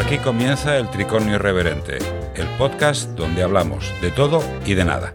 Aquí comienza el Tricornio Irreverente, el podcast donde hablamos de todo y de nada.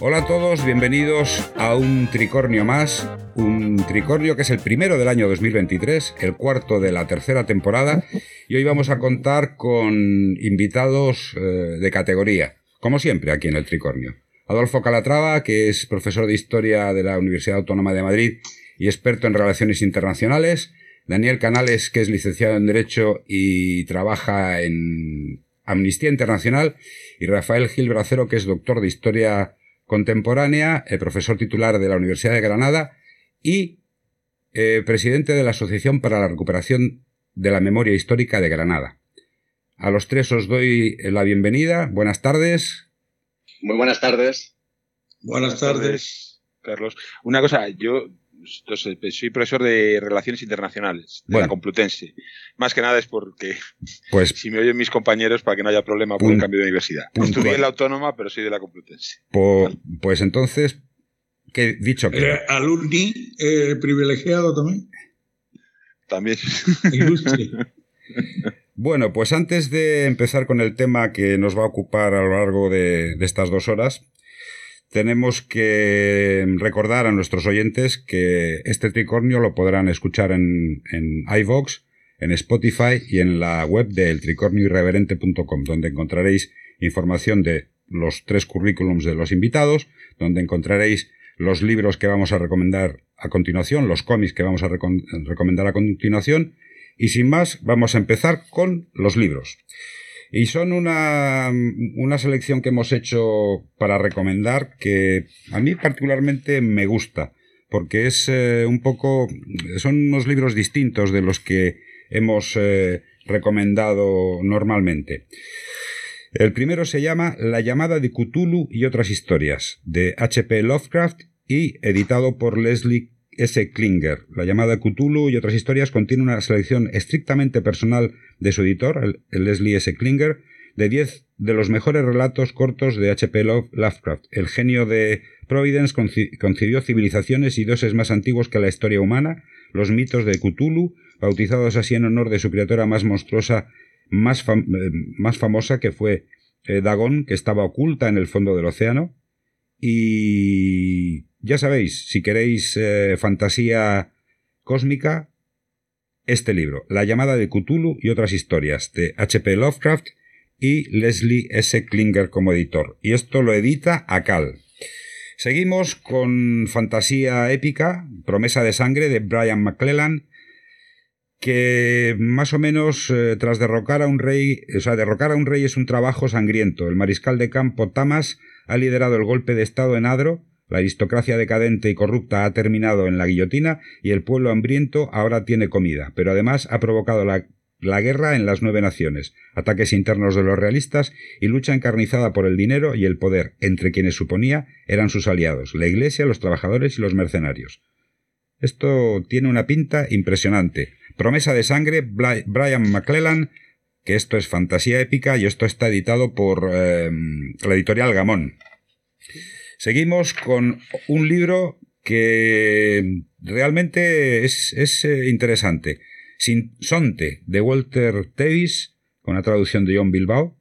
Hola a todos, bienvenidos a un tricornio más, un tricornio que es el primero del año 2023, el cuarto de la tercera temporada, y hoy vamos a contar con invitados eh, de categoría, como siempre aquí en el tricornio. Adolfo Calatrava, que es profesor de Historia de la Universidad Autónoma de Madrid y experto en relaciones internacionales, Daniel Canales, que es licenciado en Derecho y trabaja en Amnistía Internacional, y Rafael Gil Bracero, que es doctor de Historia Contemporánea, el profesor titular de la Universidad de Granada y eh, presidente de la Asociación para la Recuperación de la Memoria Histórica de Granada. A los tres os doy la bienvenida. Buenas tardes. Muy buenas tardes. Buenas tardes, Carlos. Una cosa, yo soy profesor de Relaciones Internacionales de la Complutense. Más que nada es porque pues, si me oyen mis compañeros para que no haya problema por un cambio de universidad. Estudié en la Autónoma, pero soy de la Complutense. pues entonces, ¿qué dicho que... Eh, alumni eh, privilegiado también. También. Bueno, pues antes de empezar con el tema que nos va a ocupar a lo largo de estas dos horas, tenemos que recordar a nuestros oyentes que este tricornio lo podrán escuchar en, en iVox, en Spotify y en la web del tricornioirreverente.com, donde encontraréis información de los tres currículums de los invitados, donde encontraréis los libros que vamos a recomendar a continuación, los cómics que vamos a recomendar a continuación, y sin más, vamos a empezar con los libros. Y son una, una selección que hemos hecho para recomendar que a mí particularmente me gusta, porque es eh, un poco, son unos libros distintos de los que hemos eh, recomendado normalmente. El primero se llama La llamada de Cthulhu y otras historias, de H.P. Lovecraft y editado por Leslie S. Klinger. La llamada Cthulhu y otras historias contiene una selección estrictamente personal de su editor, el Leslie S. Klinger, de 10 de los mejores relatos cortos de H.P. Lovecraft. El genio de Providence concibió civilizaciones y dioses más antiguos que la historia humana, los mitos de Cthulhu, bautizados así en honor de su criatura más monstruosa, más, eh, famosa, que fue eh, Dagon, que estaba oculta en el fondo del océano, y ya sabéis, si queréis eh, fantasía cósmica, este libro, La llamada de Cthulhu y otras historias, de H.P. Lovecraft y Leslie S. Klinger como editor. Y esto lo edita Acal. Seguimos con fantasía épica, Promesa de Sangre de Brian McClellan, que más o menos eh, tras derrocar a un rey, o sea, derrocar a un rey es un trabajo sangriento. El mariscal de campo Tamas ha liderado el golpe de Estado en Adro, la aristocracia decadente y corrupta ha terminado en la guillotina y el pueblo hambriento ahora tiene comida, pero además ha provocado la, guerra en las nueve naciones, ataques internos de los realistas y lucha encarnizada por el dinero y el poder entre quienes suponía eran sus aliados, la Iglesia, los trabajadores y los mercenarios. Esto tiene una pinta impresionante. Promesa de sangre, Brian McClellan, que esto es fantasía épica y esto está editado por eh, la editorial Gamón. Seguimos con un libro que realmente es, eh, interesante. Sin Sonte, de Walter Tevis, con la traducción de John Bilbao.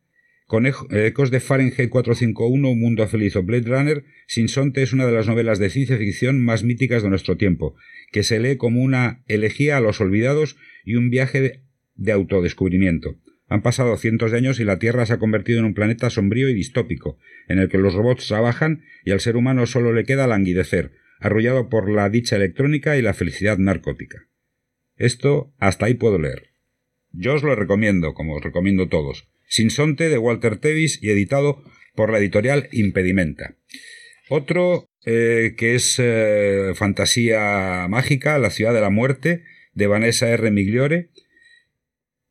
Ecos de Fahrenheit 451, Un mundo feliz o Blade Runner, Sinsonte es una de las novelas de ciencia ficción más míticas de nuestro tiempo, que se lee como una elegía a los olvidados y un viaje de autodescubrimiento. Han pasado cientos de años y la Tierra se ha convertido en un planeta sombrío y distópico, en el que los robots trabajan y al ser humano solo le queda languidecer, arrullado por la dicha electrónica y la felicidad narcótica. Esto hasta ahí puedo leer. Yo os lo recomiendo, como os recomiendo todos. Sinsonte de Walter Tevis y editado por la editorial Impedimenta. Otro eh, que es eh, fantasía mágica, La ciudad de la muerte, de Vanessa R. Migliore,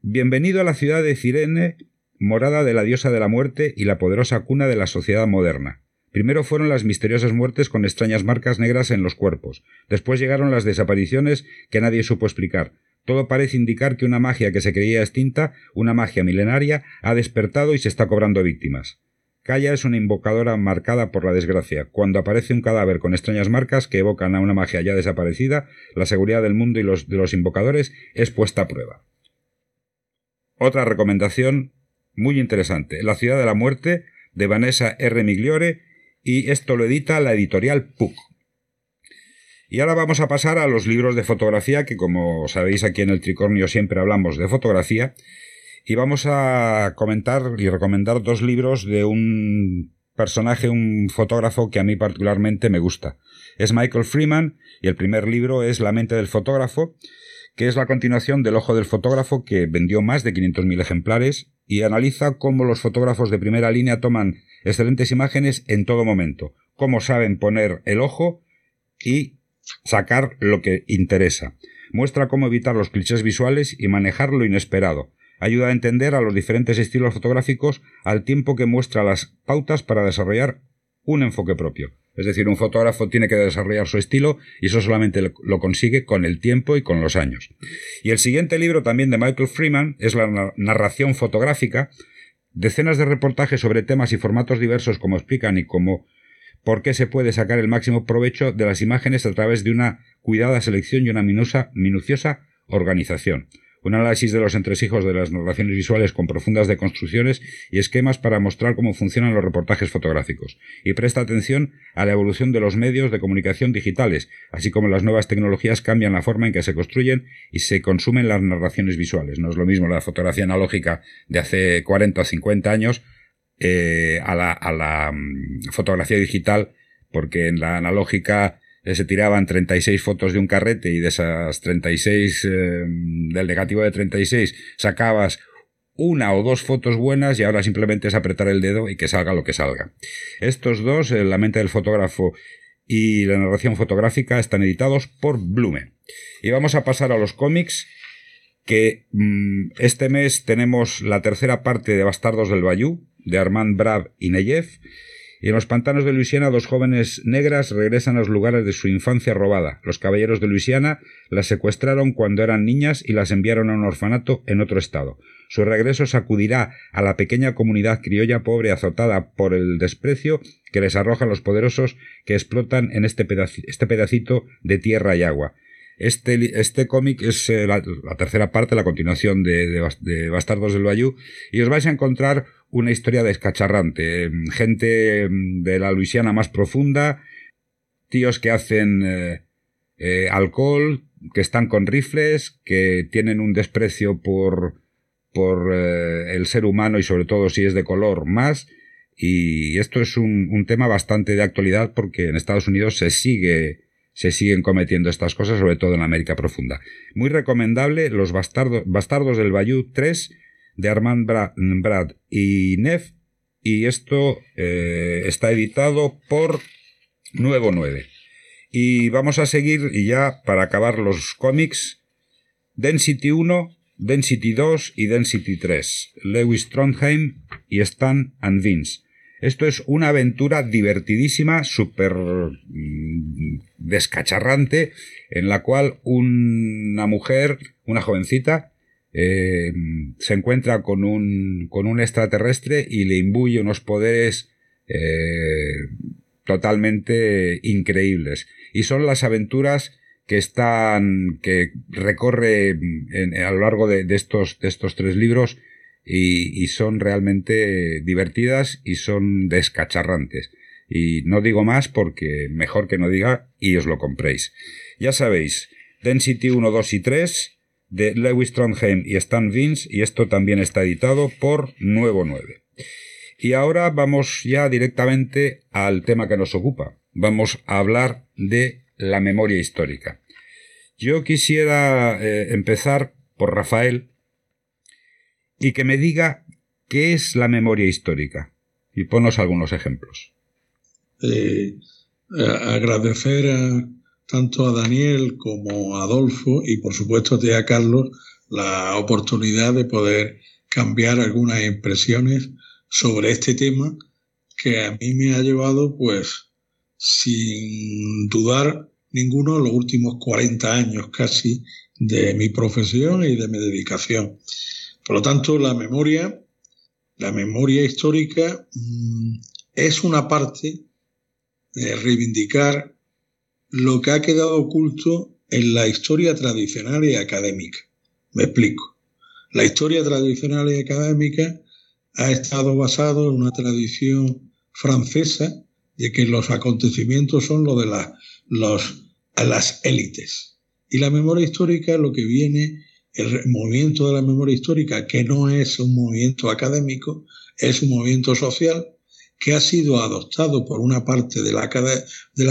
Bienvenido a la ciudad de Cirene, morada de la diosa de la muerte y la poderosa cuna de la sociedad moderna. Primero fueron las misteriosas muertes con extrañas marcas negras en los cuerpos. Después llegaron las desapariciones que nadie supo explicar. Todo parece indicar que una magia que se creía extinta, una magia milenaria, ha despertado y se está cobrando víctimas. Kaya es una invocadora marcada por la desgracia. Cuando aparece un cadáver con extrañas marcas que evocan a una magia ya desaparecida, la seguridad del mundo y los, de los invocadores es puesta a prueba. Otra recomendación muy interesante. La ciudad de la muerte de Vanessa R. Migliore y esto lo edita la editorial PUC. Y ahora vamos a pasar a los libros de fotografía, que como sabéis aquí en el Tricornio siempre hablamos de fotografía, y vamos a comentar y recomendar dos libros de un personaje, un fotógrafo que a mí particularmente me gusta. Es Michael Freeman y el primer libro es La mente del fotógrafo, que es la continuación del Ojo del fotógrafo que vendió más de 500.000 ejemplares y analiza cómo los fotógrafos de primera línea toman excelentes imágenes en todo momento, cómo saben poner el ojo y sacar lo que interesa. Muestra cómo evitar los clichés visuales y manejar lo inesperado. Ayuda a entender a los diferentes estilos fotográficos al tiempo que muestra las pautas para desarrollar un enfoque propio. Es decir, un fotógrafo tiene que desarrollar su estilo y eso solamente lo consigue con el tiempo y con los años. Y el siguiente libro también de Michael Freeman es la narración fotográfica, decenas de reportajes sobre temas y formatos diversos como explican y como por qué se puede sacar el máximo provecho de las imágenes a través de una cuidada selección y una minuciosa organización un análisis de los entresijos de las narraciones visuales con profundas deconstrucciones y esquemas para mostrar cómo funcionan los reportajes fotográficos, y presta atención a la evolución de los medios de comunicación digitales, así como las nuevas tecnologías cambian la forma en que se construyen y se consumen las narraciones visuales. No es lo mismo la fotografía analógica de hace 40 o 50 años eh, a la, a la mm, fotografía digital, porque en la analógica se tiraban 36 fotos de un carrete y de esas 36, eh, del negativo de 36, sacabas una o dos fotos buenas y ahora simplemente es apretar el dedo y que salga lo que salga. Estos dos, eh, La mente del fotógrafo y la narración fotográfica, están editados por Blume. Y vamos a pasar a los cómics, que mm, este mes tenemos la tercera parte de Bastardos del Bayou, de Armand Brab y Neyev, y en los pantanos de Luisiana dos jóvenes negras regresan a los lugares de su infancia robada. Los caballeros de Luisiana las secuestraron cuando eran niñas y las enviaron a un orfanato en otro estado. Su regreso sacudirá a la pequeña comunidad criolla pobre azotada por el desprecio que les arrojan los poderosos que explotan en este, este pedacito de tierra y agua. Este, este cómic es eh, la, tercera parte, la continuación de, de, Bastardos del Bayou, y os vais a encontrar una historia descacharrante. Em, gente em, de la Luisiana más profunda, tíos que hacen eh, eh, alcohol, que están con rifles, que tienen un desprecio por, por el ser humano y sobre todo si es de color más. Y esto es un, un tema bastante de actualidad porque en Estados Unidos se sigue se siguen cometiendo estas cosas, sobre todo en América Profunda. Muy recomendable Los Bastardos, del Bayou 3 de Armand Brad y Neff, y esto eh, está editado por Nuevo 9. Y vamos a seguir, y ya para acabar los cómics, Density 1, Density 2 y Density 3, Lewis Trondheim y Stan and Vince. Esto es una aventura divertidísima, súper mm, descacharrante, en la cual una mujer, una jovencita, eh, se encuentra con un, con un extraterrestre y le imbuye unos poderes eh, totalmente increíbles. Y son las aventuras que están, que recorre a lo largo de, estos, de estos tres libros y, son realmente divertidas y son descacharrantes. Y no digo más porque mejor que no diga y os lo compréis. Ya sabéis, Density 1, 2 y 3 de Lewis Trondheim y Stan Vince y esto también está editado por Nuevo 9. Y ahora vamos ya directamente al tema que nos ocupa. Vamos a hablar de la memoria histórica. Yo quisiera eh, empezar por Rafael, y que me diga qué es la memoria histórica. Y ponos algunos ejemplos. Eh, agradecer tanto a Daniel como a Adolfo y por supuesto a Carlos la oportunidad de poder cambiar algunas impresiones sobre este tema que a mí me ha llevado pues sin dudar ninguno los últimos 40 años casi de mi profesión y de mi dedicación. Por lo tanto, la memoria, la memoria histórica mm, es una parte de reivindicar lo que ha quedado oculto en la historia tradicional y académica. Me explico. La historia tradicional y académica ha estado basado en una tradición francesa de que los acontecimientos son lo de las élites. Y la memoria histórica, lo que viene, el movimiento de la memoria histórica, que no es un movimiento académico, es un movimiento social que ha sido adoptado por una parte de la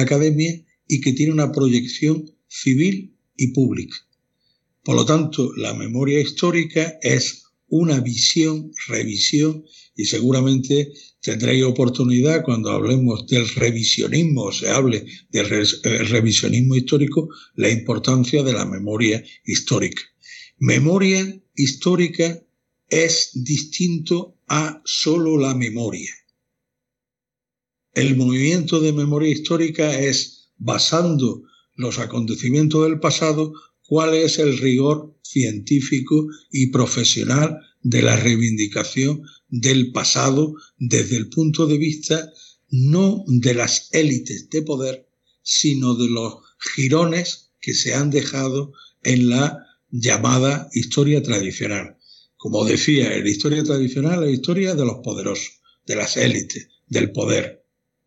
academia y que tiene una proyección civil y pública. Por lo tanto, la memoria histórica es una visión, revisión, y seguramente tendréis oportunidad cuando hablemos del revisionismo, o se hable del eh, revisionismo histórico, la importancia de la memoria histórica. Memoria histórica es distinto a solo la memoria. El movimiento de memoria histórica es, basando los acontecimientos del pasado, cuál es el rigor científico y profesional de la reivindicación del pasado desde el punto de vista no de las élites de poder, sino de los girones que se han dejado en la llamada historia tradicional. Como decía, la historia tradicional la historia de los poderosos, de las élites, del poder,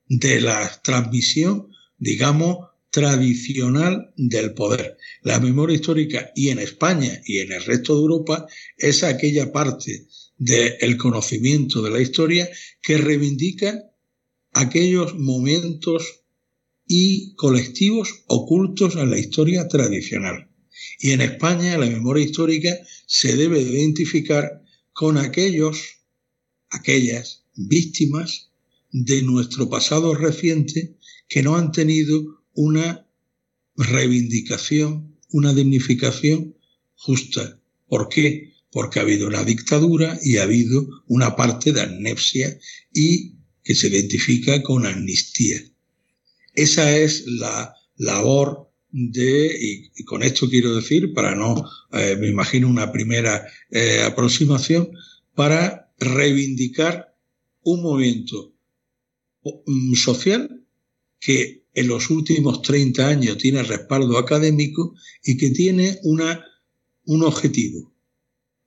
de la transmisión, digamos, tradicional del poder. La memoria histórica y en España y en el resto de Europa es aquella parte del conocimiento de la historia que reivindica aquellos momentos y colectivos ocultos en la historia tradicional. Y en España la memoria histórica se debe identificar con aquellos, aquellas víctimas de nuestro pasado reciente que no han tenido una reivindicación, una dignificación justa. ¿Por qué? Porque ha habido una dictadura y ha habido una parte de amnesia y que se identifica con amnistía. Esa es la labor de, y, con esto quiero decir, para no, eh, me imagino una primera eh, aproximación, para reivindicar un movimiento mm, social que en los últimos 30 años tiene respaldo académico y que tiene una, un objetivo,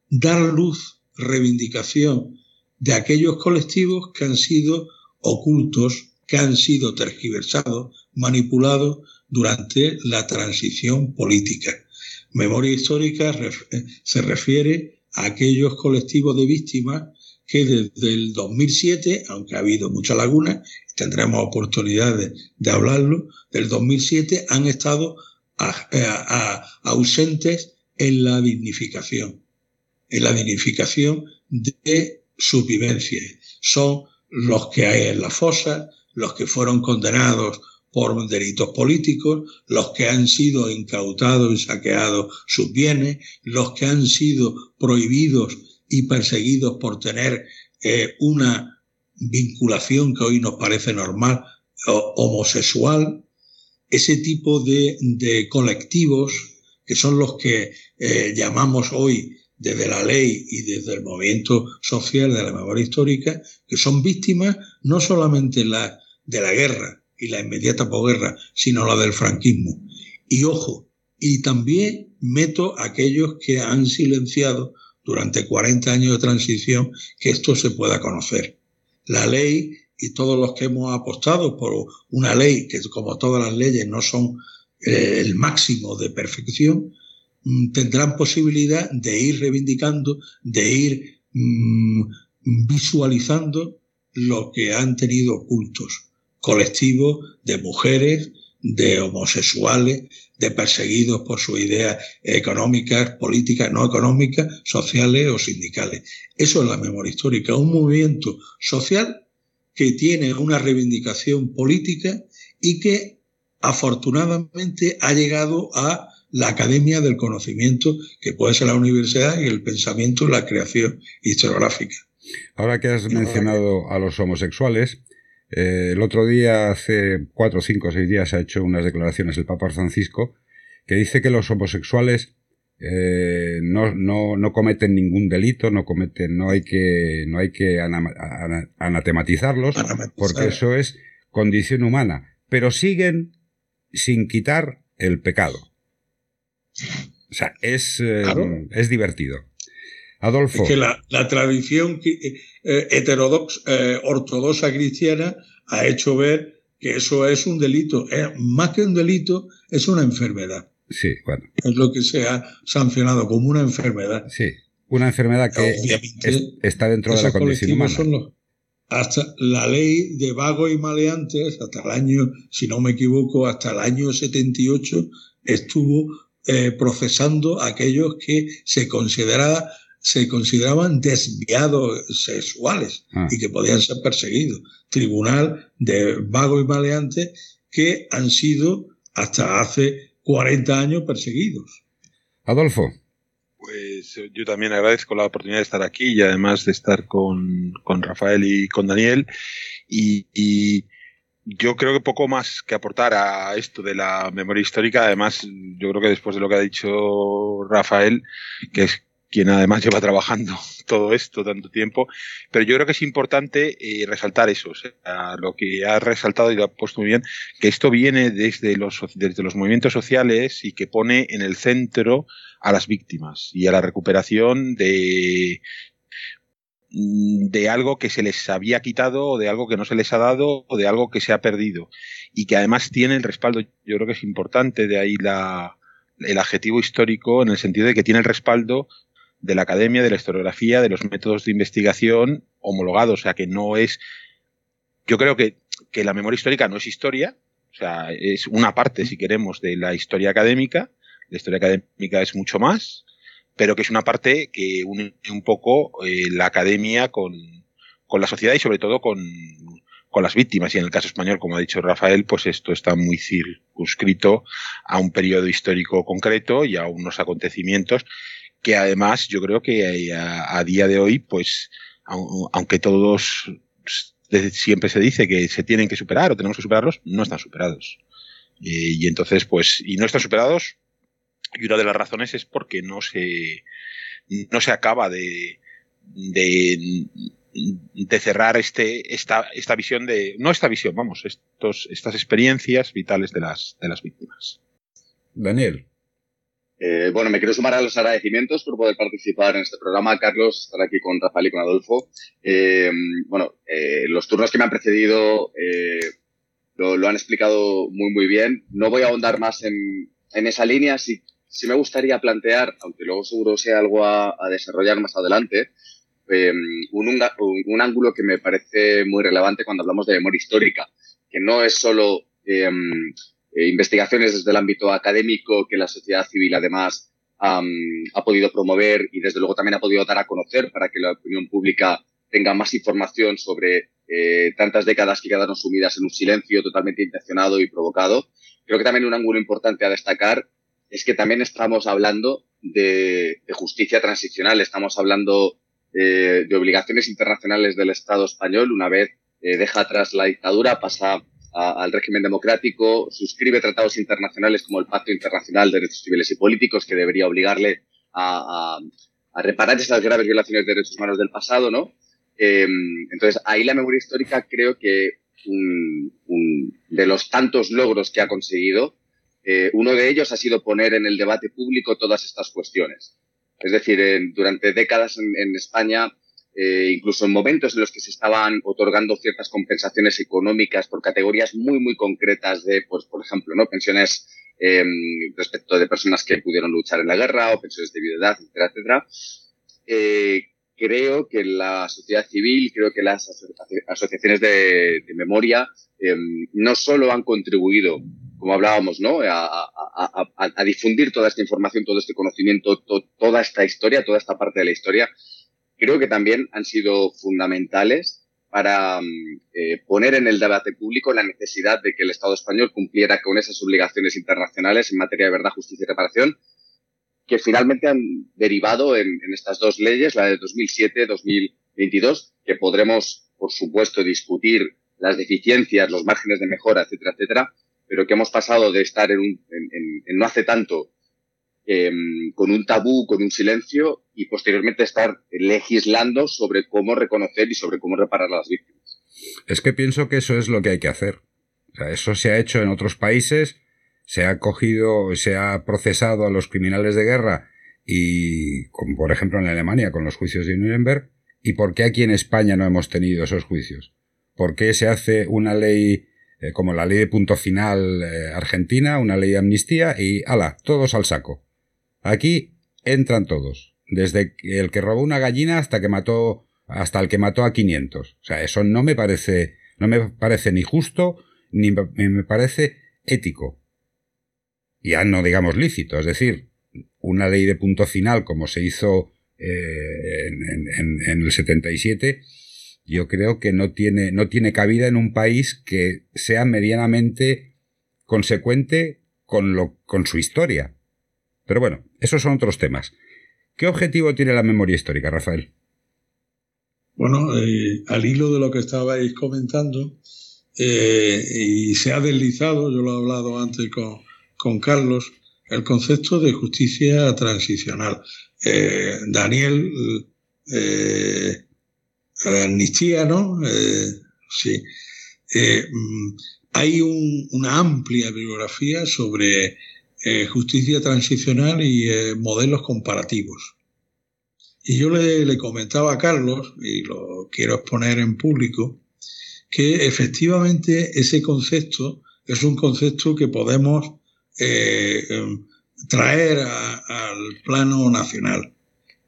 dar luz, reivindicación de aquellos colectivos que han sido ocultos, que han sido tergiversados, manipulados durante la transición política. Memoria histórica se refiere a aquellos colectivos de víctimas que desde el 2007, aunque ha habido mucha laguna, tendremos oportunidad de, hablarlo, del 2007 han estado ausentes en la dignificación, en la dignificación de su vivencia. Son los que hay en la fosa, los que fueron condenados por delitos políticos, los que han sido incautados y saqueados sus bienes, los que han sido prohibidos y perseguidos por tener eh, una vinculación que hoy nos parece normal, homosexual, ese tipo de, colectivos que son los que eh, llamamos hoy desde la ley y desde el movimiento social de la memoria histórica, que son víctimas no solamente la, de la guerra y la inmediata posguerra, sino la del franquismo. Y ojo, y también meto a aquellos que han silenciado durante 40 años de transición que esto se pueda conocer. La ley y todos los que hemos apostado por una ley que como todas las leyes no son eh, el máximo de perfección, mm, tendrán posibilidad de ir reivindicando, de ir mm, visualizando lo que han tenido ocultos, colectivos de mujeres, de homosexuales, de perseguidos por sus ideas económicas, políticas, no económicas, sociales o sindicales. Eso es la memoria histórica, un movimiento social que tiene una reivindicación política y que afortunadamente ha llegado a la academia del conocimiento, que puede ser la universidad y el pensamiento y la creación historiográfica. Ahora que has mencionado a los homosexuales, eh, el otro día, hace cuatro, cinco, seis días, ha hecho unas declaraciones el Papa Francisco que dice que los homosexuales eh, no, no, no, cometen ningún delito, no cometen, no hay que, no hay que anatematizarlos, porque eso es condición humana, pero siguen sin quitar el pecado. O sea, es, eh, es divertido. Adolfo. Es que la, tradición eh, heterodoxa, eh, ortodoxa cristiana ha hecho ver que eso es un delito. más que un delito, es una enfermedad. Sí, bueno. Es lo que se ha sancionado como una enfermedad. Sí, una enfermedad que está dentro de la condición humana. hasta la ley de vagos y maleantes, hasta el año, si no me equivoco, hasta el año 78, estuvo eh, procesando a aquellos que se consideraba se consideraban desviados sexuales ah. y que podían ser perseguidos. Tribunal de vagos y maleantes que han sido hasta hace 40 años perseguidos. Adolfo. Pues eh, yo también agradezco la oportunidad de estar aquí y además de estar con, Rafael y con Daniel. Y, yo creo que poco más que aportar a esto de la memoria histórica. Además, yo creo que después de lo que ha dicho Rafael, que es quien además lleva trabajando todo esto tanto tiempo, pero yo creo que es importante eh, resaltar eso, lo que ha resaltado y lo ha puesto muy bien, que esto viene desde los, desde los movimientos sociales y que pone en el centro a las víctimas y a la recuperación de, de algo que se les había quitado o de algo que no se les ha dado o de algo que se ha perdido. Y que además tiene el respaldo, yo creo que es importante de ahí la, el adjetivo histórico en el sentido de que tiene el respaldo de la academia, de la historiografía, de los métodos de investigación homologados, o sea que no es, yo creo que, que la memoria histórica no es historia, o sea, es una parte, si queremos, de la historia académica, la historia académica es mucho más, pero que es una parte que une un poco eh, la academia con, con, la sociedad y sobre todo con, con, las víctimas. Y en el caso español, como ha dicho Rafael, pues esto está muy circunscrito a un periodo histórico concreto y a unos acontecimientos que además yo creo que eh, a, día de hoy, pues, aunque todos siempre se dice que se tienen que superar o tenemos que superarlos, no están superados. Y, entonces, pues, y no están superados, y una de las razones es porque no se, no se acaba de, de, de cerrar este, esta, esta visión de, no esta visión, vamos, estos, estas experiencias vitales de las, de las víctimas. Daniel. Eh, bueno, me quiero sumar a los agradecimientos por poder participar en este programa. Carlos, estar aquí con Rafael y con Adolfo. Eh, bueno, eh, los turnos que me han precedido lo, han explicado muy, muy bien. No voy a ahondar más en, esa línea. Sí, sí, me gustaría plantear, aunque luego seguro sea algo a, desarrollar más adelante, un, un, ángulo que me parece muy relevante cuando hablamos de memoria histórica, que no es solo eh, investigaciones desde el ámbito académico que la sociedad civil además ha podido promover y desde luego también ha podido dar a conocer para que la opinión pública tenga más información sobre eh, tantas décadas que quedaron sumidas en un silencio totalmente intencionado y provocado. Creo que también un ángulo importante a destacar es que también estamos hablando de, justicia transicional, estamos hablando eh, de obligaciones internacionales del Estado español. Una vez deja atrás la dictadura, pasa al régimen democrático, suscribe tratados internacionales como el Pacto Internacional de Derechos Civiles y Políticos, que debería obligarle a, reparar esas graves violaciones de derechos humanos del pasado, ¿no? Em, entonces, ahí la memoria histórica creo que de los tantos logros que ha conseguido, eh, uno de ellos ha sido poner en el debate público todas estas cuestiones. Es decir, durante décadas en España eh, incluso en momentos en los que se estaban otorgando ciertas compensaciones económicas por categorías muy, muy concretas de, pues, por ejemplo, ¿no? pensiones eh, respecto de personas que pudieron luchar en la guerra o pensiones de viudedad, etcétera, etcétera. Eh, creo que la sociedad civil, creo que las asociaciones de, memoria eh, no solo han contribuido, como hablábamos, ¿no? A, difundir toda esta información, todo este conocimiento, toda esta historia, toda esta parte de la historia, creo que también han sido fundamentales para mm, eh, poner en el debate público la necesidad de que el Estado español cumpliera con esas obligaciones internacionales en materia de verdad, justicia y reparación, que finalmente han derivado en, estas dos leyes, la de 2007-2022, que podremos, por supuesto, discutir las deficiencias, los márgenes de mejora, etcétera, etcétera, pero que hemos pasado de estar en, un, en no hace tanto Em, con un tabú, con un silencio y posteriormente estar legislando sobre cómo reconocer y sobre cómo reparar a las víctimas. Es que pienso que eso es lo que hay que hacer. O sea, eso se ha hecho en otros países, se ha cogido, se ha procesado a los criminales de guerra y como por ejemplo en Alemania con los juicios de Nuremberg, y por qué aquí en España no hemos tenido esos juicios. ¿Por qué se hace una ley eh, como la ley de punto final eh, argentina, una ley de amnistía y ala, todos al saco? Aquí entran todos, desde el que robó una gallina hasta que mató hasta el que mató a 500. O sea, eso no me parece no me parece ni justo ni me parece ético. Ya no digamos lícito, es decir, una ley de punto final como se hizo eh, en, en, el 77, yo creo que no tiene, no tiene cabida en un país que sea medianamente consecuente con, lo, con su historia. Pero bueno, esos son otros temas. ¿Qué objetivo tiene la memoria histórica, Rafael? Bueno, eh, al hilo de lo que estabais comentando, eh, y se ha deslizado, yo lo he hablado antes con, Carlos, el concepto de justicia transicional. Eh, Daniel, amnistía, ¿no? Sí. Mm, hay una amplia bibliografía sobre justicia transicional y modelos comparativos. Y yo le, comentaba a Carlos, y lo quiero exponer en público, que efectivamente ese concepto es un concepto que podemos eh, em, traer al plano nacional.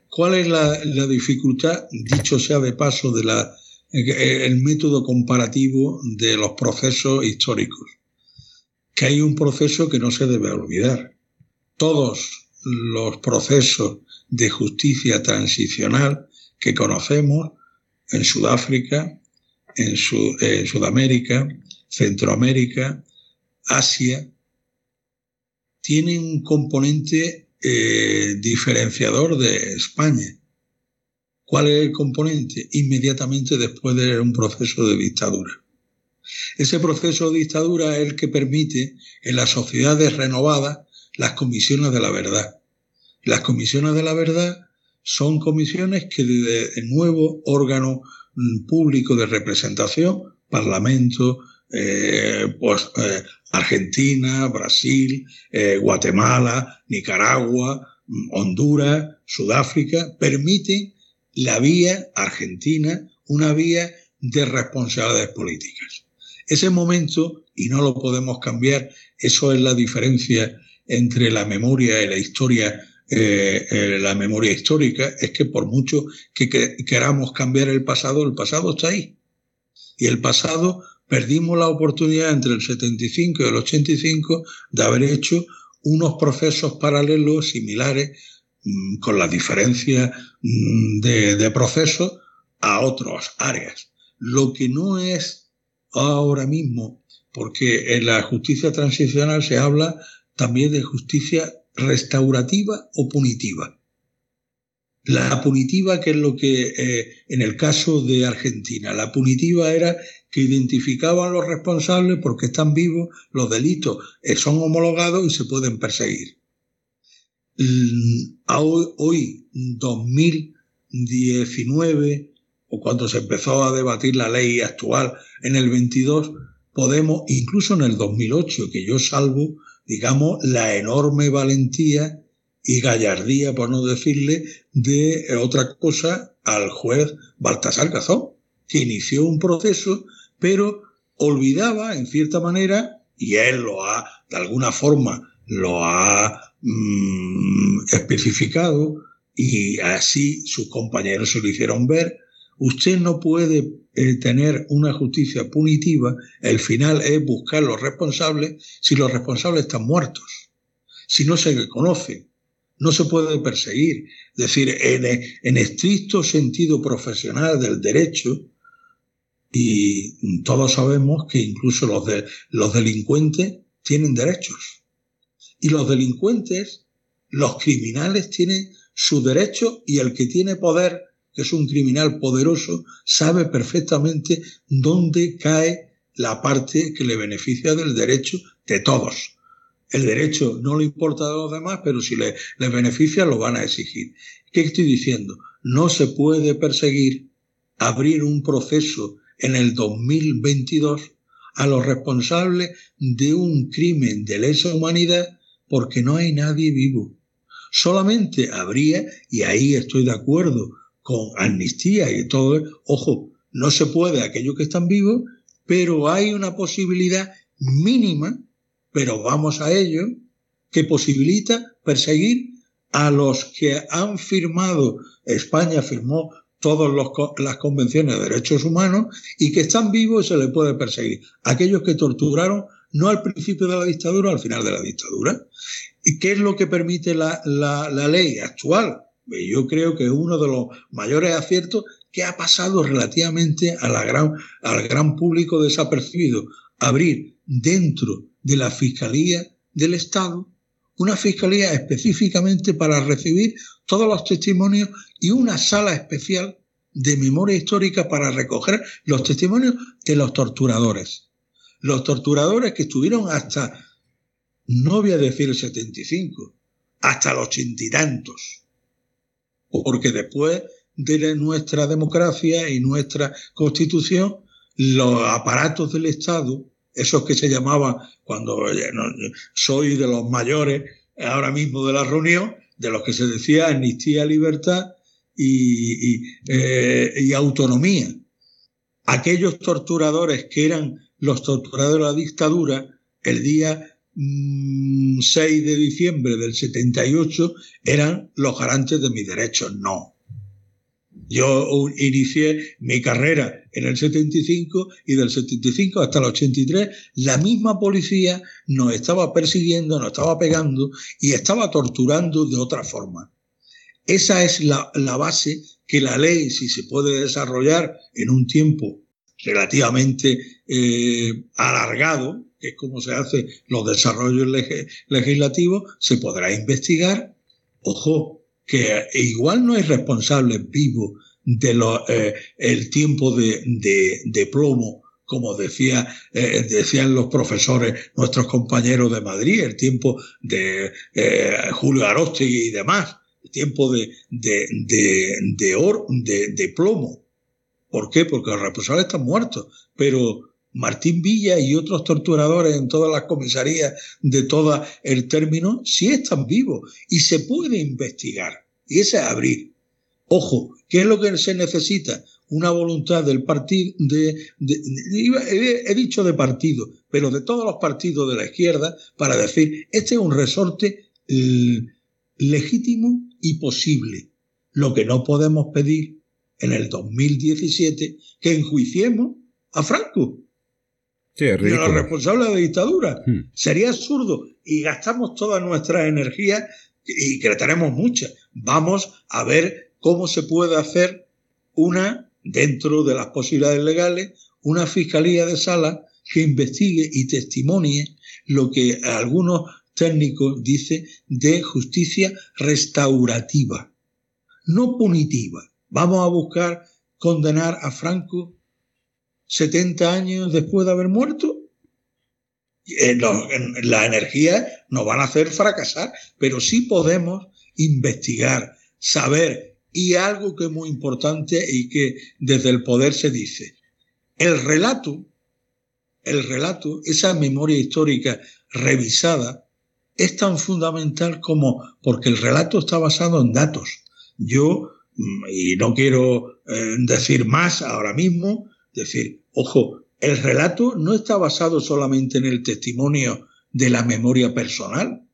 ¿Cuál es la, dificultad, dicho sea de paso, del eh, el método comparativo de los procesos históricos? Que hay un proceso que no se debe olvidar. Todos los procesos de justicia transicional que conocemos en Sudáfrica, en Sudamérica, Centroamérica, Asia, tienen un componente eh, diferenciador de España. ¿Cuál es el componente? Inmediatamente después de un proceso de dictadura. Ese proceso de dictadura es el que permite en las sociedades renovadas las comisiones de la verdad. Las comisiones de la verdad son comisiones que desde el nuevo órgano mm, público de representación, Parlamento, eh, pues, eh, Argentina, Brasil, eh, Guatemala, Nicaragua, mm, Honduras, Sudáfrica, permiten la vía argentina, una vía de responsabilidades políticas. Ese momento, y no lo podemos cambiar, eso es la diferencia entre la memoria y la historia, la memoria histórica, es que por mucho que queramos cambiar el pasado, el pasado está ahí. Y el pasado perdimos la oportunidad entre el 75 y el 85 de haber hecho unos procesos paralelos similares mm, con la diferencia mm, de, de procesos a otras áreas. Lo que no es ahora mismo, porque en la justicia transicional se habla también de justicia restaurativa o punitiva. La punitiva, que es lo que eh, en el caso de Argentina, la punitiva era que identificaban los responsables porque están vivos, los delitos eh, son homologados y se pueden perseguir. Hoy, 2019, o cuando se empezó a debatir la ley actual en el 22, podemos, incluso en el 2008, que yo salvo, digamos, la enorme valentía y gallardía, por no decirle, de otra cosa al juez Baltasar Gazón, que inició un proceso, pero olvidaba, en cierta manera, y él lo ha, de alguna forma, lo ha mm, especificado, y así sus compañeros se lo hicieron ver, usted no puede eh, tener una justicia punitiva, el final es buscar los responsables si los responsables están muertos, si no se conocen no se puede perseguir. Es decir, en, estricto sentido profesional del derecho, y todos sabemos que incluso los, los delincuentes tienen derechos. Y los delincuentes, los criminales tienen su derecho y el que tiene poder, que es un criminal poderoso, sabe perfectamente dónde cae la parte que le beneficia del derecho de todos. El derecho no le importa a los demás, pero si le, beneficia lo van a exigir. ¿Qué estoy diciendo? No se puede perseguir, abrir un proceso en el 2022 a los responsables de un crimen de lesa humanidad porque no hay nadie vivo. Solamente habría, y ahí estoy de acuerdo con amnistía y todo, ojo, no se puede aquellos que están vivos, pero hay una posibilidad mínima, pero vamos a ello, que posibilita perseguir a los que han firmado, España firmó todas las convenciones de derechos humanos y que están vivos y se les puede perseguir. Aquellos que torturaron no al principio de la dictadura, al final de la dictadura. ¿Y qué es lo que permite la, la ley actual? Yo creo que es uno de los mayores aciertos que ha pasado relativamente a gran, al gran público desapercibido. Abrir dentro de la Fiscalía del Estado una fiscalía específicamente para recibir todos los testimonios y una sala especial de memoria histórica para recoger los testimonios de los torturadores. Los torturadores que estuvieron hasta, no voy a decir el 75, hasta los ochenta y tantos. Porque después de nuestra democracia y nuestra constitución, los aparatos del Estado esos que se llamaban, cuando soy de los mayores ahora mismo de la reunión, de los que se decía amnistía, libertad y, eh, y, autonomía. Aquellos torturadores que eran los torturadores de la dictadura, el día 6 mm, de diciembre del 78 eran los garantes de mis derechos. No. Yo inicié mi carrera en el 75 y del 75 hasta el 83 la misma policía nos estaba persiguiendo, nos estaba pegando y estaba torturando de otra forma. Esa es la, base que la ley, si se puede desarrollar en un tiempo relativamente eh, alargado, que es como se hacen los desarrollos legislativos, se podrá investigar. Ojo, que igual no hay responsables vivos de lo, eh, el tiempo de, de, plomo, como decía, eh, decían los profesores, nuestros compañeros de Madrid, el tiempo de eh, Julio Arostegui y demás, el tiempo de, de, de, de, de plomo. ¿Por qué? Porque los responsables están muertos, pero Martín Villa y otros torturadores en todas las comisarías de todo el término sí están vivos y se puede investigar. Y ese es abrir. Ojo, ¿qué es lo que se necesita? Una voluntad del partido, de, he dicho de partido, pero de todos los partidos de la izquierda para decir, este es un resorte legítimo y posible. Lo que no podemos pedir en el 2017 que enjuiciemos a Franco Es los responsables de la dictadura. Hmm. Sería absurdo. Y gastamos toda nuestra energía y que tenemos muchas. Vamos a ver cómo se puede hacer una, dentro de las posibilidades legales, una fiscalía de sala que investigue y testimonie lo que algunos técnicos dicen de justicia restaurativa, no punitiva. Vamos a buscar condenar a Franco 70 años después de haber muerto, eh, la energía nos van a hacer fracasar, pero sí podemos investigar, saber, y algo que es muy importante y que desde el poder se dice, el relato, el relato, esa memoria histórica revisada, es tan fundamental como porque el relato está basado en datos. Yo, mm, y no quiero eh, decir más ahora mismo, decir, Ojo, el relato no está basado solamente en el testimonio de la memoria personal,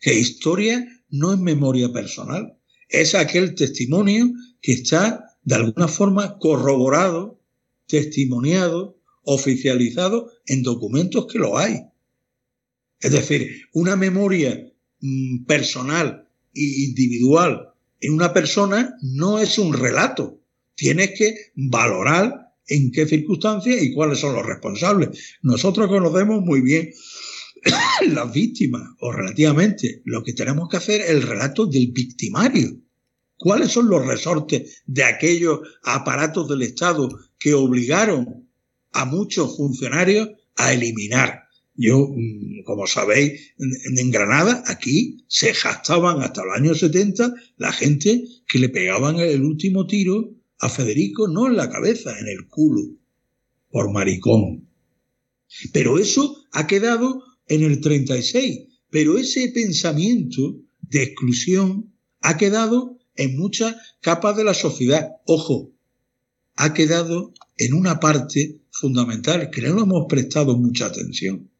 que historia no es memoria personal, es aquel testimonio que está de alguna forma corroborado, testimoniado, oficializado en documentos que lo hay. Es decir, una memoria mm, personal e individual en una persona no es un relato. Tienes que valorar en qué circunstancias y cuáles son los responsables. Nosotros conocemos muy bien las víctimas, o relativamente. Lo que tenemos que hacer es el relato del victimario. ¿Cuáles son los resortes de aquellos aparatos del Estado que obligaron a muchos funcionarios a eliminar? Yo, mm, como sabéis, en Granada, aquí se jactaban hasta los años 70 la gente que le pegaban el último tiro a Federico no en la cabeza, en el culo, por maricón. Pero eso ha quedado en el 36. Pero ese pensamiento de exclusión ha quedado en muchas capas de la sociedad. Ojo, ha quedado en una parte fundamental que no hemos prestado mucha atención.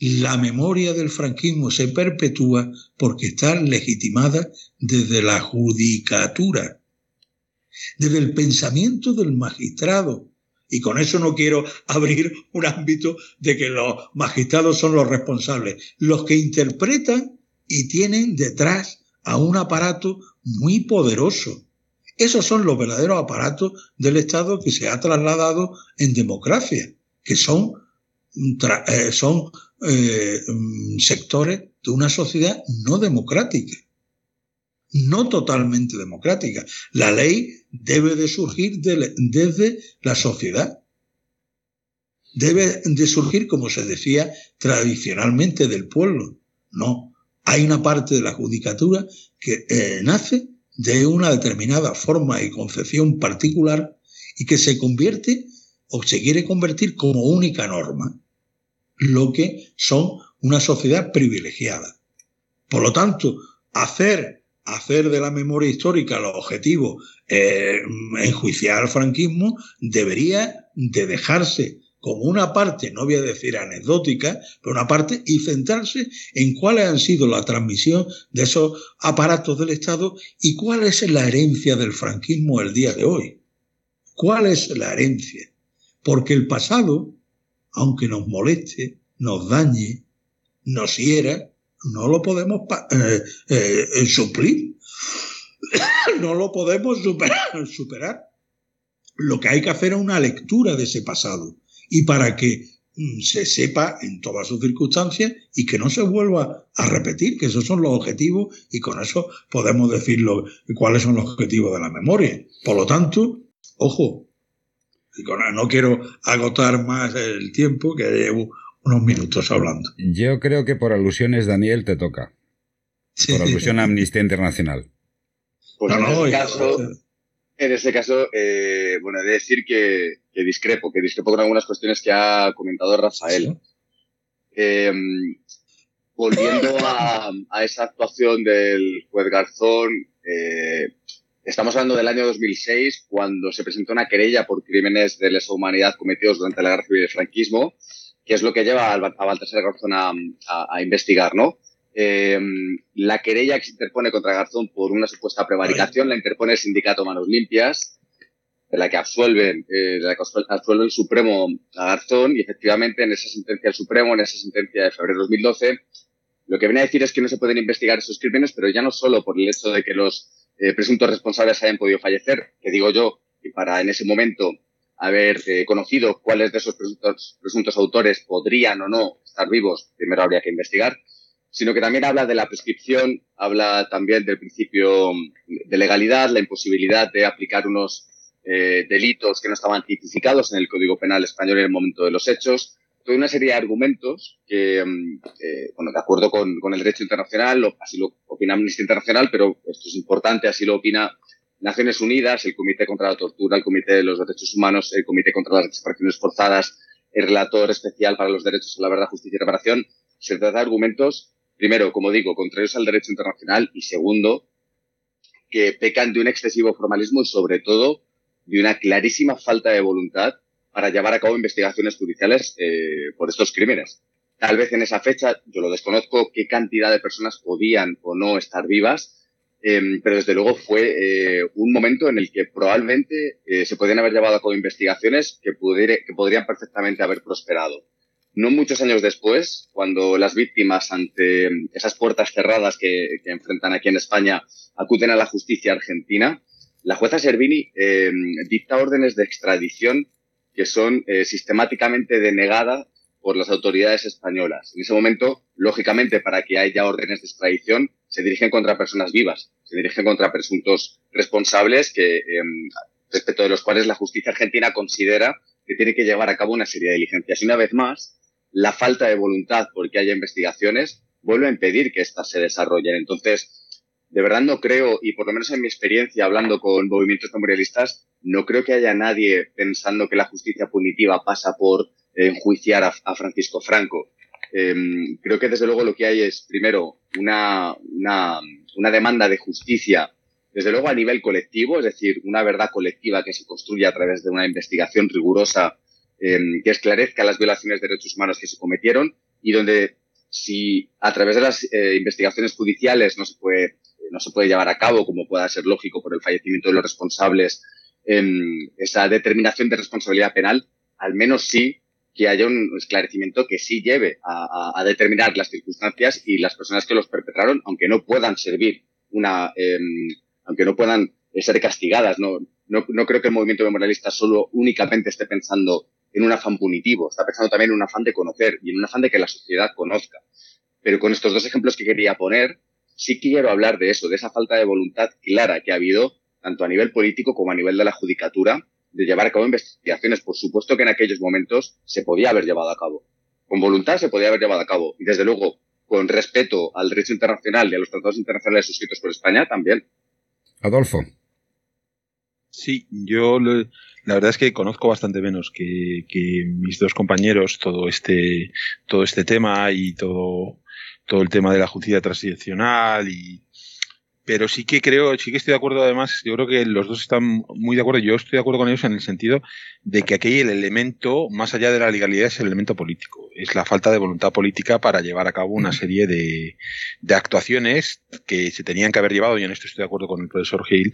La memoria del franquismo se perpetúa porque está legitimada desde la judicatura, desde el pensamiento del magistrado. Y con eso no quiero abrir un ámbito de que los magistrados son los responsables, los que interpretan y tienen detrás a un aparato muy poderoso. Esos son los verdaderos aparatos del Estado que se ha trasladado en democracia, que son, eh, son eh, mm, sectores de una sociedad no democrática, no totalmente democrática. La ley debe de surgir desde la sociedad. Debe de surgir, como se decía tradicionalmente, del pueblo. No, hay una parte de la judicatura que eh, nace de una determinada forma y concepción particular y que se convierte o se quiere convertir como única norma, lo que son una sociedad privilegiada. Por lo tanto, hacer, hacer de la memoria histórica los objetivo eh, enjuiciar al franquismo debería de dejarse como una parte, no voy a decir anecdótica, pero una parte, y centrarse en cuáles han sido la transmisión de esos aparatos del Estado y cuál es la herencia del franquismo el día de hoy. ¿Cuál es la herencia? Porque el pasado, aunque nos moleste, nos dañe, nos hiera, no lo podemos eh, eh, suplir. no lo podemos superar. Lo que hay que hacer es una lectura de ese pasado y para que mm, se sepa en todas sus circunstancias y que no se vuelva a repetir, que esos son los objetivos y con eso podemos decir cuáles son los objetivos de la memoria. Por lo tanto, ojo, no quiero agotar más el tiempo, que llevo unos minutos hablando. Yo creo que por alusiones, Daniel, te toca. Por alusión a Amnistía Internacional. Pues no, en, caso, en ese caso, eh, bueno, he de decir que, discrepo, que discrepo con algunas cuestiones que ha comentado Rafael. Eh, volviendo a, esa actuación del juez Garzón, eh, estamos hablando del año 2006, cuando se presentó una querella por crímenes de lesa humanidad cometidos durante la guerra civil del franquismo, que es lo que lleva a, Baltasar Garzón a, investigar, ¿no? Eh, la querella que se interpone contra Garzón por una supuesta prevaricación la interpone el sindicato Manos Limpias, de la que eh, absuelve el Supremo a Garzón y efectivamente en esa sentencia del Supremo, en esa sentencia de febrero de 2012, lo que viene a decir es que no se pueden investigar esos crímenes, pero ya no solo por el hecho de que los eh, presuntos responsables hayan podido fallecer, que digo yo, y para en ese momento haber eh, conocido cuáles de esos presuntos, presuntos autores podrían o no estar vivos, primero habría que investigar, sino que también habla de la prescripción, habla también del principio de legalidad, la imposibilidad de aplicar unos eh, delitos que no estaban tipificados en el Código Penal español en el momento de los hechos, toda una serie de argumentos que, mm, eh, bueno, de acuerdo con, con, el derecho internacional, así lo opina Amnistía Internacional, pero esto es importante, así lo opina Naciones Unidas, el Comité contra la Tortura, el Comité de los Derechos Humanos, el Comité contra las Desapariciones Forzadas, el Relator Especial para los Derechos a la Verdad, Justicia y Reparación. Se trata de argumentos primero, como digo, contrarios al derecho internacional y segundo, que pecan de un excesivo formalismo y sobre todo de una clarísima falta de voluntad para llevar a cabo investigaciones judiciales eh, por estos crímenes. Tal vez en esa fecha, yo lo desconozco, qué cantidad de personas podían o no estar vivas, em, pero desde luego fue eh, un momento en el que probablemente eh, se podían haber llevado a cabo investigaciones que, que podrían perfectamente haber prosperado. No muchos años después, cuando las víctimas ante esas puertas cerradas que, enfrentan aquí en España acuden a la justicia argentina, la jueza Servini eh, dicta órdenes de extradición que son eh, sistemáticamente denegadas por las autoridades españolas. En ese momento, lógicamente, para que haya órdenes de extradición, se dirigen contra personas vivas, se dirigen contra presuntos responsables que, em, respecto de los cuales la justicia argentina considera que tiene que llevar a cabo una serie de diligencias. Y una vez más, la falta de voluntad porque haya investigaciones vuelve a impedir que éstas se desarrollen. Entonces, de verdad no creo, y por lo menos en mi experiencia hablando con movimientos memorialistas, no creo que haya nadie pensando que la justicia punitiva pasa por enjuiciar a, Francisco Franco. Em, creo que desde luego lo que hay es, primero, una, una, una demanda de justicia, desde luego a nivel colectivo, es decir, una verdad colectiva que se construye a través de una investigación rigurosa em, que esclarezca las violaciones de derechos humanos que se cometieron y donde si a través de las eh, investigaciones judiciales no se puede no se puede llevar a cabo, como pueda ser lógico por el fallecimiento de los responsables, em, esa determinación de responsabilidad penal, al menos sí que haya un esclarecimiento que sí lleve a, determinar las circunstancias y las personas que los perpetraron, aunque no puedan servir una, em, aunque no puedan ser castigadas. No, no, no creo que el movimiento memorialista solo únicamente esté pensando en un afán punitivo, está pensando también en un afán de conocer y en un afán de que la sociedad conozca. Pero con estos dos ejemplos que quería poner, sí quiero hablar de eso, de esa falta de voluntad clara que ha habido, tanto a nivel político como a nivel de la judicatura, de llevar a cabo investigaciones. Por supuesto que en aquellos momentos se podía haber llevado a cabo. Con voluntad se podía haber llevado a cabo. Y desde luego, con respeto al derecho internacional y a los tratados internacionales suscritos por España, también. Adolfo. Sí, yo la verdad es que conozco bastante menos que, mis dos compañeros todo este, todo este tema y todo, todo el tema de la justicia transicional y, pero sí que creo, sí que estoy de acuerdo además, yo creo que los dos están muy de acuerdo, yo estoy de acuerdo con ellos en el sentido de que aquí el elemento, más allá de la legalidad, es el elemento político, es la falta de voluntad política para llevar a cabo una serie de, actuaciones que se tenían que haber llevado, y en esto estoy de acuerdo con el profesor Gil,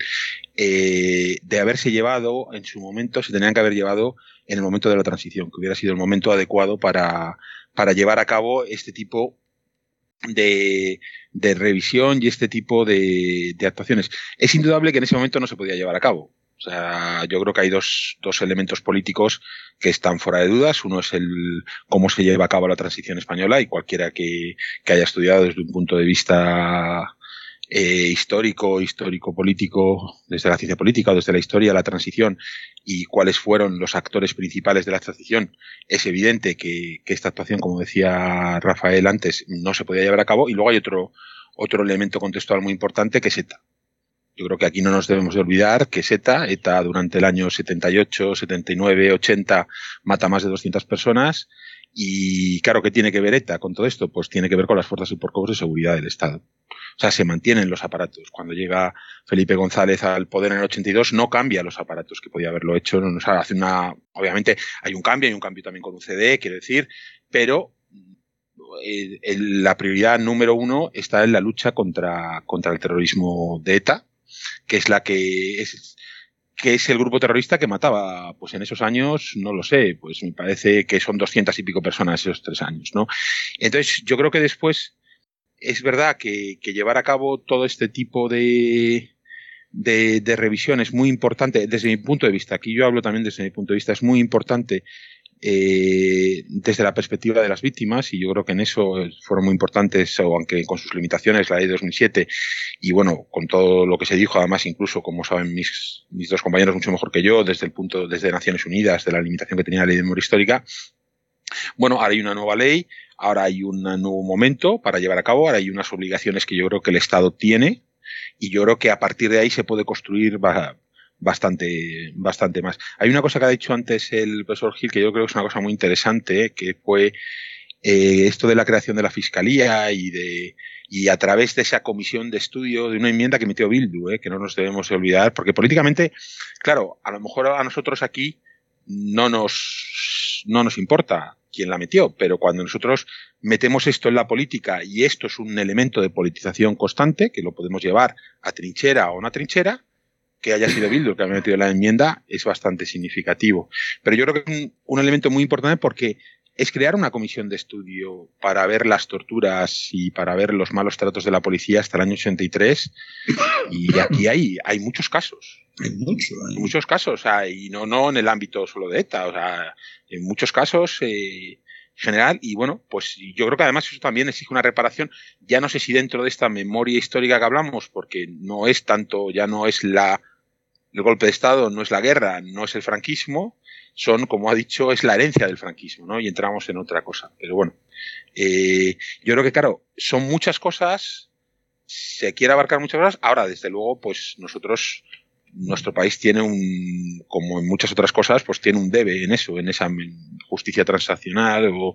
eh, de haberse llevado en su momento, se tenían que haber llevado en el momento de la transición, que hubiera sido el momento adecuado para, para llevar a cabo este tipo de, de revisión y este tipo de, de, actuaciones. Es indudable que en ese momento no se podía llevar a cabo. O sea, yo creo que hay dos, dos elementos políticos que están fuera de dudas. Uno es el cómo se lleva a cabo la transición española y cualquiera que, que haya estudiado desde un punto de vista eh, histórico, histórico político, desde la ciencia política o desde la historia la transición y cuáles fueron los actores principales de la transición, es evidente que, esta actuación, como decía Rafael antes, no se podía llevar a cabo. Y luego hay otro, otro elemento contextual muy importante que es ETA. Yo creo que aquí no nos debemos de olvidar que es ETA. ETA durante el año 78, 79, 80 mata más de 200 personas. Y claro, ¿qué tiene que ver ETA con todo esto? Pues tiene que ver con las fuerzas y cuerpos de seguridad del Estado. O sea, se mantienen los aparatos. Cuando llega Felipe González al poder en el 82, no cambia los aparatos que podía haberlo hecho. O hace una, obviamente hay un cambio, hay un cambio también con UCD, quiero decir, pero eh, la prioridad número uno está en la lucha contra, contra el terrorismo de ETA, que es la que es, que es el grupo terrorista que mataba, pues en esos años, no lo sé, pues me parece que son doscientas y pico personas esos tres años, ¿no? Entonces, yo creo que después es verdad que, llevar a cabo todo este tipo de, de, revisión es muy importante desde mi punto de vista. Aquí yo hablo también desde mi punto de vista. Es muy importante eh, desde la perspectiva de las víctimas y yo creo que en eso fueron muy importantes, aunque con sus limitaciones, la ley de 2007 y bueno, con todo lo que se dijo, además incluso como saben mis, mis dos compañeros mucho mejor que yo, desde el punto, desde Naciones Unidas, de la limitación que tenía la ley de memoria histórica, bueno, ahora hay una nueva ley, ahora hay un nuevo momento para llevar a cabo, ahora hay unas obligaciones que yo creo que el Estado tiene y yo creo que a partir de ahí se puede construir bastante, bastante más. Hay una cosa que ha dicho antes el profesor Gil que yo creo que es una cosa muy interesante, que fue eh, esto de la creación de la Fiscalía y de y a través de esa comisión de estudio de una enmienda que metió Bildu, eh, que no nos debemos olvidar, porque políticamente, claro, a lo mejor a nosotros aquí no nos, no nos importa quién la metió, pero cuando nosotros metemos esto en la política y esto es un elemento de politización constante, que lo podemos llevar a trinchera o no a trinchera, que haya sido Bildu el que ha metido la enmienda, es bastante significativo. Pero yo creo que es un, elemento muy importante porque es crear una comisión de estudio para ver las torturas y para ver los malos tratos de la policía hasta el año 83. Y aquí hay, hay muchos casos. Hay muchos. Muchos casos, o sea, y no, no en el ámbito solo de ETA, o sea, en muchos casos eh, general, y bueno, pues yo creo que además eso también exige una reparación, ya no sé si dentro de esta memoria histórica que hablamos, porque no es tanto, ya no es la el golpe de Estado, no es la guerra, no es el franquismo, son, como ha dicho, es la herencia del franquismo, ¿no? Y entramos en otra cosa. Pero bueno, eh, yo creo que, claro, son muchas cosas, se quiere abarcar muchas cosas. Ahora, desde luego, pues nosotros nuestro país tiene un, como en muchas otras cosas, pues tiene un debe en eso, en esa justicia transaccional o,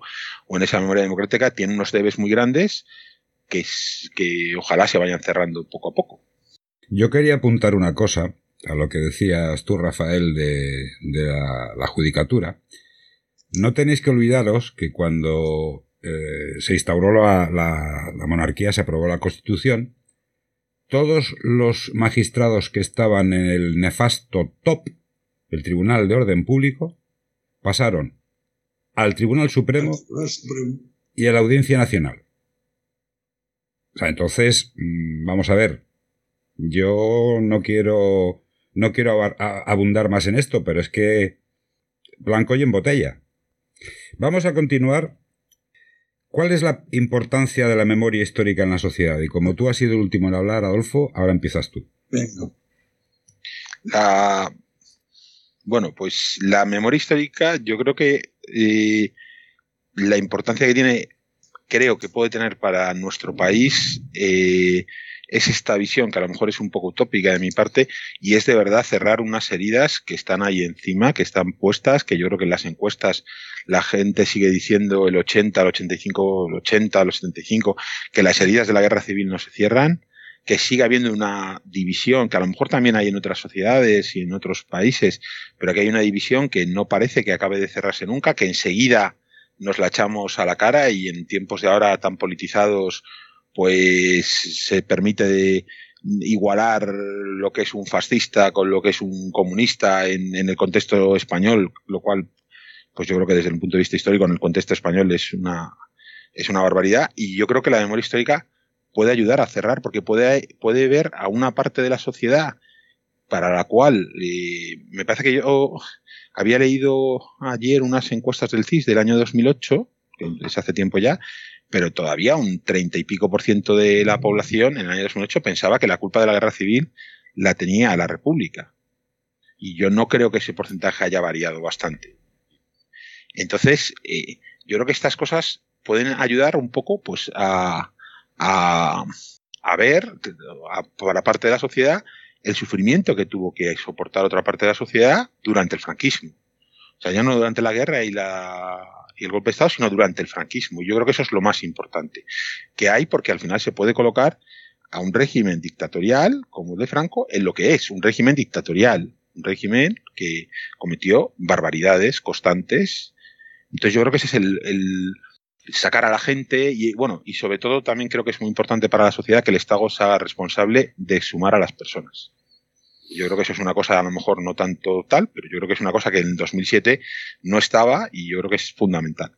en esa memoria democrática, tiene unos debes muy grandes que, que ojalá se vayan cerrando poco a poco. Yo quería apuntar una cosa a lo que decías tú, Rafael, de, la, judicatura. No tenéis que olvidaros que cuando eh, se instauró la monarquía, se aprobó la Constitución, todos los magistrados que estaban en el nefasto top del Tribunal de Orden Público pasaron al Tribunal Supremo y a la Audiencia Nacional. O sea, entonces, mm, vamos a ver, yo no quiero no quiero abundar más en esto, pero es que blanco y en botella. Vamos a continuar ¿Cuál es la importancia de la memoria histórica en la sociedad? Y como tú has sido el último en hablar, Adolfo, ahora empiezas tú. Venga. bueno, pues la memoria histórica, yo creo que eh, la importancia que tiene, creo que puede tener para nuestro país, eh, es esta visión que a lo mejor es un poco utópica de mi parte y es de verdad cerrar unas heridas que están ahí encima, que están puestas, que yo creo que en las encuestas la gente sigue diciendo el 80, el 85, el 80, el 75, que las heridas de la guerra civil no se cierran, que siga habiendo una división, que a lo mejor también hay en otras sociedades y en otros países, pero que hay una división que no parece que acabe de cerrarse nunca, que enseguida nos la echamos a la cara y en tiempos de ahora tan politizados pues se permite igualar lo que es un fascista con lo que es un comunista en, el contexto español, lo cual, pues yo creo que desde el punto de vista histórico en el contexto español es una, es una barbaridad. Y yo creo que la memoria histórica puede ayudar a cerrar porque puede, puede ver a una parte de la sociedad para la cual eh, me parece que yo había leído ayer unas encuestas del CIS del año 2008, es hace tiempo ya, pero todavía un treinta y pico por ciento de la población en el año 2008 pensaba que la culpa de la guerra civil la tenía la República. Y yo no creo que ese porcentaje haya variado bastante. Entonces, eh, yo creo que estas cosas pueden ayudar un poco pues a, a, a ver a, para parte de la sociedad el sufrimiento que tuvo que soportar otra parte de la sociedad durante el franquismo. O sea, ya no durante la guerra y la y el golpe de Estado, sino durante el franquismo. Yo creo que eso es lo más importante que hay, porque al final se puede colocar a un régimen dictatorial como el de Franco en lo que es un régimen dictatorial, un régimen que cometió barbaridades constantes. Entonces yo creo que ese es el, el sacar a la gente y bueno, y sobre todo también creo que es muy importante para la sociedad que el Estado sea responsable de sumar a las personas. Yo creo que eso es una cosa a lo mejor no tanto tal, pero yo creo que es una cosa que en 2007 no estaba y yo creo que es fundamental.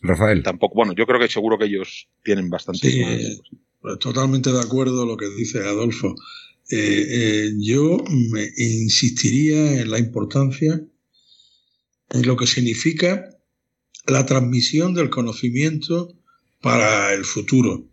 Rafael. Tampoco, bueno, yo creo que seguro que ellos tienen bastante. Sí, pues totalmente de acuerdo lo que dice Adolfo. Eh, eh, yo me insistiría en la importancia en lo que significa la transmisión del conocimiento para el futuro.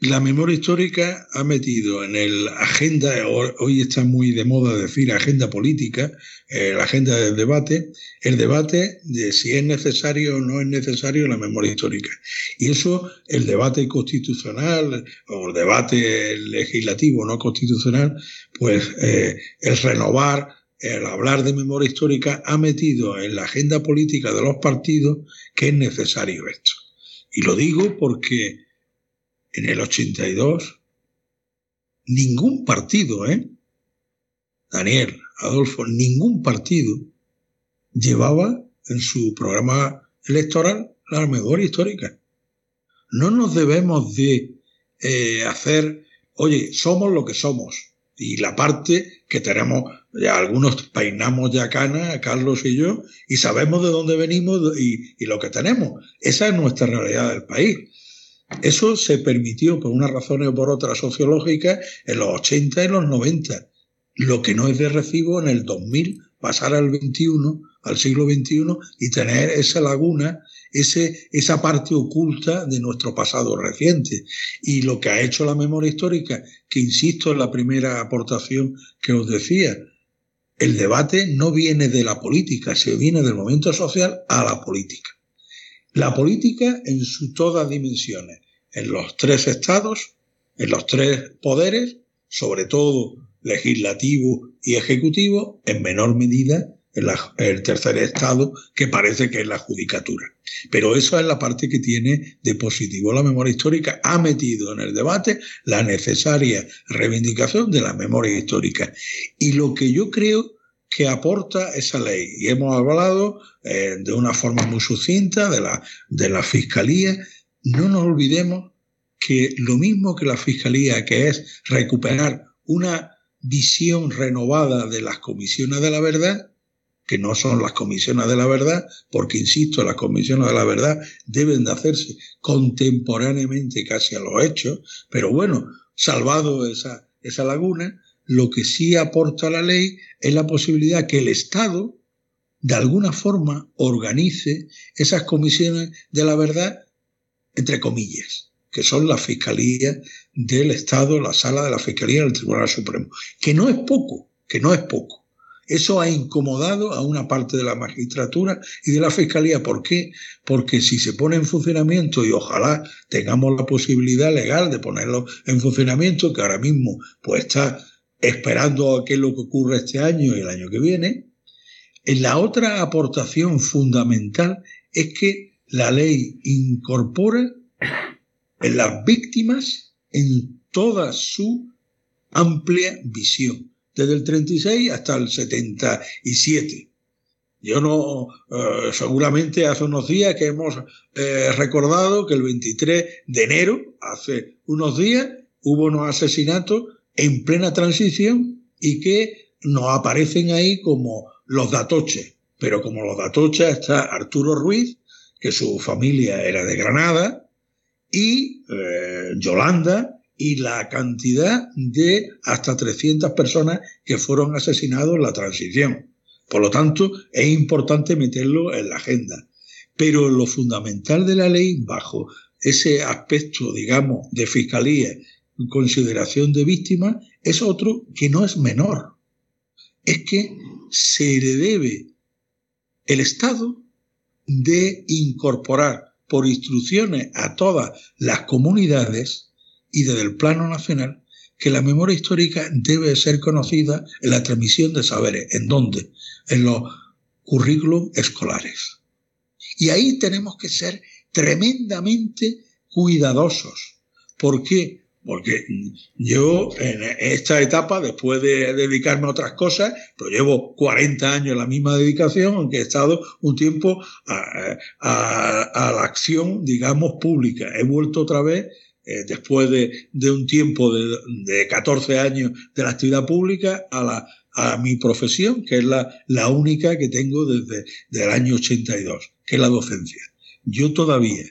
La memoria histórica ha metido en el agenda, hoy está muy de moda decir agenda política, eh, la agenda del debate, el debate de si es necesario o no es necesario la memoria histórica. Y eso, el debate constitucional o el debate legislativo no constitucional, pues eh, el renovar, el hablar de memoria histórica ha metido en la agenda política de los partidos que es necesario esto. Y lo digo porque en el 82, ningún partido, ¿eh? Daniel, Adolfo, ningún partido llevaba en su programa electoral la memoria histórica. No nos debemos de eh, hacer, oye, somos lo que somos. Y la parte que tenemos, ya algunos peinamos ya cana, Carlos y yo, y sabemos de dónde venimos y, y lo que tenemos. Esa es nuestra realidad del país. Eso se permitió por unas razones o por otras sociológicas en los 80 y los 90. Lo que no es de recibo en el 2000 pasar al 21, al siglo XXI y tener esa laguna, ese, esa parte oculta de nuestro pasado reciente. Y lo que ha hecho la memoria histórica, que insisto en la primera aportación que os decía, el debate no viene de la política, se viene del momento social a la política. La política en sus todas dimensiones, en los tres estados, en los tres poderes, sobre todo legislativo y ejecutivo, en menor medida el tercer estado, que parece que es la judicatura. Pero eso es la parte que tiene de positivo la memoria histórica. Ha metido en el debate la necesaria reivindicación de la memoria histórica. Y lo que yo creo que aporta esa ley, y hemos hablado eh, de una forma muy sucinta de la, de la Fiscalía, no nos olvidemos que lo mismo que la Fiscalía, que es recuperar una visión renovada de las comisiones de la verdad, que no son las comisiones de la verdad, porque, insisto, las comisiones de la verdad deben de hacerse contemporáneamente casi a los hechos, pero bueno, salvado esa, esa laguna, lo que sí aporta la ley es la posibilidad que el Estado, de alguna forma, organice esas comisiones de la verdad, entre comillas, que son la Fiscalía del Estado, la sala de la Fiscalía del Tribunal Supremo, que no es poco, que no es poco. Eso ha incomodado a una parte de la magistratura y de la fiscalía. ¿Por qué? Porque si se pone en funcionamiento, y ojalá tengamos la posibilidad legal de ponerlo en funcionamiento, que ahora mismo pues está esperando a qué es lo que ocurre este año y el año que viene, en la otra aportación fundamental es que la ley incorpora en las víctimas en toda su amplia visión desde el 36 hasta el 77. Yo no, eh, seguramente hace unos días que hemos eh, recordado que el 23 de enero, hace unos días, hubo unos asesinatos en plena transición y que nos aparecen ahí como los datoches. Pero como los datoches está Arturo Ruiz, que su familia era de Granada, y eh, Yolanda, y la cantidad de hasta 300 personas que fueron asesinados en la transición. Por lo tanto, es importante meterlo en la agenda. Pero lo fundamental de la ley, bajo ese aspecto, digamos, de fiscalía, consideración de víctimas, es otro que no es menor. Es que se le debe el Estado de incorporar por instrucciones a todas las comunidades y desde el plano nacional que la memoria histórica debe ser conocida en la transmisión de saberes. ¿En dónde? En los currículos escolares. Y ahí tenemos que ser tremendamente cuidadosos. ¿Por qué? Porque yo en esta etapa, después de dedicarme a otras cosas, pues llevo 40 años en la misma dedicación, aunque he estado un tiempo a, la acción, digamos, pública. He vuelto otra vez eh, después de, un tiempo de, 14 años de la actividad pública, a mi profesión, que es la, la única que tengo desde el año 82, que es la docencia. Yo todavía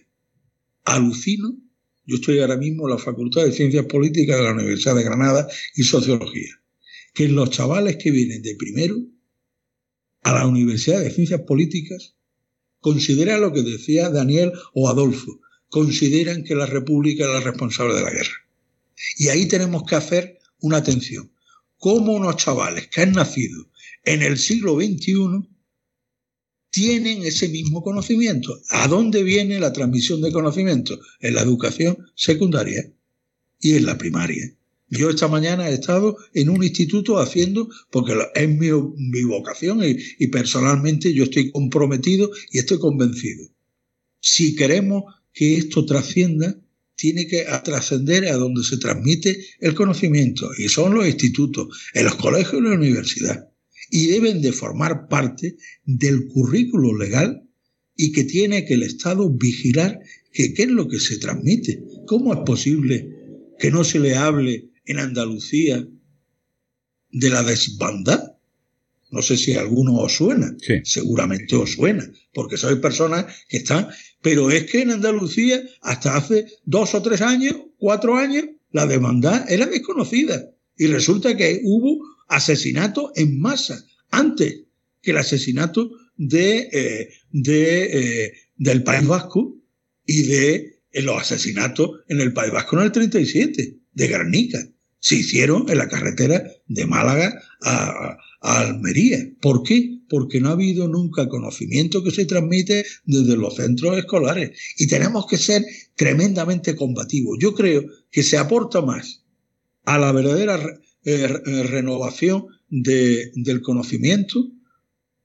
alucino, yo estoy ahora mismo en la Facultad de Ciencias Políticas de la Universidad de Granada y Sociología, que los chavales que vienen de primero a la Universidad de Ciencias Políticas considera lo que decía Daniel o Adolfo, consideran que la República es la responsable de la guerra. Y ahí tenemos que hacer una atención. ¿Cómo unos chavales que han nacido en el siglo XXI tienen ese mismo conocimiento? ¿A dónde viene la transmisión de conocimiento? En la educación secundaria y en la primaria. Yo esta mañana he estado en un instituto haciendo, porque es mi, vocación y personalmente yo estoy comprometido y estoy convencido. Si queremos que esto trascienda, tiene que trascender a donde se transmite el conocimiento, y son los institutos, en los colegios y la universidad, y deben de formar parte del currículo legal y que tiene que el Estado vigilar que qué es lo que se transmite. ¿Cómo es posible que no se le hable en Andalucía de la desbandad? No sé si a alguno os suena, seguramente os suena, porque sois personas que están pero es que en Andalucía, hasta hace dos o tres años, cuatro años, la demanda era desconocida. Y resulta que hubo asesinatos en masa antes que el asesinato de, eh, eh, del País Vasco y de eh, los asesinatos en el País Vasco en el 37, de Granica. Se hicieron en la carretera de Málaga a Almería. ¿Por qué? porque no ha habido nunca conocimiento que se transmite desde los centros escolares y tenemos que ser tremendamente combativos. Yo creo que se aporta más a la verdadera eh, renovación del conocimiento,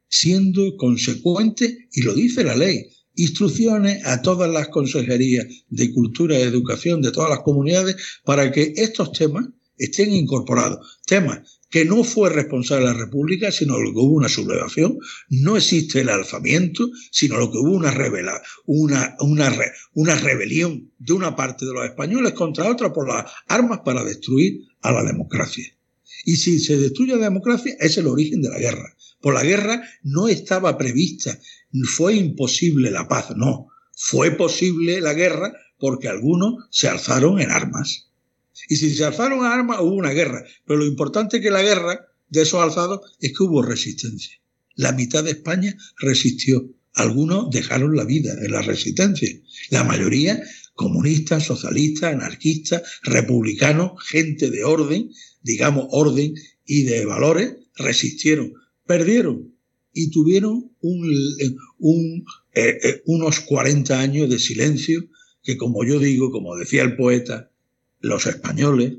siendo consecuente, y lo dice la ley, instrucciones a todas las consejerías de cultura y educación de todas las comunidades para que estos temas estén incorporados. Temas que no fue responsable la República, sino lo que hubo una sublevación. No existe el alzamiento, sino lo que hubo una, revela, una, una, una rebelión de una parte de los españoles contra otra por las armas para destruir a la democracia. Y si se destruye la democracia, es el origen de la guerra. Por la guerra no estaba prevista, fue imposible la paz, no. Fue posible la guerra porque algunos se alzaron en armas. Y si se alzaron armas, hubo una guerra. Pero lo importante que la guerra de esos alzados es que hubo resistencia. La mitad de España resistió. Algunos dejaron la vida en la resistencia. La mayoría comunistas, socialistas, anarquistas, republicanos, gente de orden, digamos orden y de valores, resistieron, perdieron y tuvieron eh, eh, unos 40 años de silencio que, como yo digo, como decía el poeta, los españoles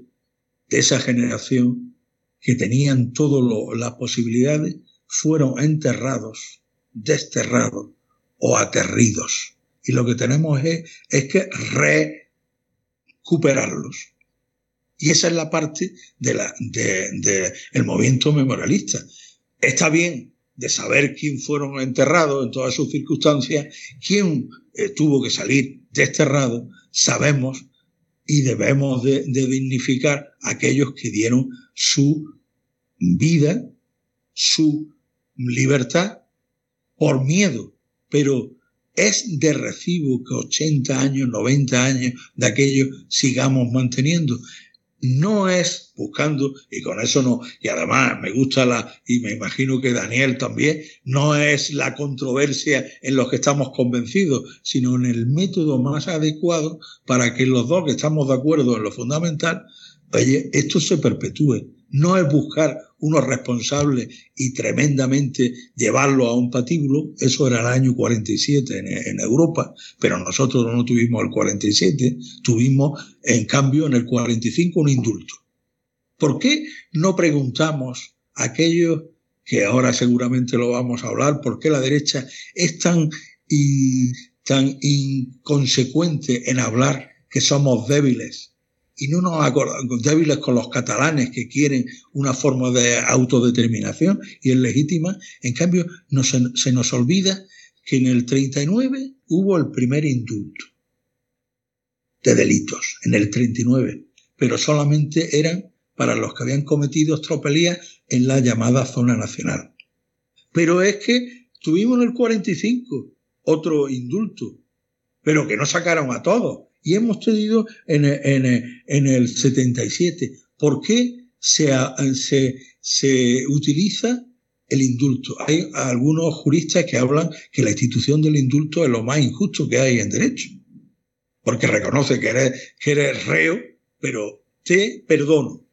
de esa generación que tenían todas las posibilidades fueron enterrados, desterrados o aterridos. Y lo que tenemos es, que recuperarlos. Y esa es la parte del de, el movimiento memorialista. Está bien de saber quién fueron enterrados en todas sus circunstancias, quién eh, tuvo que salir desterrado, sabemos y debemos de, dignificar a aquellos que dieron su vida, su libertad por miedo, pero es de recibo que 80 años, 90 años de aquello sigamos manteniendo no es buscando, y con eso no, y además me gusta la, y me imagino que Daniel también, no es la controversia en los que estamos convencidos, sino en el método más adecuado para que los dos que estamos de acuerdo en lo fundamental, oye, esto se perpetúe no es buscar unos responsables y tremendamente llevarlo a un patíbulo, eso era el año 47 en, en, Europa, pero nosotros no tuvimos el 47, tuvimos en cambio en el 45 un indulto. ¿Por qué no preguntamos a aquellos que ahora seguramente lo vamos a hablar, por qué la derecha es tan, tan inconsecuente en hablar que somos débiles? Y no nos acordamos débiles con los catalanes que quieren una forma de autodeterminación y es legítima. En cambio, se, se nos olvida que en el 39 hubo el primer indulto de delitos, en el 39, pero solamente eran para los que habían cometido tropelías en la llamada zona nacional. Pero es que tuvimos en el 45 otro indulto, pero que no sacaron a todos y hemos tenido en, en, en el 77. ¿Por qué se, se, se utiliza el indulto? Hay algunos juristas que hablan que la institución del indulto es lo más injusto que hay en derecho, porque reconoce que eres, que eres reo, pero te perdono.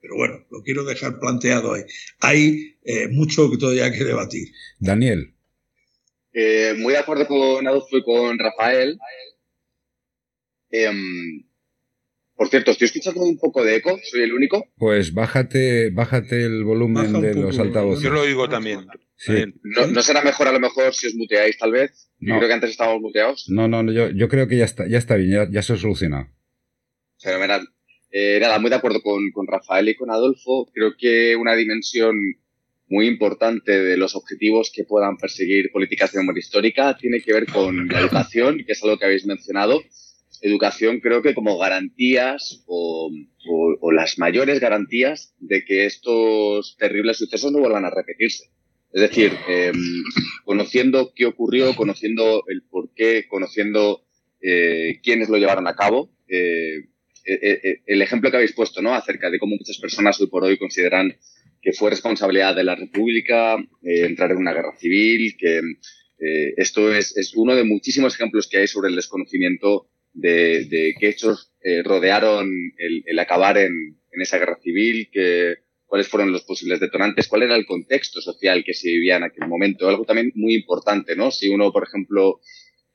Pero bueno, lo quiero dejar planteado ahí. Hay eh, mucho que todavía hay que debatir. Daniel. Eh, muy de acuerdo con Adolfo y con Rafael. Em, por cierto, estoy escuchando un poco de eco, soy el único. Pues bájate, bájate el volumen de los altavoces. Yo lo oigo también. No, será mejor a lo mejor si os muteáis, tal vez? Yo creo que antes estábamos muteados. No, no, yo, yo creo que ya está, ya está bien, ya, se ha solucionado. Fenomenal. Eh, nada, muy de acuerdo con, con Rafael y con Adolfo. Creo que una dimensión muy importante de los objetivos que puedan perseguir políticas de memoria histórica tiene que ver con la educación, que es algo que habéis mencionado, educación creo que como garantías o, las mayores garantías de que estos terribles sucesos no vuelvan a repetirse. Es decir, em, conociendo qué ocurrió, conociendo el por qué, conociendo eh, quiénes lo llevaron a cabo, eh, eh, el ejemplo que habéis puesto, ¿no? Acerca de cómo muchas personas hoy por hoy consideran que fue responsabilidad de la República entrar en una guerra civil, que esto es, es, uno de muchísimos ejemplos que hay sobre el desconocimiento de, de qué hechos eh, rodearon el, el acabar en, en, esa guerra civil, que, cuáles fueron los posibles detonantes, cuál era el contexto social que se vivía en aquel momento. Algo también muy importante, ¿no? Si uno, por ejemplo,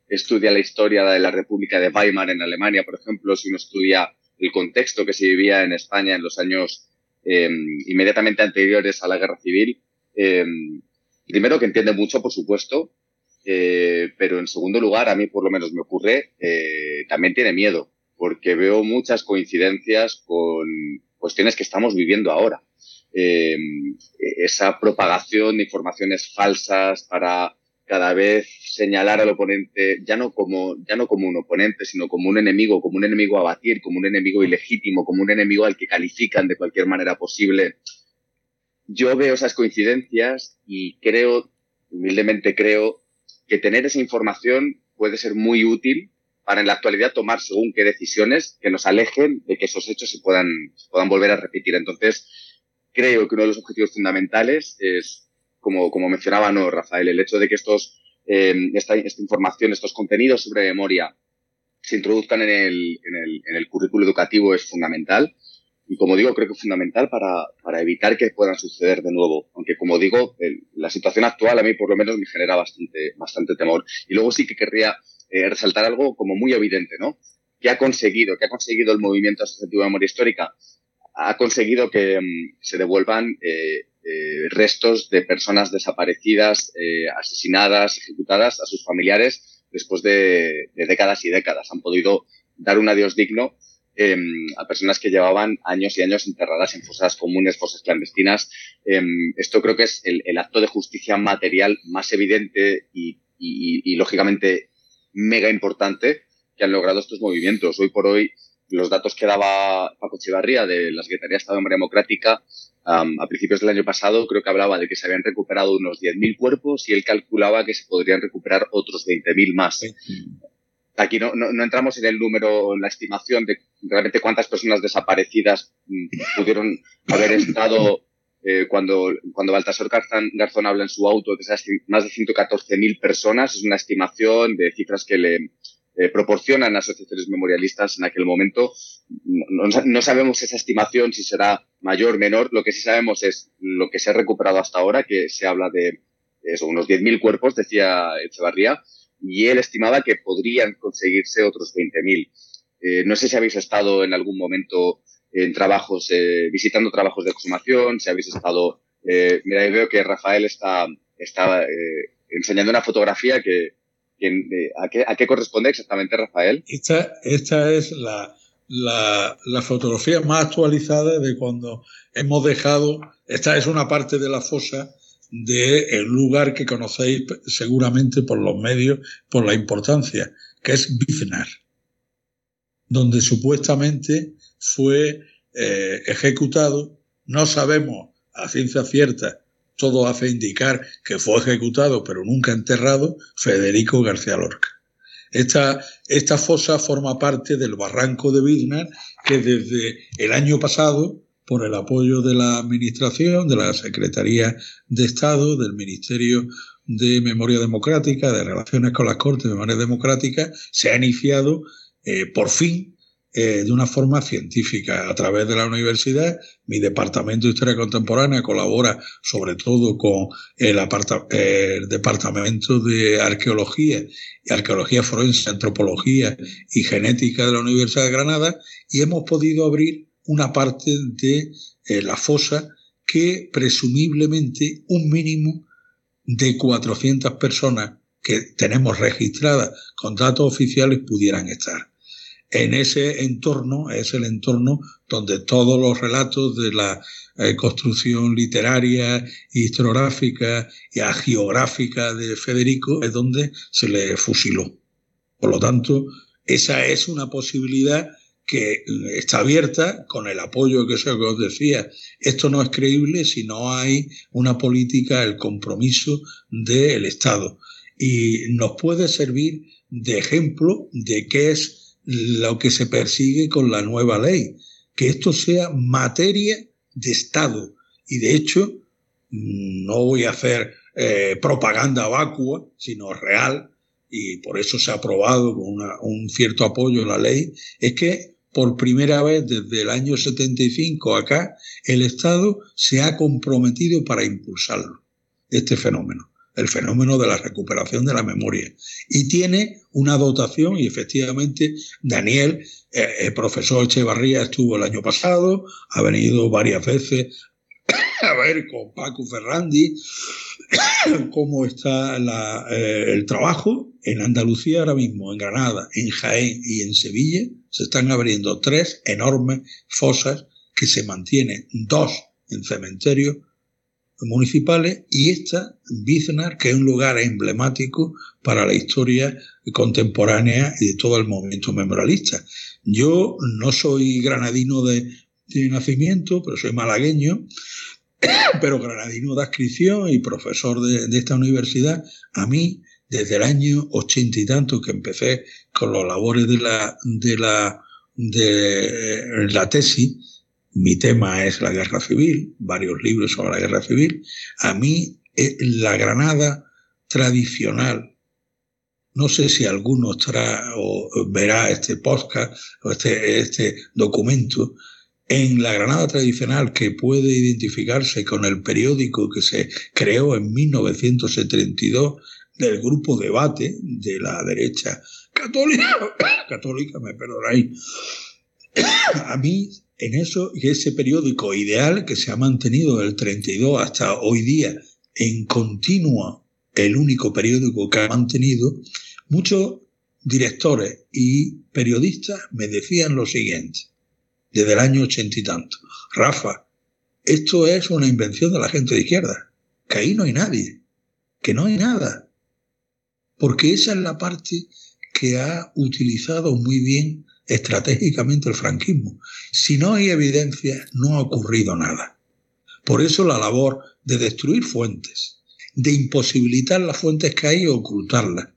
estudia la historia de la República de Weimar en Alemania, por ejemplo, si uno estudia el contexto que se vivía en España en los años em, inmediatamente anteriores a la guerra civil. Em, primero, que entiende mucho, por supuesto, eh, pero en segundo lugar, a mí por lo menos me ocurre, eh, también tiene miedo, porque veo muchas coincidencias con cuestiones que estamos viviendo ahora. Em, esa propagación de informaciones falsas para cada vez señalar al oponente ya no como ya no como un oponente sino como un enemigo como un enemigo a batir como un enemigo ilegítimo como un enemigo al que califican de cualquier manera posible yo veo esas coincidencias y creo humildemente creo que tener esa información puede ser muy útil para en la actualidad tomar según qué decisiones que nos alejen de que esos hechos se puedan, puedan volver a repetir. Entonces, creo que uno de los objetivos fundamentales es, como, como mencionaba no, Rafael, el hecho de que estos, eh, esta, esta, información, estos contenidos sobre memoria se introduzcan en el, en el, en el currículo educativo es fundamental. Y como digo, creo que es fundamental para, para evitar que puedan suceder de nuevo. Aunque como digo, el, la situación actual a mí por lo menos me genera bastante, bastante temor. Y luego sí que querría eh, resaltar algo como muy evidente, ¿no? ¿Qué ha conseguido? ¿Qué ha conseguido el movimiento asociativo de memoria histórica? Ha conseguido que mm, se devuelvan eh, eh, restos de personas desaparecidas, asesinadas, ejecutadas a sus familiares después de, de, décadas y décadas. Han podido dar un adiós digno em, a personas que llevaban años y años enterradas en fosas comunes, fosas clandestinas. Em, esto creo que es el, acto de justicia material más evidente y, lógicamente mega importante que han logrado estos movimientos. Hoy por hoy, los datos que daba Paco Chivarría de la Secretaría de Estado de Memoria Democrática um, a principios del año pasado creo que hablaba de que se habían recuperado unos 10.000 cuerpos y él calculaba que se podrían recuperar otros 20.000 más. Aquí no, entramos en el número, en la estimación de realmente cuántas personas desaparecidas mm, pudieron haber estado eh, cuando, cuando Baltasar Garzón, habla en su auto de esas más de 114.000 personas, es una estimación de cifras que le eh, proporcionan asociaciones memorialistas en aquel momento. No, no, sabemos esa estimación si será mayor o menor, lo que sí sabemos es lo que se ha recuperado hasta ahora, que se habla de eso, unos 10.000 cuerpos, decía Echevarría, y él estimaba que podrían conseguirse otros 20.000. Eh, no sé si habéis estado en algún momento en trabajos, eh, visitando trabajos de exhumación, si habéis estado, eh, mira, veo que Rafael está, está eh, enseñando una fotografía que, que eh, ¿a, qué, ¿a, qué, corresponde exactamente, Rafael? Esta, esta es la, la, la, fotografía más actualizada de cuando hemos dejado, esta es una parte de la fosa del de lugar que conocéis seguramente por los medios, por la importancia, que es Biznar, donde supuestamente fue eh, ejecutado. No sabemos a ciencia cierta, todo hace indicar que fue ejecutado, pero nunca enterrado, Federico García Lorca. Esta, esta fosa forma parte del barranco de Biznar, que desde el año pasado, por el apoyo de la Administración, de la Secretaría de Estado, del Ministerio de Memoria Democrática, de Relaciones con las Cortes de Memoria Democrática, se ha iniciado eh, por fin eh, de una forma científica a través de la universidad. Mi departamento de Historia Contemporánea colabora sobre todo con el, el departamento de Arqueología y Arqueología Forense, Antropología y Genética de la Universidad de Granada y hemos podido abrir una parte de eh, la fosa que presumiblemente un mínimo de 400 personas que tenemos registradas con datos oficiales pudieran estar en ese entorno es el entorno donde todos los relatos de la eh, construcción literaria, historiográfica y geográfica de Federico es donde se le fusiló. Por lo tanto, esa es una posibilidad que está abierta con el apoyo que que os decía. Esto no es creíble si no hay una política, el compromiso del Estado. Y nos puede servir de ejemplo de qué es lo que se persigue con la nueva ley, que esto sea materia de Estado. Y de hecho, no voy a hacer eh, propaganda vacua, sino real, y por eso se ha aprobado con una, un cierto apoyo la ley, es que por primera vez desde el año 75 acá, el Estado se ha comprometido para impulsarlo, este fenómeno. el fenómeno de la recuperación de la memoria. Y tiene una dotación, y efectivamente Daniel, eh, el profesor Echevarría estuvo el año pasado, ha venido varias veces a ver con Paco Ferrandi cómo está eh, el trabajo. En Andalucía ahora mismo, en Granada, en Jaén y en Sevilla, se están abriendo tres enormes fosas que se mantienen, dos en cementerios municipales y esta, Biznar, que es un lugar emblemático para la historia contemporánea y de todo el movimiento memorialista. Yo no soy granadino de, nacimiento, pero soy malagueño, pero granadino de adscripción y profesor de, de, esta universidad. A mí, desde el año ochenta y tanto que empecé con los labores de la, de la, de la tesis, mi tema es la guerra civil, varios libros sobre la guerra civil. A mí, eh, la Granada tradicional, no sé si alguno estará o verá este podcast o este, este documento, en la Granada tradicional que puede identificarse con el periódico que se creó en 1972 del grupo Debate de la derecha católica, católica, me perdonáis, a mí en eso y ese periódico ideal que se ha mantenido del 32 hasta hoy día en continua, el único periódico que ha mantenido, muchos directores y periodistas me decían lo siguiente, desde el año ochenta y tanto, Rafa, esto es una invención de la gente de izquierda, que ahí no hay nadie, que no hay nada, porque esa es la parte que ha utilizado muy bien estratégicamente el franquismo. Si no hay evidencia, no ha ocurrido nada. Por eso la labor de destruir fuentes, de imposibilitar las fuentes que hay y ocultarlas.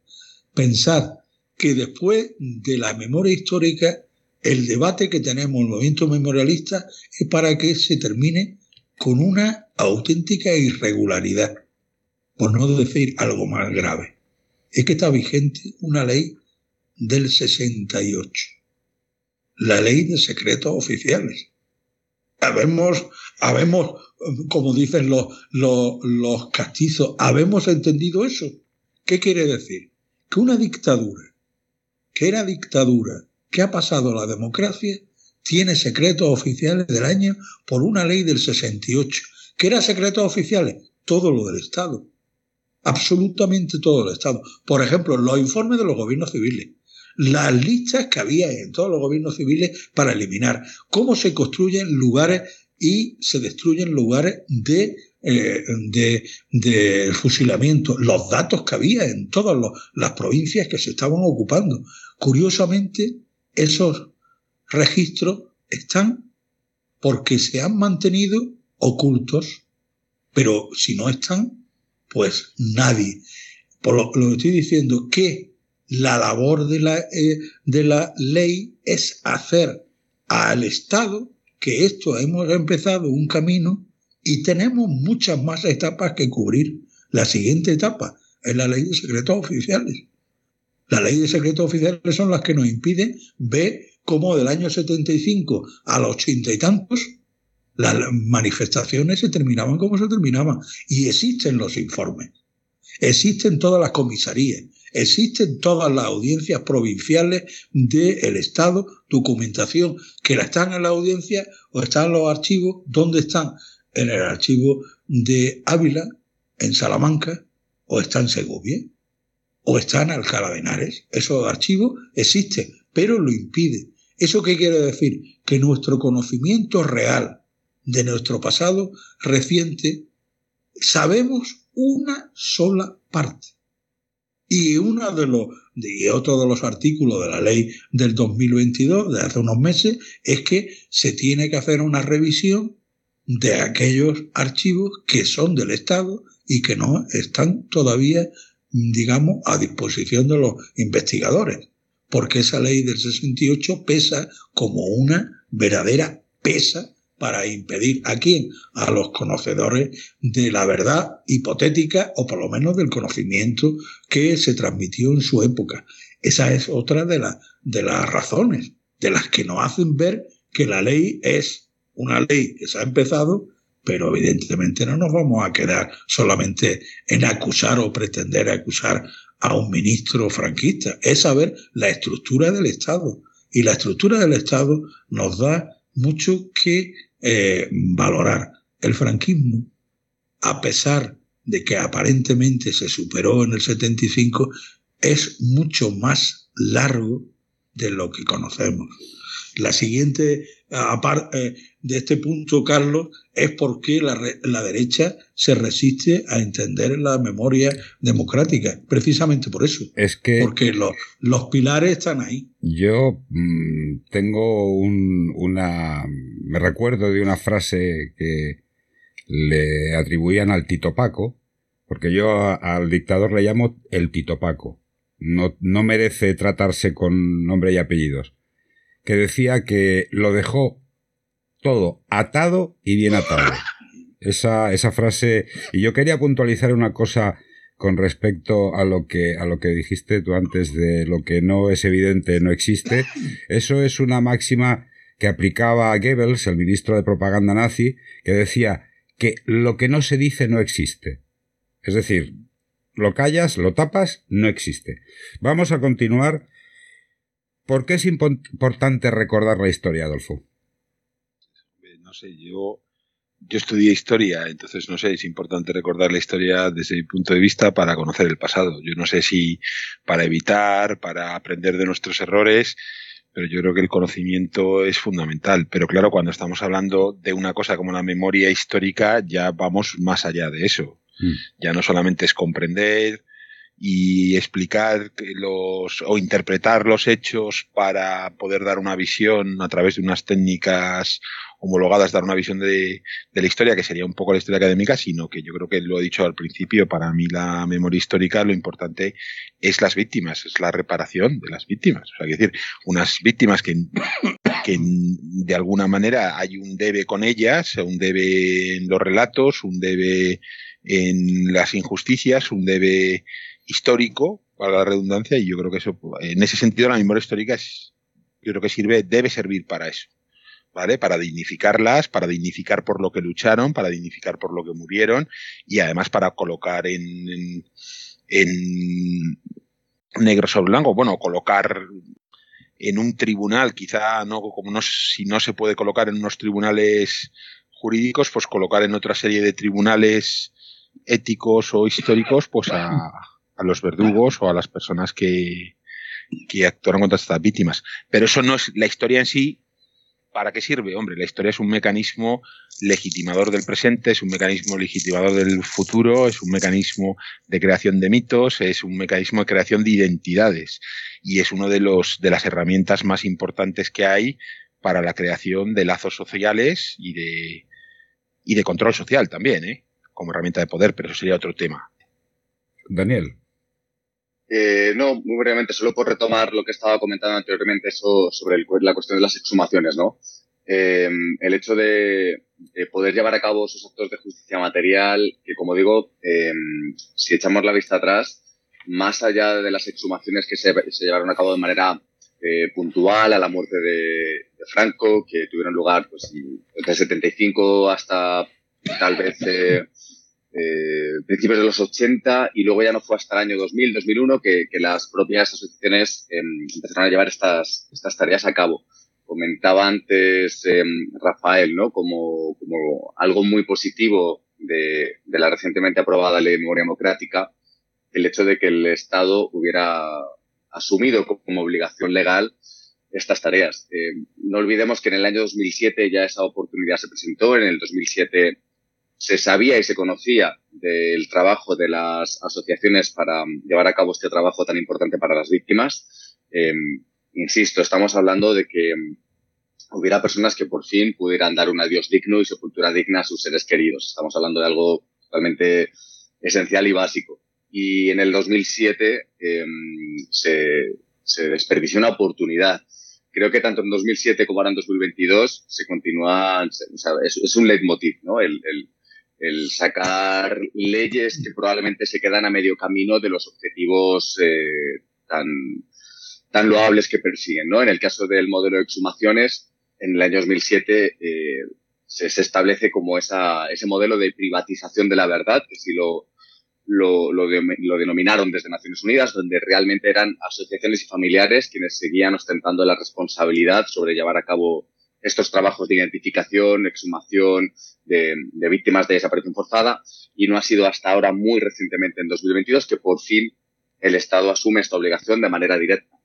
Pensar que después de la memoria histórica, el debate que tenemos en el movimiento memorialista es para que se termine con una auténtica irregularidad, por no decir algo más grave. Es que está vigente una ley del 68 la ley de secretos oficiales. Habemos, habemos como dicen los, los, los castizos, habemos entendido eso. ¿Qué quiere decir? Que una dictadura, que era dictadura, que ha pasado la democracia, tiene secretos oficiales del año por una ley del 68. ¿Qué era secretos oficiales? Todo lo del Estado. Absolutamente todo el Estado. Por ejemplo, los informes de los gobiernos civiles las listas que había en todos los gobiernos civiles para eliminar, cómo se construyen lugares y se destruyen lugares de, eh, de, fusilamiento, los datos que había en todas las provincias que se estaban ocupando. Curiosamente, esos registros están porque se han mantenido ocultos, pero si no están, pues nadie. Por lo, que estoy diciendo, que la labor de la, eh, de la ley es hacer al Estado que esto hemos empezado un camino y tenemos muchas más etapas que cubrir. La siguiente etapa es la ley de secretos oficiales. La ley de secretos oficiales son las que nos impiden ver cómo del año 75 a los ochenta y tantos las manifestaciones se terminaban como se terminaban. Y existen los informes, existen todas las comisarías, Existen todas las audiencias provinciales del Estado, documentación que la están en la audiencia o están en los archivos. ¿Dónde están? En el archivo de Ávila, en Salamanca, o está en Segovia, o está en Alcalá de Henares. Esos archivos existen, pero lo impide. ¿Eso qué quiere decir? Que nuestro conocimiento real de nuestro pasado reciente sabemos una sola parte. Y uno de los y otro de los artículos de la ley del 2022 de hace unos meses es que se tiene que hacer una revisión de aquellos archivos que son del Estado y que no están todavía, digamos, a disposición de los investigadores, porque esa ley del 68 pesa como una verdadera pesa para impedir a quién? A los conocedores de la verdad hipotética o por lo menos del conocimiento que se transmitió en su época. Esa es otra de, de las razones, de las que nos hacen ver que la ley es una ley que se ha empezado pero evidentemente no nos vamos a quedar solamente en acusar o pretender acusar a un ministro franquista, es saber la estructura del Estado. Y la estructura del Estado nos da mucho que eh, valorar. El franquismo, a pesar de que aparentemente se superó en el 75, es mucho más largo de lo que conocemos. La siguiente, aparte de este punto, Carlos, es porque la, la, derecha se resiste a entender la memoria democrática. Precisamente por eso. Es que. Porque los, los pilares están ahí. Yo mmm, tengo un, una. Me recuerdo de una frase que le atribuían al Tito Paco, porque yo a, al dictador le llamo el Tito Paco. No, no merece tratarse con nombre y apellidos. Que decía que lo dejó todo atado y bien atado. Esa, esa frase. Y yo quería puntualizar una cosa con respecto a lo que a lo que dijiste tú antes de lo que no es evidente no existe. Eso es una máxima que aplicaba a Goebbels, el ministro de propaganda nazi, que decía que lo que no se dice no existe. Es decir, lo callas, lo tapas, no existe. Vamos a continuar. ¿Por qué es importante recordar la historia, Adolfo? no sé, yo, yo estudié historia, entonces no sé, es importante recordar la historia desde mi punto de vista para conocer el pasado. Yo no sé si para evitar, para aprender de nuestros errores, pero yo creo que el conocimiento es fundamental. Pero claro, cuando estamos hablando de una cosa como la memoria histórica, ya vamos más allá de eso. Mm. Ya no solamente es comprender y explicar los o interpretar los hechos para poder dar una visión a través de unas técnicas homologadas dar una visión de, la historia, que sería un poco la historia académica, sino que yo creo que lo he dicho al principio, para mí la memoria histórica lo importante es las víctimas, es la reparación de las víctimas. O sea, es decir, unas víctimas que, que de alguna manera hay un debe con ellas, un debe en los relatos, un debe en las injusticias, un debe histórico, para la redundancia, y yo creo que eso, en ese sentido, la memoria histórica es, yo creo que sirve, debe servir para eso. ¿vale? Para dignificarlas, para dignificar por lo que lucharon, para dignificar por lo que murieron y además para colocar en, en, en negro sobre blanco, bueno, colocar en un tribunal, quizá no como no si no se puede colocar en unos tribunales jurídicos, pues colocar en otra serie de tribunales éticos o históricos, pues a, a los verdugos o a las personas que, que actuaron contra estas víctimas. Pero eso no es la historia en sí, ¿Para qué sirve? Hombre, la historia es un mecanismo legitimador del presente, es un mecanismo legitimador del futuro, es un mecanismo de creación de mitos, es un mecanismo de creación de identidades y es uno de los de las herramientas más importantes que hay para la creación de lazos sociales y de y de control social también, ¿eh? como herramienta de poder, pero eso sería otro tema. Daniel. Eh, no, muy brevemente, solo por retomar lo que estaba comentando anteriormente eso sobre el, la cuestión de las exhumaciones, ¿no? Eh, el hecho de, de, poder llevar a cabo esos actos de justicia material, que como digo, eh, si echamos la vista atrás, más allá de las exhumaciones que se, llevaron a cabo de manera eh, puntual a la muerte de, de, Franco, que tuvieron lugar pues, desde el 75 hasta tal vez eh, principios de los 80 y luego ya no fue hasta el año 2000, 2001 que, que las propias asociaciones eh, empezaron a llevar estas, estas tareas a cabo. Comentaba antes eh, Rafael, ¿no? Como, como algo muy positivo de, de la recientemente aprobada ley de memoria democrática, el hecho de que el Estado hubiera asumido como obligación legal estas tareas. Eh, no olvidemos que en el año 2007 ya esa oportunidad se presentó, en el 2007 se sabía y se conocía del trabajo de las asociaciones para llevar a cabo este trabajo tan importante para las víctimas. Eh, insisto, estamos hablando de que hubiera personas que por fin pudieran dar un adiós digno y sepultura digna a sus seres queridos. Estamos hablando de algo totalmente esencial y básico. Y en el 2007 eh, se, se desperdició una oportunidad creo que tanto en 2007 como ahora en 2022 se continúa, o sea, es, es, un leitmotiv, ¿no? El, el, el sacar leyes que probablemente se quedan a medio camino de los objetivos eh, tan, tan loables que persiguen. ¿no? En el caso del modelo de exhumaciones, en el año 2007 eh, se, establece como esa, ese modelo de privatización de la verdad, que si lo, lo, lo, denominaron desde Naciones Unidas, donde realmente eran asociaciones y familiares quienes seguían ostentando la responsabilidad sobre llevar a cabo estos trabajos de identificación, exhumación de, víctimas de desaparición forzada y no ha sido hasta ahora muy recientemente en 2022 que por fin el Estado asume esta obligación de manera directa,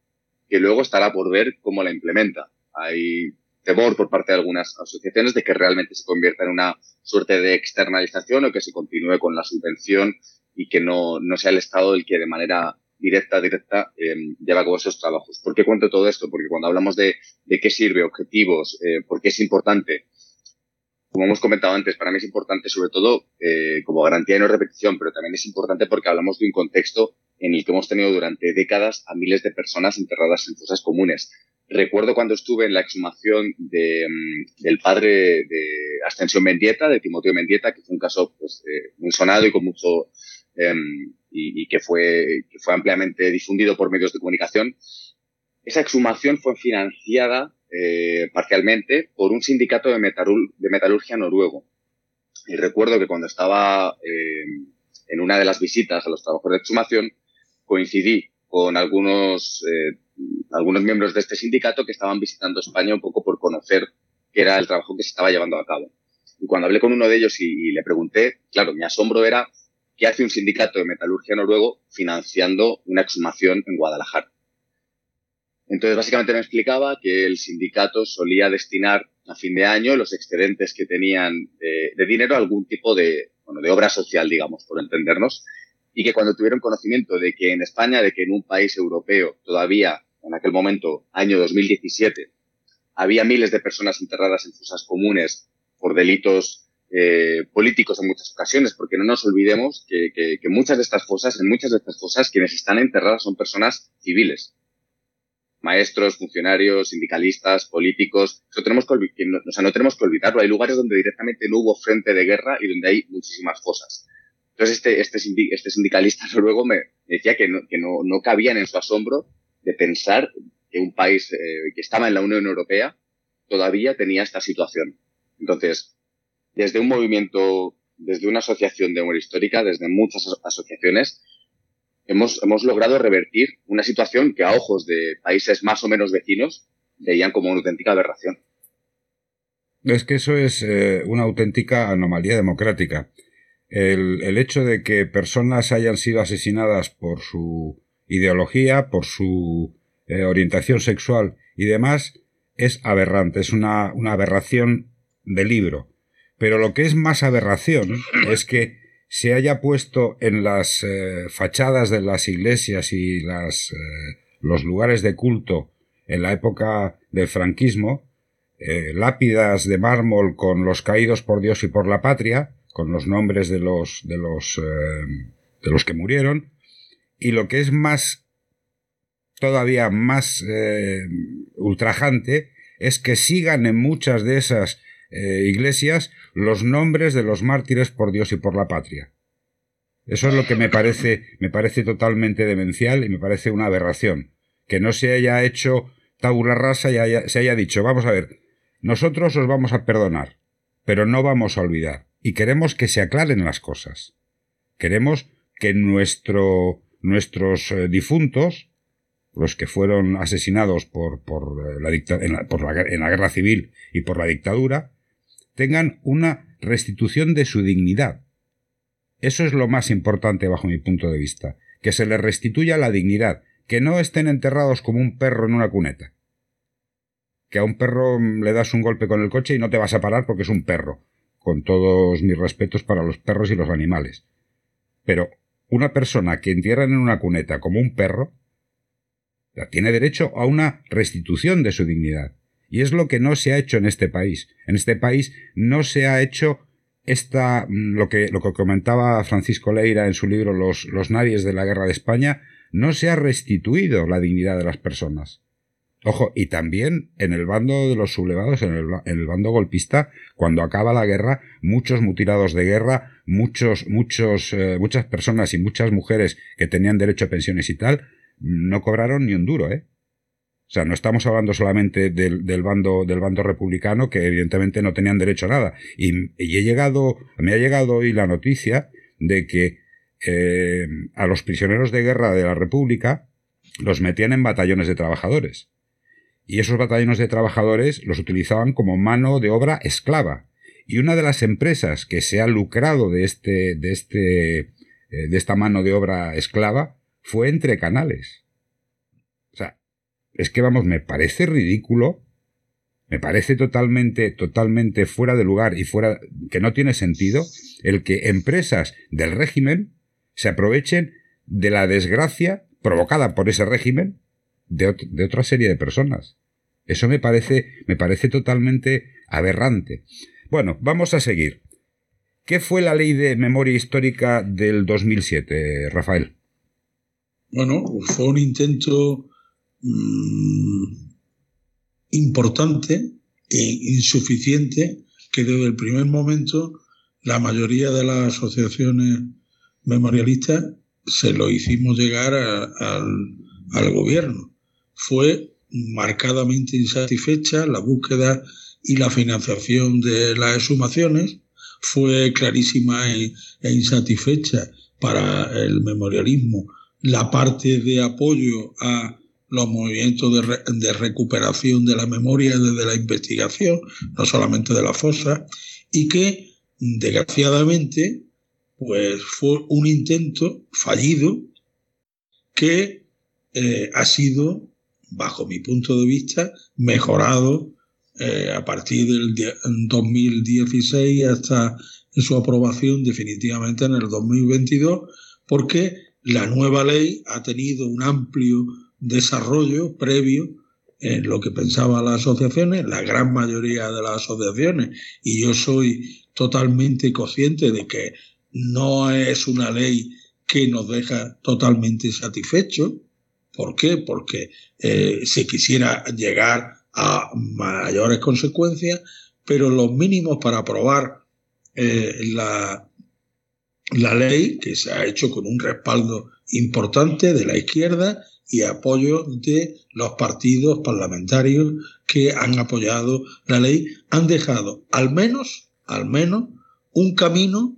que luego estará por ver cómo la implementa. Hay temor por parte de algunas asociaciones de que realmente se convierta en una suerte de externalización o que se continúe con la subvención y que no, no sea el Estado el que de manera directa, directa, eh, lleva a cabo esos trabajos. ¿Por qué cuento todo esto? Porque cuando hablamos de, de qué sirve, objetivos, eh, por qué es importante, como hemos comentado antes, para mí es importante sobre todo eh, como garantía de no repetición, pero también es importante porque hablamos de un contexto en el que hemos tenido durante décadas a miles de personas enterradas en fosas comunes. Recuerdo cuando estuve en la exhumación de, mm, del padre de Ascensión Mendieta, de Timoteo Mendieta, que fue un caso pues, eh, muy sonado y con mucho em, y, que fue que fue ampliamente difundido por medios de comunicación. Esa exhumación fue financiada eh, parcialmente por un sindicato de, de metalurgia noruego. Y recuerdo que cuando estaba em, en una de las visitas a los trabajos de exhumación coincidí con algunos eh, algunos miembros de este sindicato que estaban visitando España un poco por conocer qué era el trabajo que se estaba llevando a cabo. Y cuando hablé con uno de ellos y, le pregunté, claro, mi asombro era qué hace un sindicato de metalurgia noruego financiando una exhumación en Guadalajara. Entonces, básicamente me explicaba que el sindicato solía destinar a fin de año los excedentes que tenían de, de dinero a algún tipo de, bueno, de obra social, digamos, por entendernos, y que cuando tuvieron conocimiento de que en España, de que en un país europeo todavía, en aquel momento, año 2017, había miles de personas enterradas en fosas comunes por delitos eh, políticos en muchas ocasiones, porque no nos olvidemos que, que, muchas de estas fosas, en muchas de estas fosas, quienes están enterradas son personas civiles. Maestros, funcionarios, sindicalistas, políticos. Eso tenemos que, o sea, no tenemos que olvidarlo. Hay lugares donde directamente no hubo frente de guerra y donde hay muchísimas fosas. Entonces este, este, este sindicalista luego me decía que, no, que no, no, cabían en su asombro de pensar que un país eh, que estaba en la Unión Europea todavía tenía esta situación. Entonces, desde un movimiento, desde una asociación de memoria histórica, desde muchas asociaciones, hemos, hemos logrado revertir una situación que a ojos de países más o menos vecinos veían como una auténtica aberración. Es que eso es eh, una auténtica anomalía democrática el, hecho de que personas hayan sido asesinadas por su ideología, por su eh, orientación sexual y demás, es aberrante, es una, aberración de libro. Pero lo que es más aberración es que se haya puesto en las eh, fachadas de las iglesias y las, eh, los lugares de culto en la época del franquismo, lápidas de mármol con los caídos por Dios y por la patria, con los nombres de los, de los, eh, de los que murieron. Y lo que es más, todavía más eh, ultrajante, es que sigan en muchas de esas eh, iglesias los nombres de los mártires por Dios y por la patria. Eso es lo que me parece, me parece totalmente demencial y me parece una aberración. Que no se haya hecho tabula rasa y se haya dicho, vamos a ver, nosotros os vamos a perdonar, pero no vamos a olvidar y queremos que se aclaren las cosas. Queremos que nuestro, nuestros eh, difuntos, los que fueron asesinados por, por, eh, la, la, por la, en la guerra civil y por la dictadura, tengan una restitución de su dignidad. Eso es lo más importante bajo mi punto de vista, que se les restituya la dignidad, que no estén enterrados como un perro en una cuneta. Que a un perro le das un golpe con el coche y no te vas a parar porque es un perro con todos mis respetos para los perros y los animales. Pero una persona que entierran en una cuneta como un perro, tiene derecho a una restitución de su dignidad. Y es lo que no se ha hecho en este país. En este país no se ha hecho esta, mm, lo que, lo que comentaba Francisco Leira en su libro Los, los nadies de la guerra de España, no se ha restituido la dignidad de las personas. Ojo, y también en el bando de los sublevados, en el, bando golpista, cuando acaba la guerra, muchos mutilados de guerra, muchos, muchos, eh, muchas personas y muchas mujeres que tenían derecho a pensiones y tal, no cobraron ni un duro, ¿eh? Sea, no estamos hablando solamente del, bando, del bando republicano, que evidentemente no tenían derecho a nada. Y, he llegado, me ha llegado hoy la noticia de que eh, a los prisioneros de guerra de la República los metían en batallones de trabajadores. Y esos batallones de trabajadores los utilizaban como mano de obra esclava. Y una de las empresas que se ha lucrado de este, de este, eh, de esta mano de obra esclava fue entre canales. Es que vamos, me parece ridículo, me parece totalmente, totalmente fuera de lugar y fuera, que no tiene sentido el que empresas del régimen se aprovechen de la desgracia provocada por ese régimen de, de otra serie de personas. Eso me parece, me parece totalmente aberrante. Bueno, vamos a seguir. ¿Qué fue la ley de memoria histórica del 2007, Rafael? Bueno, fue un intento mm, importante e insuficiente que desde el primer momento la mayoría de las asociaciones memorialistas se lo hicimos llegar al gobierno. Fue marcadamente insatisfecha la búsqueda y la financiación de las exhumaciones fue clarísima e, e, insatisfecha para el memorialismo. La parte de apoyo a los movimientos de, de, recuperación de la memoria desde la investigación, no solamente de la fosa, y que desgraciadamente pues fue un intento fallido que eh, ha sido, bajo mi punto de vista, mejorado eh, a partir del 2016 hasta su aprobación definitivamente en el 2022, porque la nueva ley ha tenido un amplio desarrollo previo en lo que pensaban las asociaciones, la gran mayoría de las asociaciones, y yo soy totalmente consciente de que no es una ley que nos deja totalmente satisfechos. ¿Por qué? Porque eh, se quisiera llegar a mayores consecuencias, pero los mínimos para aprobar eh, la, la ley, que se ha hecho con un respaldo importante de la izquierda y apoyo de los partidos parlamentarios que han apoyado la ley, han dejado al menos, al menos, un camino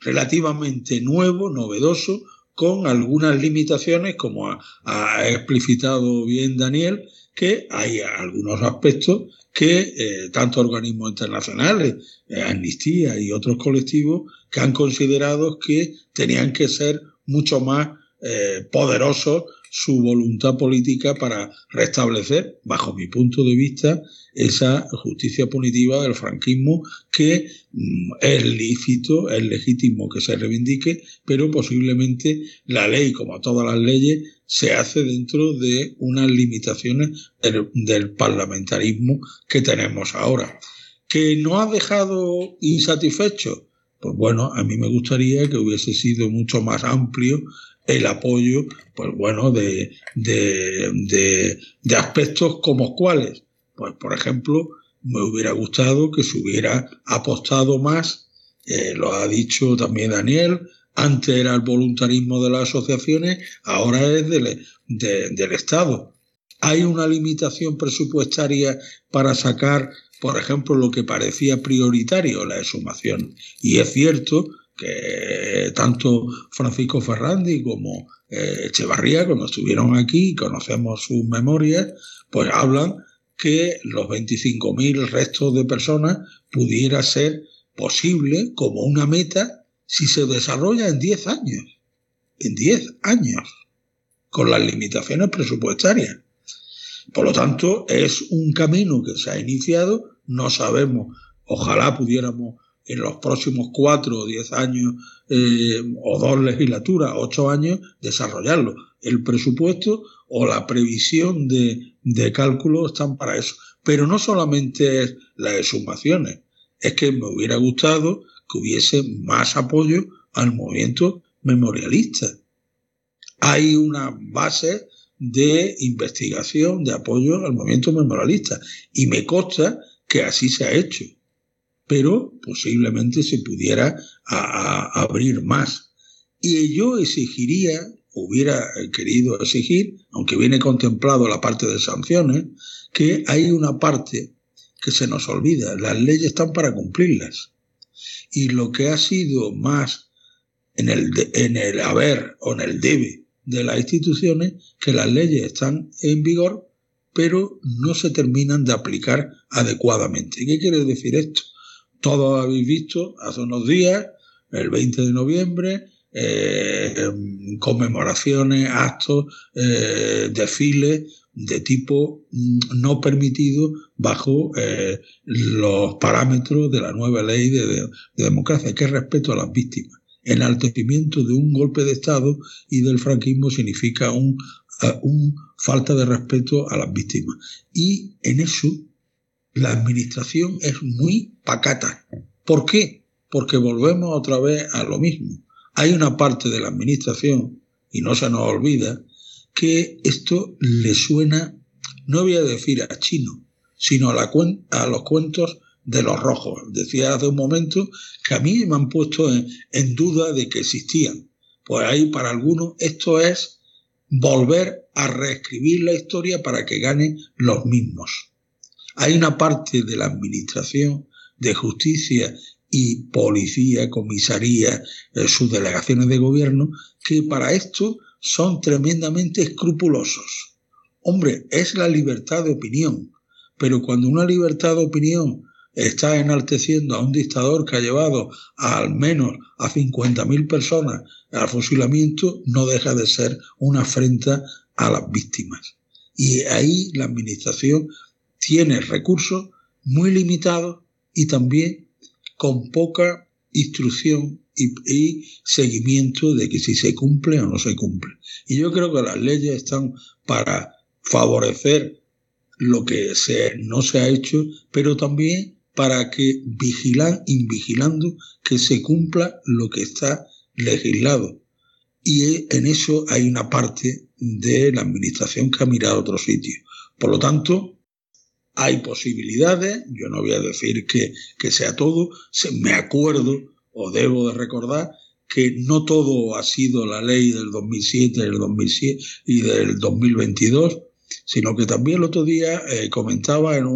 relativamente nuevo, novedoso, con algunas limitaciones, como ha explicitado bien Daniel, que hay algunos aspectos que eh, tanto organismos internacionales, eh, Amnistía y otros colectivos, que han considerado que tenían que ser mucho más eh, poderosos su voluntad política para restablecer, bajo mi punto de vista, esa justicia punitiva del franquismo que mm, es lícito, es legítimo que se reivindique, pero posiblemente la ley, como todas las leyes, se hace dentro de unas limitaciones del, parlamentarismo que tenemos ahora. ¿Que no ha dejado insatisfecho? Pues bueno, a mí me gustaría que hubiese sido mucho más amplio el apoyo, pues bueno, de, de, de, aspectos como cuáles. Pues por ejemplo, me hubiera gustado que se hubiera apostado más, eh, lo ha dicho también Daniel, antes era el voluntarismo de las asociaciones, ahora es del, del Estado. Hay una limitación presupuestaria para sacar, por ejemplo, lo que parecía prioritario, la exhumación. Y es cierto que tanto Francisco Ferrandi como eh, Echevarría, cuando estuvieron aquí y conocemos sus memorias, pues hablan que los 25.000 restos de personas pudiera ser posible como una meta si se desarrolla en 10 años, en 10 años, con las limitaciones presupuestarias. Por lo tanto, es un camino que se ha iniciado, no sabemos, ojalá pudiéramos en los próximos cuatro o diez años eh, o dos legislaturas, ocho años, desarrollarlo. El presupuesto o la previsión de, de cálculo están para eso. Pero no solamente es las exhumaciones, es que me hubiera gustado que hubiese más apoyo al movimiento memorialista. Hay una base de investigación, de apoyo al movimiento memorialista y me consta que así se ha hecho, pero posiblemente se pudiera abrir más. Y yo exigiría, hubiera querido exigir, aunque viene contemplado la parte de sanciones, que hay una parte que se nos olvida. Las leyes están para cumplirlas. Y lo que ha sido más en el, en el haber o en el debe de las instituciones, que las leyes están en vigor, pero no se terminan de aplicar adecuadamente. ¿Qué quiere decir esto? Todos habéis visto hace unos días, el 20 de noviembre, eh, conmemoraciones, actos, eh, desfiles de tipo mm, no permitido bajo eh, los parámetros de la nueva ley de, democracia, que es respeto a las víctimas. Enaltecimiento de un golpe de Estado y del franquismo significa un, un falta de respeto a las víctimas. Y en eso la administración es muy pacata. ¿Por qué? Porque volvemos otra vez a lo mismo. Hay una parte de la administración, y no se nos olvida, que esto le suena, no voy a decir a chino, sino a, la, a los cuentos de los rojos. Decía hace un momento que a mí me han puesto en, duda de que existían. Pues ahí para algunos esto es volver a reescribir la historia para que ganen los mismos. Hay una parte de la administración de justicia y policía, comisaría, eh, sus delegaciones de gobierno, que para esto son tremendamente escrupulosos. Hombre, es la libertad de opinión, pero cuando una libertad de opinión está enalteciendo a un dictador que ha llevado al menos a 50.000 personas al fusilamiento, no deja de ser una afrenta a las víctimas. Y ahí la administración tiene recursos muy limitados y también con poca instrucción y, seguimiento de que si se cumple o no se cumple. Y yo creo que las leyes están para favorecer lo que no se ha hecho, pero también para que vigilan, invigilando que se cumpla lo que está legislado. Y en eso hay una parte de la administración que ha mirado a otro sitio. Por lo tanto, hay posibilidades, yo no voy a decir que, que sea todo, me acuerdo o debo de recordar que no todo ha sido la ley del 2007, del 2007 y del 2022, sino que también el otro día eh, comentaba en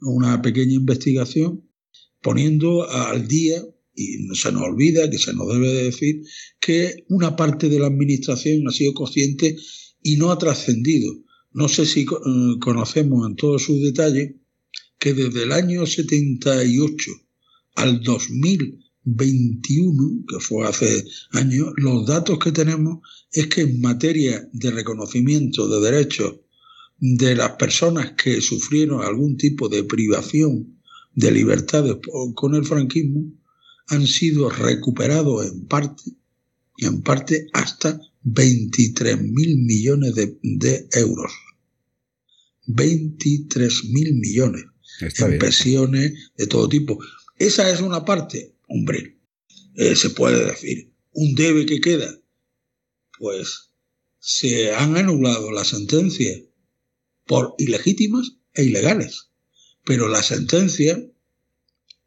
una pequeña investigación poniendo al día, y se nos olvida, que se nos debe de decir, que una parte de la administración ha sido consciente y no ha trascendido. No sé si eh, conocemos en todos sus detalles que desde el año 78 al 2000 21, que fue hace años, los datos que tenemos es que en materia de reconocimiento de derechos de las personas que sufrieron algún tipo de privación de libertades con el franquismo, han sido recuperados en parte, en parte hasta 23 mil millones de, euros. 23 mil millones en pensiones de todo tipo. Esa es una parte hombre, eh, se puede decir, un debe que queda. Pues se han anulado las sentencias por ilegítimas e ilegales. Pero la sentencia,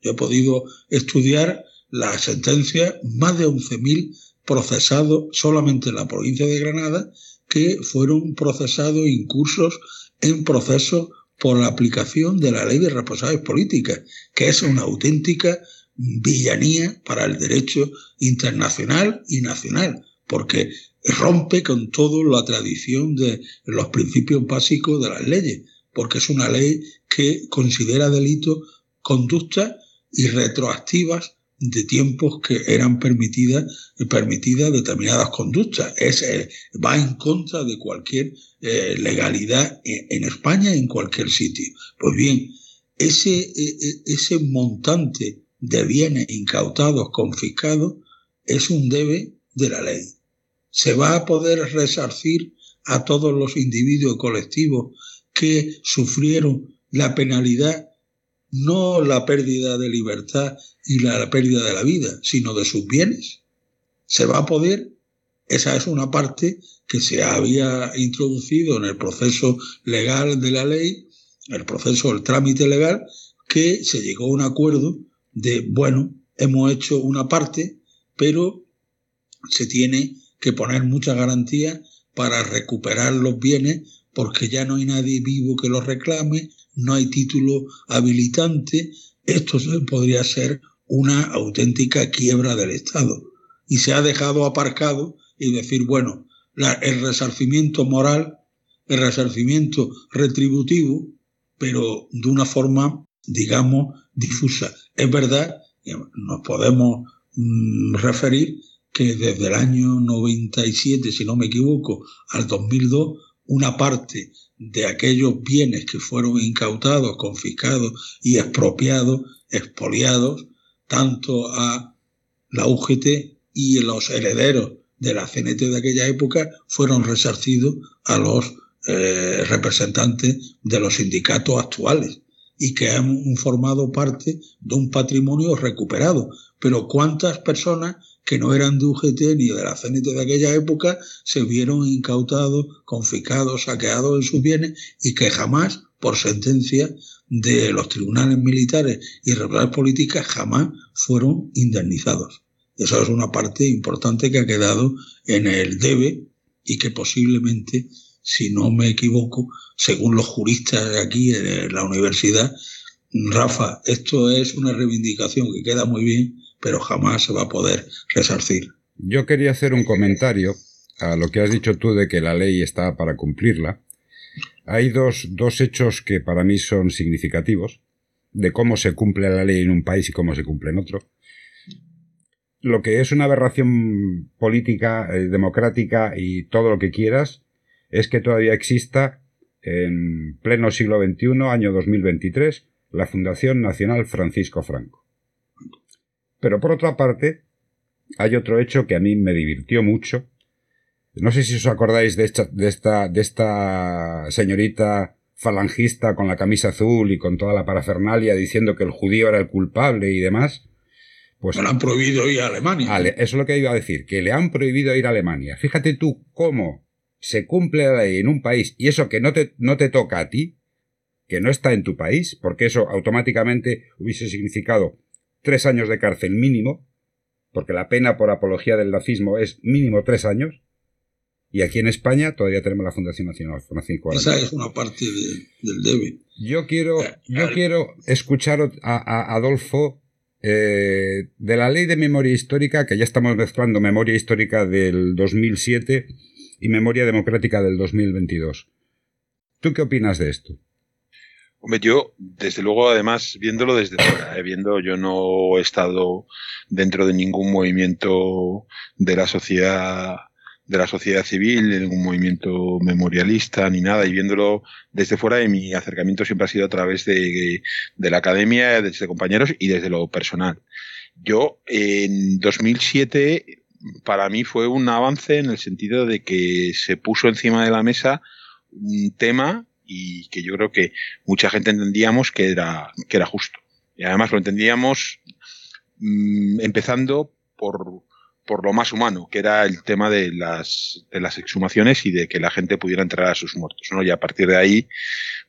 yo he podido estudiar la sentencia, más de 11.000 procesados solamente en la provincia de Granada, que fueron procesados incursos en procesos por la aplicación de la ley de responsables políticas, que es una auténtica villanía para el derecho internacional y nacional, porque rompe con toda la tradición de los principios básicos de las leyes, porque es una ley que considera delito conductas y retroactivas de tiempos que eran permitidas, determinadas conductas. Es, eh, va en contra de cualquier eh, legalidad en, en, España, en cualquier sitio. Pues bien, ese, e, e, ese montante de bienes incautados, confiscados, es un debe de la ley. Se va a poder resarcir a todos los individuos colectivos que sufrieron la penalidad, no la pérdida de libertad y la, pérdida de la vida, sino de sus bienes. Se va a poder, esa es una parte que se había introducido en el proceso legal de la ley, el proceso del trámite legal, que se llegó a un acuerdo de, bueno, hemos hecho una parte, pero se tiene que poner muchas garantías para recuperar los bienes porque ya no hay nadie vivo que los reclame, no hay título habilitante. Esto podría ser una auténtica quiebra del Estado. Y se ha dejado aparcado y decir, bueno, el resarcimiento moral, el resarcimiento retributivo, pero de una forma, digamos, difusa. Es verdad que nos podemos mm, referir que desde el año 97, si no me equivoco, al 2002, una parte de aquellos bienes que fueron incautados, confiscados y expropiados, expoliados, tanto a la UGT y los herederos de la CNT de aquella época, fueron resarcidos a los eh, representantes de los sindicatos actuales y que han formado parte de un patrimonio recuperado. Pero ¿cuántas personas que no eran de UGT ni de la CNT de aquella época se vieron incautados, confiscados, saqueados en sus bienes y que jamás, por sentencia de los tribunales militares y regulares políticas, jamás fueron indemnizados? Esa es una parte importante que ha quedado en el debe y que posiblemente si no me equivoco, según los juristas de aquí de la universidad, Rafa, esto es una reivindicación que queda muy bien, pero jamás se va a poder resarcir. Yo quería hacer un comentario a lo que has dicho tú de que la ley está para cumplirla. Hay dos, dos hechos que para mí son significativos de cómo se cumple la ley en un país y cómo se cumple en otro. Lo que es una aberración política, eh, democrática y todo lo que quieras, es que todavía exista en pleno siglo XXI, año 2023, la Fundación Nacional Francisco Franco. Pero por otra parte, hay otro hecho que a mí me divirtió mucho. No sé si os acordáis de esta, de esta, de esta señorita falangista con la camisa azul y con toda la parafernalia diciendo que el judío era el culpable y demás. Pues le han prohibido ir a Alemania. eso es lo que iba a decir, que le han prohibido ir a Alemania. Fíjate tú cómo se cumple la ley en un país y eso que no te, no te toca a ti, que no está en tu país, porque eso automáticamente hubiese significado tres años de cárcel mínimo, porque la pena por apología del nazismo es mínimo tres años, y aquí en España todavía tenemos la Fundación Nacional Francisco Esa es una parte del debe. Yo quiero, eh, yo quiero escuchar a, Adolfo eh, de la ley de memoria histórica, que ya estamos mezclando memoria histórica del 2007 y Memoria Democrática del 2022. ¿Tú qué opinas de esto? Hombre, yo, desde luego, además, viéndolo desde fuera, eh, viendo, yo no he estado dentro de ningún movimiento de la sociedad de la sociedad civil, de ningún movimiento memorialista ni nada, y viéndolo desde fuera, mi acercamiento siempre ha sido a través de, de la academia, desde compañeros y desde lo personal. Yo, en 2007, para mí fue un avance en el sentido de que se puso encima de la mesa un tema y que yo creo que mucha gente entendíamos que era, que era justo. Y además lo entendíamos mm, empezando por, por lo más humano, que era el tema de las, de las exhumaciones y de que la gente pudiera enterrar a sus muertos. ¿no? Y a partir de ahí,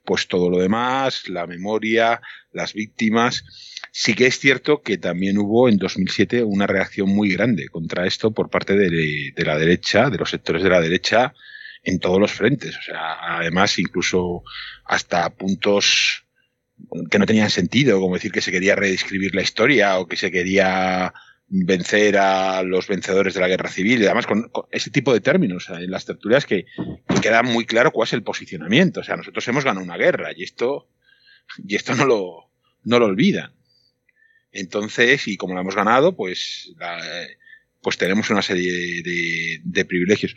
pues todo lo demás, la memoria, las víctimas Sí que es cierto que también hubo en 2007 una reacción muy grande contra esto por parte de, la derecha, de los sectores de la derecha, en todos los frentes. O sea, además, incluso hasta puntos que no tenían sentido, como decir que se quería reescribir la historia o que se quería vencer a los vencedores de la guerra civil, y además con, ese tipo de términos en las tertulias que, que, queda muy claro cuál es el posicionamiento. O sea, nosotros hemos ganado una guerra y esto, y esto no lo, no lo olvidan. Entonces, y como la hemos ganado, pues, pues tenemos una serie de, privilegios.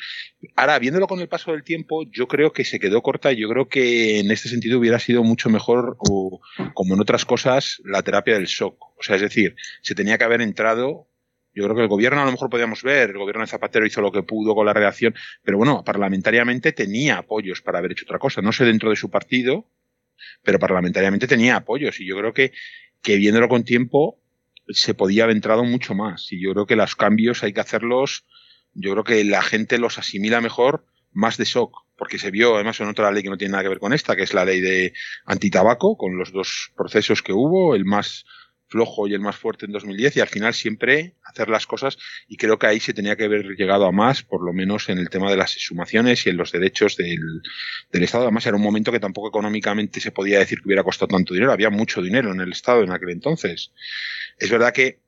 Ahora, viéndolo con el paso del tiempo, yo creo que se quedó corta y yo creo que en este sentido hubiera sido mucho mejor, como en otras cosas, la terapia del shock. O sea, es decir, se tenía que haber entrado yo creo que el gobierno a lo mejor podíamos ver, el gobierno de Zapatero hizo lo que pudo con la reacción, pero bueno, parlamentariamente tenía apoyos para haber hecho otra cosa. No sé dentro de su partido, pero parlamentariamente tenía apoyos y yo creo que viéndolo con tiempo se podía haber entrado mucho más. Y yo creo que los cambios hay que hacerlos, yo creo que la gente los asimila mejor más de shock, porque se vio además en otra ley que no tiene nada que ver con esta, que es la ley de antitabaco, con los dos procesos que hubo, el más flojo y el más fuerte en 2010 y al final siempre hacer las cosas y creo que ahí se tenía que haber llegado a más, por lo menos en el tema de las exhumaciones y en los derechos del, del Estado. Además era un momento que tampoco económicamente se podía decir que hubiera costado tanto dinero, había mucho dinero en el Estado en aquel entonces. Es verdad que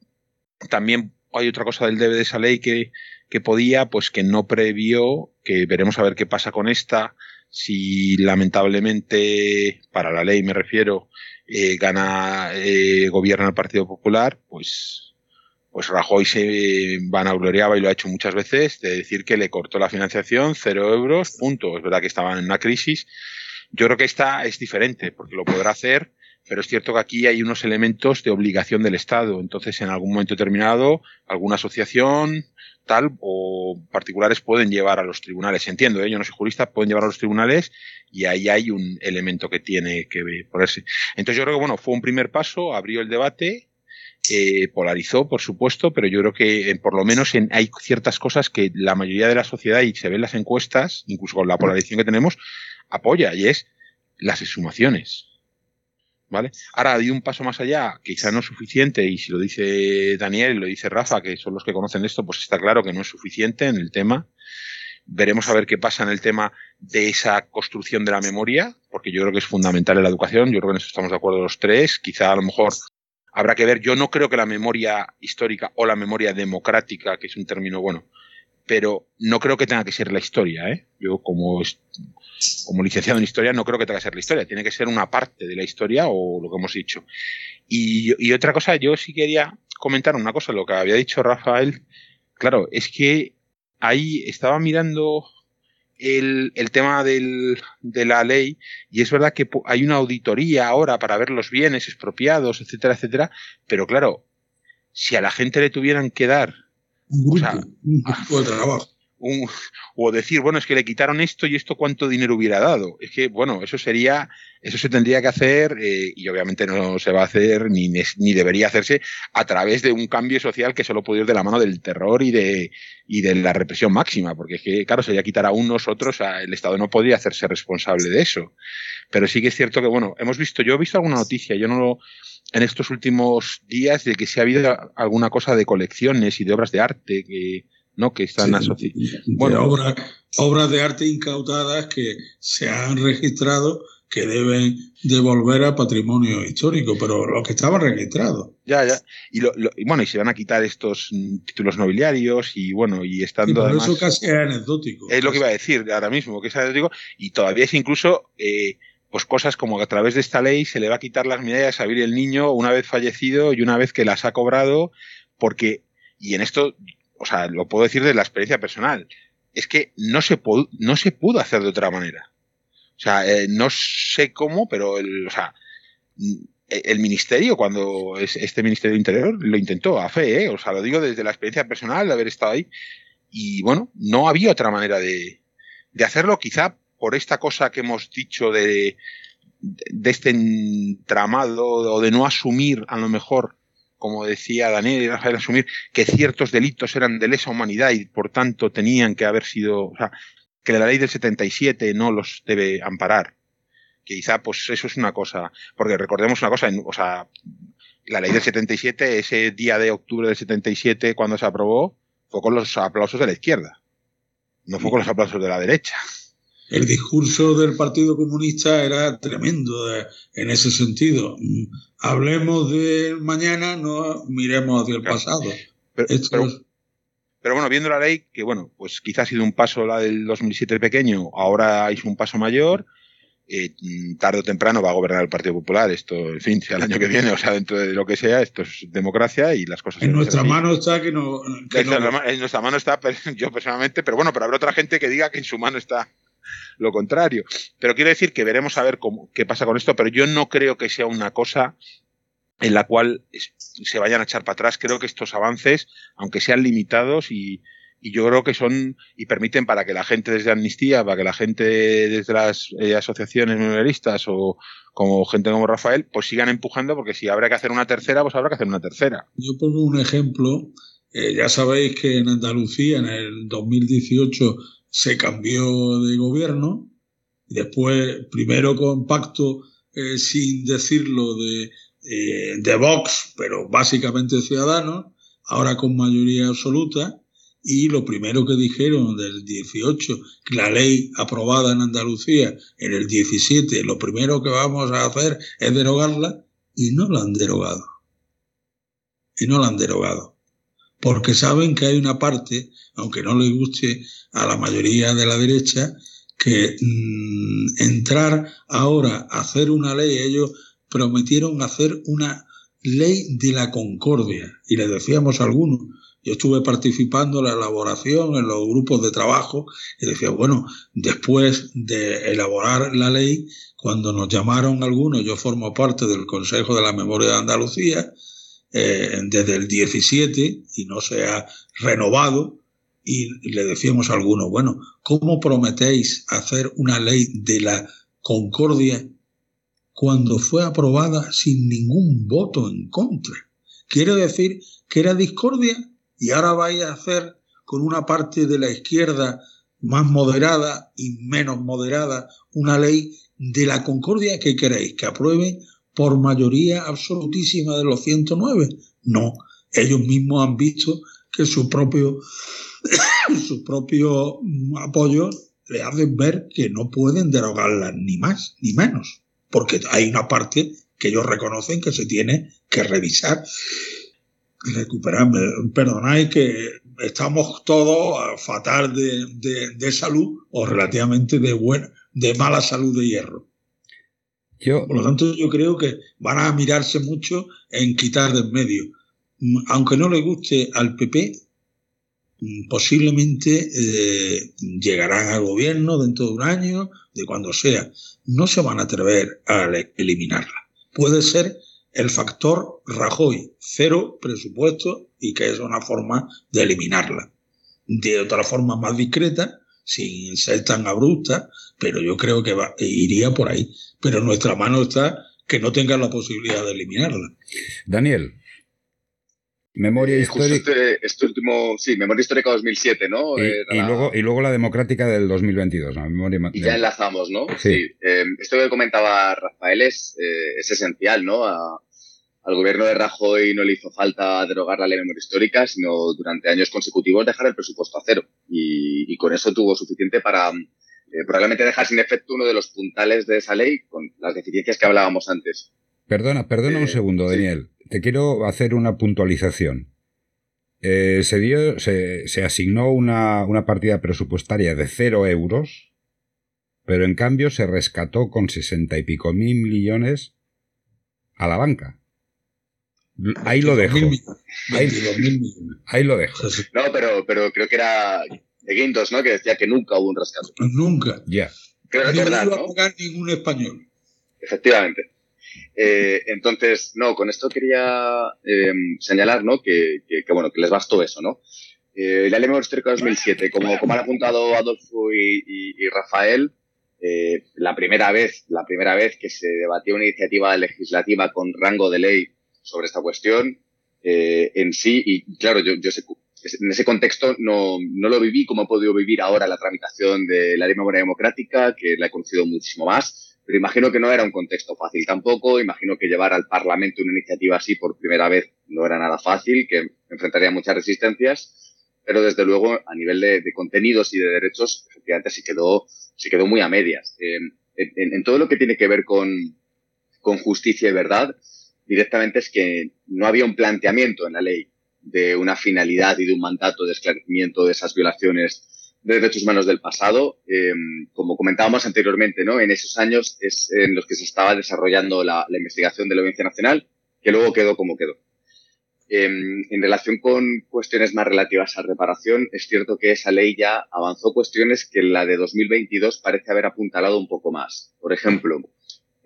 también hay otra cosa del debe de esa ley que, que podía, pues que no previó, que veremos a ver qué pasa con esta, si lamentablemente, para la ley me refiero, eh, gana, eh, gobierna el Partido Popular, pues, pues Rajoy se vanagloriaba y lo ha hecho muchas veces de decir que le cortó la financiación, cero euros, punto. Es verdad que estaban en una crisis. Yo creo que esta es diferente, porque lo podrá hacer, pero es cierto que aquí hay unos elementos de obligación del Estado. Entonces, en algún momento determinado, alguna asociación, tal o particulares pueden llevar a los tribunales. Entiendo, ¿eh? yo no soy jurista, pueden llevar a los tribunales y ahí hay un elemento que tiene que ponerse. Entonces yo creo que bueno, fue un primer paso, abrió el debate, eh, polarizó, por supuesto, pero yo creo que eh, por lo menos en, hay ciertas cosas que la mayoría de la sociedad y se ven las encuestas, incluso con la polarización que tenemos, apoya y es las exhumaciones. ¿Vale? Ahora hay un paso más allá, quizá no es suficiente, y si lo dice Daniel y lo dice Rafa, que son los que conocen esto, pues está claro que no es suficiente en el tema. Veremos a ver qué pasa en el tema de esa construcción de la memoria, porque yo creo que es fundamental en la educación, yo creo que en eso estamos de acuerdo los tres, quizá a lo mejor habrá que ver, yo no creo que la memoria histórica o la memoria democrática, que es un término bueno, pero no creo que tenga que ser la historia, ¿eh? Yo como como licenciado en historia, no creo que tenga que ser la historia, tiene que ser una parte de la historia o lo que hemos dicho. Y, otra cosa, yo sí quería comentar una cosa, lo que había dicho Rafael, claro, es que ahí estaba mirando el, tema de la ley y es verdad que hay una auditoría ahora para ver los bienes expropiados, etcétera, etcétera, pero claro, si a la gente le tuvieran que dar un grupo, de trabajo o decir, bueno, es que le quitaron esto y esto cuánto dinero hubiera dado. Es que, bueno, eso sería, eso se tendría que hacer eh, y obviamente no se va a hacer ni, ni debería hacerse a través de un cambio social que solo puede ir de la mano del terror y de, y de la represión máxima, porque es que, claro, sería quitar a unos, otros, el Estado no podría hacerse responsable de eso. Pero sí que es cierto que, bueno, hemos visto, yo he visto alguna noticia, yo no lo, en estos últimos días de que se ha habido alguna cosa de colecciones y de obras de arte que, ¿no? que están asociadas. Bueno, obras, obras de arte incautadas que se han registrado que deben devolver a patrimonio histórico, pero los que estaban registrados. Ya, ya. Y, lo, y, bueno, y se van a quitar estos títulos nobiliarios y bueno, y estando y eso casi es anecdótico. Es lo que iba a decir ahora mismo, que es anecdótico, y todavía es incluso eh, pues cosas como que a través de esta ley se le va a quitar las medallas a Vir el niño una vez fallecido y una vez que las ha cobrado, porque, y en esto o sea, lo puedo decir de la experiencia personal, es que no se, no se pudo hacer de otra manera. O sea, eh, no sé cómo, pero el, o sea, el ministerio, cuando es, este ministerio interior, lo intentó a fe, ¿eh? o sea, lo digo desde la experiencia personal de haber estado ahí. Y bueno, no había otra manera de, de hacerlo, quizá por esta cosa que hemos dicho de, de este entramado o de no asumir a lo mejor como decía Daniel y Rafael, asumir que ciertos delitos eran de lesa humanidad y por tanto tenían que haber sido, o sea, que la ley del 77 no los debe amparar. Que quizá, pues eso es una cosa, porque recordemos una cosa, o sea, la ley del 77, ese día de octubre del 77, cuando se aprobó, fue con los aplausos de la izquierda, no fue con los aplausos de la derecha el discurso del Partido Comunista era tremendo en ese sentido. Hablemos de mañana, no miremos hacia el pasado. Pero, bueno, viendo la ley, que bueno, pues quizás ha sido un paso la del 2007 pequeño, ahora es un paso mayor. Eh, tarde o temprano va a gobernar el Partido Popular, esto, en fin, sea el año que viene, o sea, dentro de lo que sea, esto es democracia y las cosas. En nuestra mano está que no. en nuestra mano está, yo personalmente, pero bueno, pero habrá otra gente que diga que en su mano está lo contrario. Pero quiero decir que veremos a ver cómo, qué pasa con esto, pero yo no creo que sea una cosa en la cual se vayan a echar para atrás. Creo que estos avances, aunque sean limitados y, yo creo que son y permiten para que la gente desde Amnistía, para que la gente desde las eh, asociaciones memorialistas o como gente como Rafael, pues sigan empujando porque si habrá que hacer una tercera, pues habrá que hacer una tercera. Yo pongo un ejemplo. Eh, ya sabéis que en Andalucía en el 2018 se cambió de gobierno y después, primero con pacto, eh, sin decirlo, de eh, de Vox, pero básicamente ciudadanos, ahora con mayoría absoluta, y lo primero que dijeron del 18, que la ley aprobada en Andalucía en el 17, lo primero que vamos a hacer es derogarla, y no la han derogado. Y no la han derogado. Porque saben que hay una parte, aunque no les guste a la mayoría de la derecha, que mm, entrar ahora a hacer una ley, ellos prometieron hacer una ley de la concordia. Y le decíamos a algunos, yo estuve participando en la elaboración, en los grupos de trabajo, y decía, bueno, después de elaborar la ley, cuando nos llamaron algunos, yo formo parte del Consejo de la Memoria de Andalucía, eh, desde el 17, y no se ha renovado, y le decíamos a algunos, bueno, ¿cómo prometéis hacer una ley de la concordia cuando fue aprobada sin ningún voto en contra? Quiere decir que era discordia y ahora vais a hacer con una parte de la izquierda más moderada y menos moderada una ley de la concordia que queréis, que aprueben por mayoría absolutísima de los 109. No, ellos mismos han visto que su propio, su propio apoyo le hacen ver que no pueden derogarla ni más ni menos, porque hay una parte que ellos reconocen que se tiene que revisar recuperarme. Perdonáis que estamos todos fatal de, de, salud o relativamente de buena, de mala salud de hierro. Por lo tanto, yo creo que van a mirarse mucho en quitar de en medio. Aunque no le guste al PP, posiblemente eh, llegarán al gobierno dentro de un año, de cuando sea. No se van a atrever a eliminarla. Puede ser el factor Rajoy, cero presupuesto y que es una forma de eliminarla. De otra forma más discreta, sin ser tan abrupta, pero yo creo que iría por ahí. Pero nuestra mano está que no tenga la posibilidad de eliminarla. Daniel, Memoria eh, histórica. Este, este, último, sí, Memoria histórica 2007, ¿no? Y, eh, luego, y luego la democrática del 2022, ¿no? Memoria, y ya enlazamos, ¿no? Sí. Eh, esto que comentaba Rafael es, es esencial, ¿no? Al gobierno de Rajoy no le hizo falta derogar la ley de memoria histórica, sino durante años consecutivos dejar el presupuesto a cero. Y, con eso tuvo suficiente para probablemente dejar sin efecto uno de los puntales de esa ley con las deficiencias que hablábamos antes. Perdona, perdona un segundo, Daniel te quiero hacer una puntualización. Eh, se, dio, se, se asignó una, una, partida presupuestaria de cero euros, pero en cambio se rescató con sesenta y pico mil millones a la banca. Ahí lo dejo. Ahí, lo dejo. No, pero, pero creo que era de Guindos, ¿no? Que decía que nunca hubo un rescate. Nunca. Ya. Creo no iba a pagar ningún español. Efectivamente. Eh, entonces, no, con esto quería eh, señalar, ¿no? Que, bueno, que les bastó eso, ¿no? Eh, la ley histórica 2007, como, como han apuntado Adolfo y, Rafael, eh, la primera vez, la primera vez que se debatió una iniciativa legislativa con rango de ley sobre esta cuestión, en sí, y claro, yo, yo sé, en ese contexto no, no, lo viví como he podido vivir ahora la tramitación de la ley memoria democrática, que la he conocido muchísimo más pero imagino que no era un contexto fácil tampoco, imagino que llevar al Parlamento una iniciativa así por primera vez no era nada fácil, que enfrentaría muchas resistencias, pero desde luego a nivel de, contenidos y de derechos, efectivamente sí quedó, sí quedó muy a medias. en, en, todo lo que tiene que ver con, con justicia y verdad, directamente es que no había un planteamiento en la ley de una finalidad y de un mandato de esclarecimiento de esas violaciones de derechos humanos del pasado. Eh, como comentábamos anteriormente, ¿no? En esos años es en los que se estaba desarrollando la, investigación de la Audiencia Nacional, que luego quedó como quedó. Em, en relación con cuestiones más relativas a reparación, es cierto que esa ley ya avanzó cuestiones que la de 2022 parece haber apuntalado un poco más. Por ejemplo,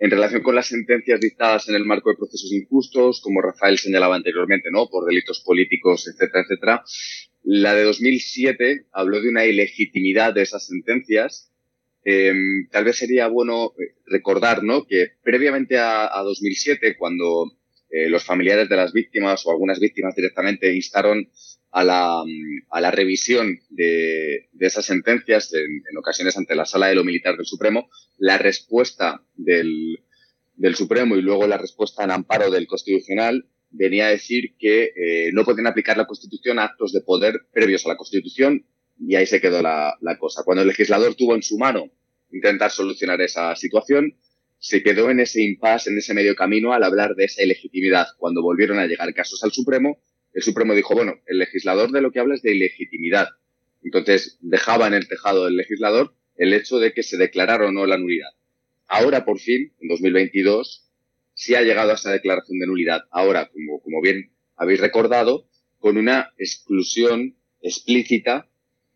en relación con las sentencias dictadas en el marco de procesos injustos, como Rafael señalaba anteriormente, ¿no? Por delitos políticos, etcétera, etcétera, la de 2007 habló de una ilegitimidad de esas sentencias. Em, tal vez sería bueno eh, recordar ¿no? que previamente a, 2007, cuando eh, los familiares de las víctimas o algunas víctimas directamente instaron a la, a la revisión de, de, esas sentencias en, ocasiones ante la Sala de lo Militar del Supremo, la respuesta del, del Supremo y luego la respuesta en amparo del Constitucional venía a decir que eh, no pueden aplicar la Constitución a actos de poder previos a la Constitución y ahí se quedó la, cosa. Cuando el legislador tuvo en su mano intentar solucionar esa situación, se quedó en ese impasse, en ese medio camino al hablar de esa ilegitimidad. Cuando volvieron a llegar casos al Supremo, el Supremo dijo, bueno, el legislador de lo que habla es de ilegitimidad. Entonces dejaba en el tejado del legislador el hecho de que se declarara o no la nulidad. Ahora, por fin, en 2022, sí ha llegado a esa declaración de nulidad. Ahora, como, como bien habéis recordado, con una exclusión explícita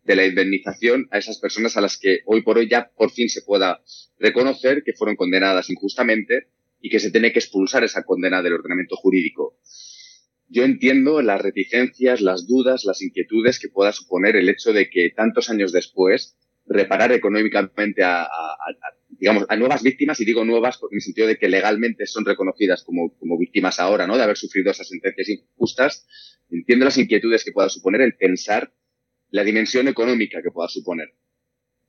de la indemnización a esas personas a las que hoy por hoy ya por fin se pueda reconocer que fueron condenadas injustamente y que se tiene que expulsar esa condena del ordenamiento jurídico. Yo entiendo las reticencias, las dudas, las inquietudes que pueda suponer el hecho de que tantos años después reparar económicamente a, digamos, a nuevas víctimas, y digo nuevas en el sentido de que legalmente son reconocidas como, como víctimas ahora, ¿no? De haber sufrido esas sentencias injustas. Entiendo las inquietudes que pueda suponer el pensar la dimensión económica que pueda suponer.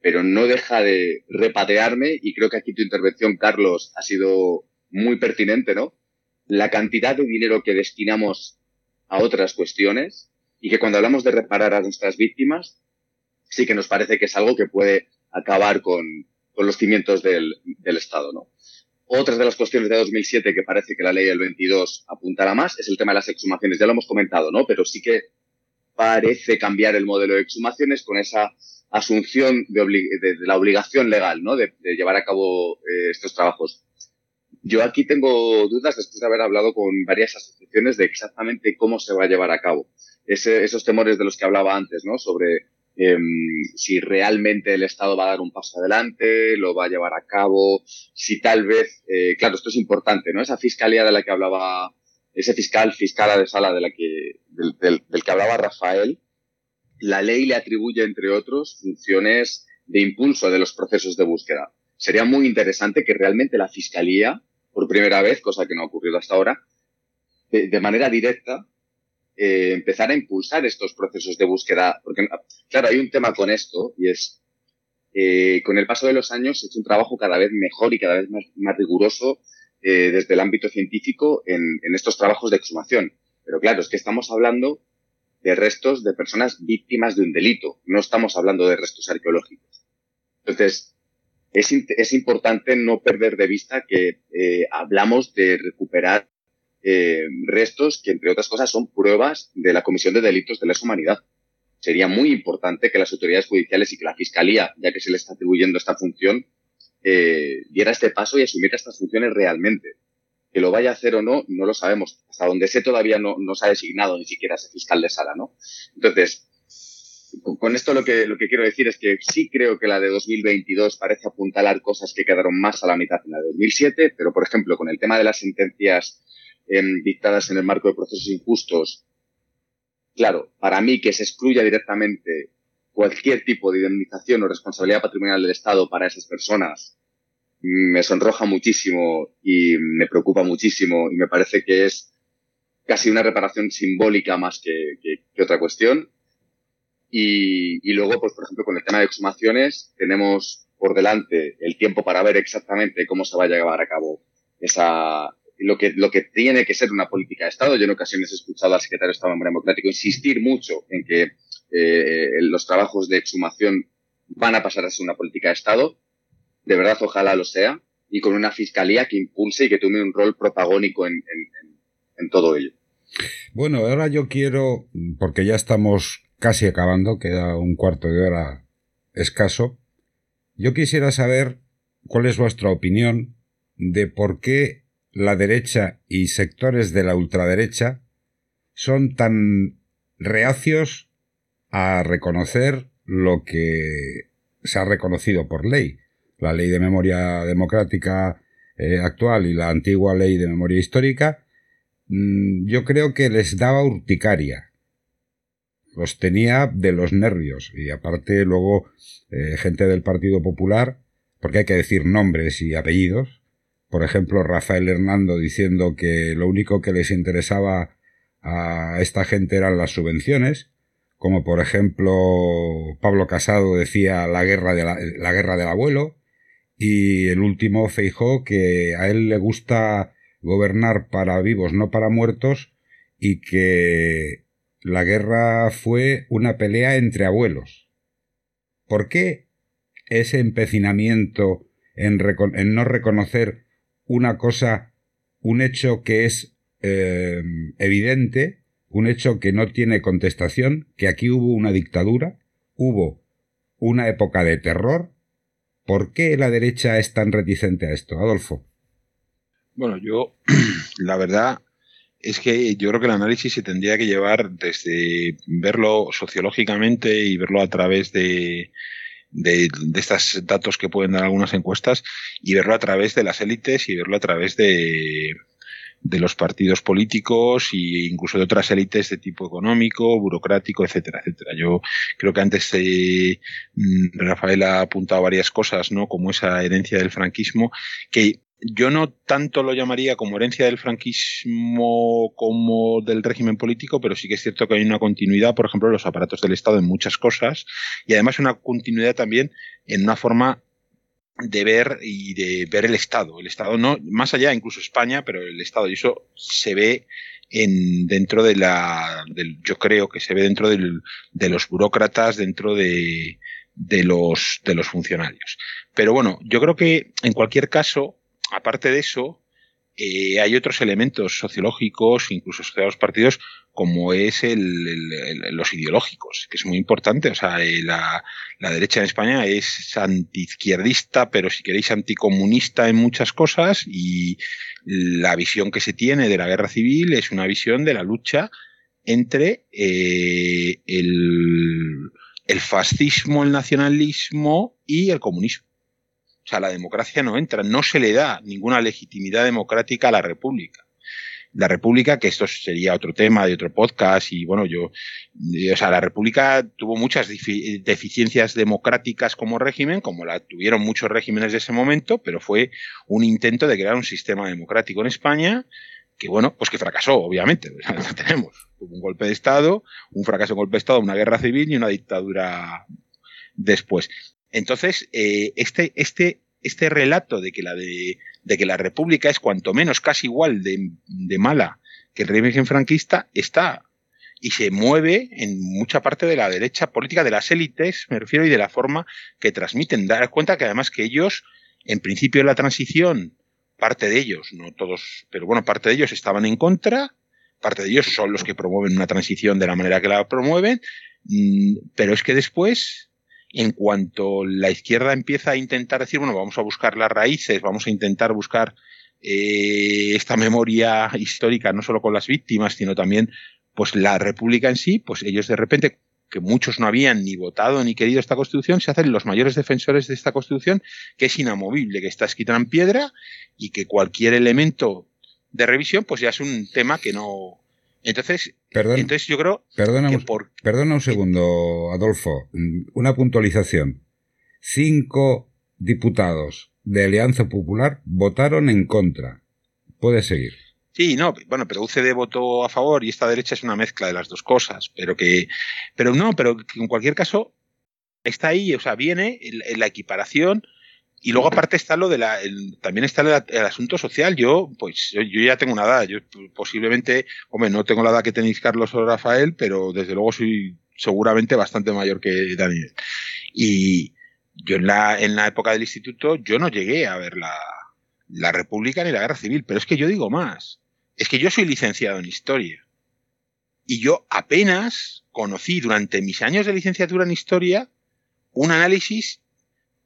Pero no deja de repatearme, y creo que aquí tu intervención, Carlos, ha sido muy pertinente, ¿no? La cantidad de dinero que destinamos a otras cuestiones y que cuando hablamos de reparar a nuestras víctimas, sí que nos parece que es algo que puede acabar con, con los cimientos del, Estado, ¿no? Otras de las cuestiones de 2007 que parece que la ley del 22 apuntará más es el tema de las exhumaciones. Ya lo hemos comentado, ¿no? Pero sí que parece cambiar el modelo de exhumaciones con esa asunción de, la obligación legal ¿no? de, llevar a cabo eh, estos trabajos. Yo aquí tengo dudas después de haber hablado con varias asociaciones de exactamente cómo se va a llevar a cabo. esos temores de los que hablaba antes, ¿no? Sobre em, si realmente el Estado va a dar un paso adelante, lo va a llevar a cabo, si tal vez, eh, claro, esto es importante, ¿no? Esa fiscalía de la que hablaba ese fiscal, fiscala de sala de la que, del, que hablaba Rafael, la ley le atribuye, entre otros, funciones de impulso de los procesos de búsqueda. Sería muy interesante que realmente la Fiscalía, por primera vez, cosa que no ha ocurrido hasta ahora, de, manera directa, eh, empezara a impulsar estos procesos de búsqueda. Porque, claro, hay un tema con esto y es, eh, con el paso de los años se ha hecho un trabajo cada vez mejor y cada vez más riguroso eh, desde el ámbito científico en, en, estos trabajos de exhumación. Pero claro, es que estamos hablando de restos de personas víctimas de un delito, no estamos hablando de restos arqueológicos. Entonces, es, es importante no perder de vista que eh, hablamos de recuperar eh, restos que, entre otras cosas, son pruebas de la comisión de delitos de lesa humanidad. Sería muy importante que las autoridades judiciales y que la Fiscalía, ya que se le está atribuyendo esta función, eh, diera este paso y asumiera estas funciones realmente. Que lo vaya a hacer o no, no lo sabemos. Hasta donde sé todavía no, no se ha designado ni siquiera ese fiscal de sala, ¿no? Entonces, con esto lo que, lo que quiero decir es que sí creo que la de 2022 parece apuntalar cosas que quedaron más a la mitad en la de 2007, pero por ejemplo, con el tema de las sentencias em, dictadas en el marco de procesos injustos, claro, para mí que se excluya directamente cualquier tipo de indemnización o responsabilidad patrimonial del Estado para esas personas me sonroja muchísimo y me preocupa muchísimo y me parece que es casi una reparación simbólica más que, otra cuestión. Y, luego, pues por ejemplo, con el tema de exhumaciones, tenemos por delante el tiempo para ver exactamente cómo se va a llevar a cabo esa, lo que, lo que tiene que ser una política de Estado. Yo en ocasiones he escuchado al secretario de Estado Democrático insistir mucho en que eh, los trabajos de exhumación van a pasar a ser una política de Estado. De verdad, ojalá lo sea. Y con una fiscalía que impulse y que tome un rol protagónico en, en todo ello. Bueno, ahora yo quiero, porque ya estamos casi acabando, queda un cuarto de hora escaso. Yo quisiera saber cuál es vuestra opinión de por qué la derecha y sectores de la ultraderecha son tan reacios a reconocer lo que se ha reconocido por ley. La ley de memoria democrática eh, actual y la antigua ley de memoria histórica, mm, yo creo que les daba urticaria. Los tenía de los nervios. Y aparte luego eh, gente del Partido Popular, porque hay que decir nombres y apellidos. Por ejemplo, Rafael Hernando diciendo que lo único que les interesaba a esta gente eran las subvenciones como por ejemplo Pablo Casado decía la guerra, de la, guerra del abuelo, y el último Feijó, que a él le gusta gobernar para vivos, no para muertos, y que la guerra fue una pelea entre abuelos. ¿Por qué ese empecinamiento en, no reconocer una cosa, un hecho que es eh, evidente, un hecho que no tiene contestación, que aquí hubo una dictadura, hubo una época de terror, ¿Por qué la derecha es tan reticente a esto, Adolfo? Bueno, yo, la verdad es que yo creo que el análisis se tendría que llevar desde verlo sociológicamente y verlo a través de, de, estos datos que pueden dar algunas encuestas y verlo a través de las élites y verlo a través de, de los partidos políticos e incluso de otras élites de tipo económico, burocrático, etcétera, etcétera. Yo creo que antes eh, Rafael ha apuntado varias cosas, ¿no? Como esa herencia del franquismo, que yo no tanto lo llamaría como herencia del franquismo como del régimen político, pero sí que es cierto que hay una continuidad, por ejemplo, en los aparatos del Estado en muchas cosas, y además una continuidad también en una forma de ver y de ver el Estado. El Estado no, más allá, incluso España, pero el Estado, y eso se ve en, dentro de la, yo creo que se ve dentro del, de los burócratas, dentro de, de los, de los funcionarios. Pero bueno, yo creo que en cualquier caso, aparte de eso, eh, hay otros elementos sociológicos, incluso asociados los partidos, como es el, los ideológicos, que es muy importante. O sea, eh, la, la, derecha en España es antiizquierdista, pero si queréis anticomunista en muchas cosas, y la visión que se tiene de la guerra civil es una visión de la lucha entre eh, el, el fascismo, el nacionalismo y el comunismo. O sea, la democracia no entra, no se le da ninguna legitimidad democrática a la República. La República, que esto sería otro tema de otro podcast, y bueno, yo, o sea, la República tuvo muchas deficiencias democráticas como régimen, como la tuvieron muchos regímenes de ese momento, pero fue un intento de crear un sistema democrático en España que bueno, pues que fracasó, obviamente, tenemos. Tuvo un golpe de Estado, un fracaso en golpe de Estado, una guerra civil y una dictadura después. Entonces, eh, este, este, este relato de que la de, de, que la República es cuanto menos casi igual de, de mala que el régimen franquista está y se mueve en mucha parte de la derecha política de las élites, me refiero, y de la forma que transmiten. Dar cuenta que además que ellos, en principio de la transición, parte de ellos, no todos, pero bueno, parte de ellos estaban en contra, parte de ellos son los que promueven una transición de la manera que la promueven, mm, pero es que después en cuanto la izquierda empieza a intentar decir, bueno, vamos a buscar las raíces, vamos a intentar buscar eh, esta memoria histórica, no solo con las víctimas, sino también pues la República en sí, pues ellos de repente, que muchos no habían ni votado ni querido esta Constitución, se hacen los mayores defensores de esta Constitución, que es inamovible, que está escrita en piedra y que cualquier elemento de revisión, pues ya es un tema que no, entonces, entonces yo creo perdona, que por... Perdona un segundo, Adolfo. Una puntualización. Cinco diputados de Alianza Popular votaron en contra. Puede seguir. Sí, no, bueno, pero UCD votó a favor y esta derecha es una mezcla de las dos cosas, pero que, pero no, pero que en cualquier caso está ahí, o sea, viene en la equiparación y luego aparte está lo de la, también está el, asunto social. Yo, pues, yo, ya tengo una edad. Yo posiblemente, hombre, no tengo la edad que tenéis Carlos o Rafael, pero desde luego soy seguramente bastante mayor que Daniel. Y yo en la, en la época del instituto, yo no llegué a ver la, la República ni la Guerra Civil. Pero es que yo digo más. Es que yo soy licenciado en Historia. Y yo apenas conocí durante mis años de licenciatura en Historia un análisis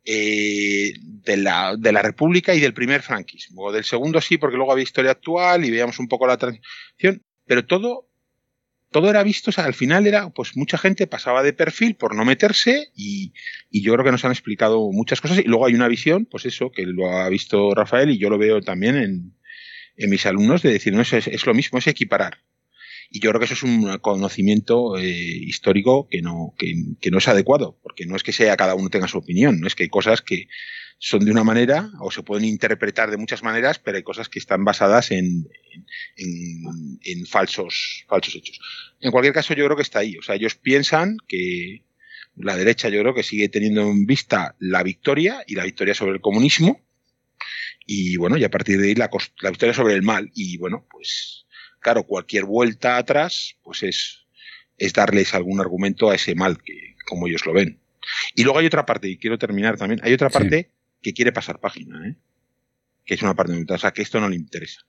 eh, de, la, de la República y del primer franquismo. Del segundo sí, porque luego había historia actual y veíamos un poco la transición, pero todo, todo era visto, o sea, al final era, pues mucha gente pasaba de perfil por no meterse y, y yo creo que nos han explicado muchas cosas y luego hay una visión, pues eso, que lo ha visto Rafael y yo lo veo también en, en mis alumnos, de decir, no, es, es lo mismo, es equiparar. Y yo creo que eso es un conocimiento eh, histórico que no, que, que, no es adecuado, porque no es que sea cada uno tenga su opinión, no es que hay cosas que son de una manera o se pueden interpretar de muchas maneras, pero hay cosas que están basadas en, en, en falsos, falsos hechos. En cualquier caso, yo creo que está ahí. O sea, ellos piensan que, la derecha yo creo que sigue teniendo en vista la victoria y la victoria sobre el comunismo y bueno, y a partir de ahí la, la victoria sobre el mal y bueno, pues claro, cualquier vuelta atrás pues es, es darles algún argumento a ese mal que como ellos lo ven. Y luego hay otra parte, y quiero terminar también, hay otra parte que quiere pasar página, ¿eh? que es una parte de o sea, que esto no le interesa.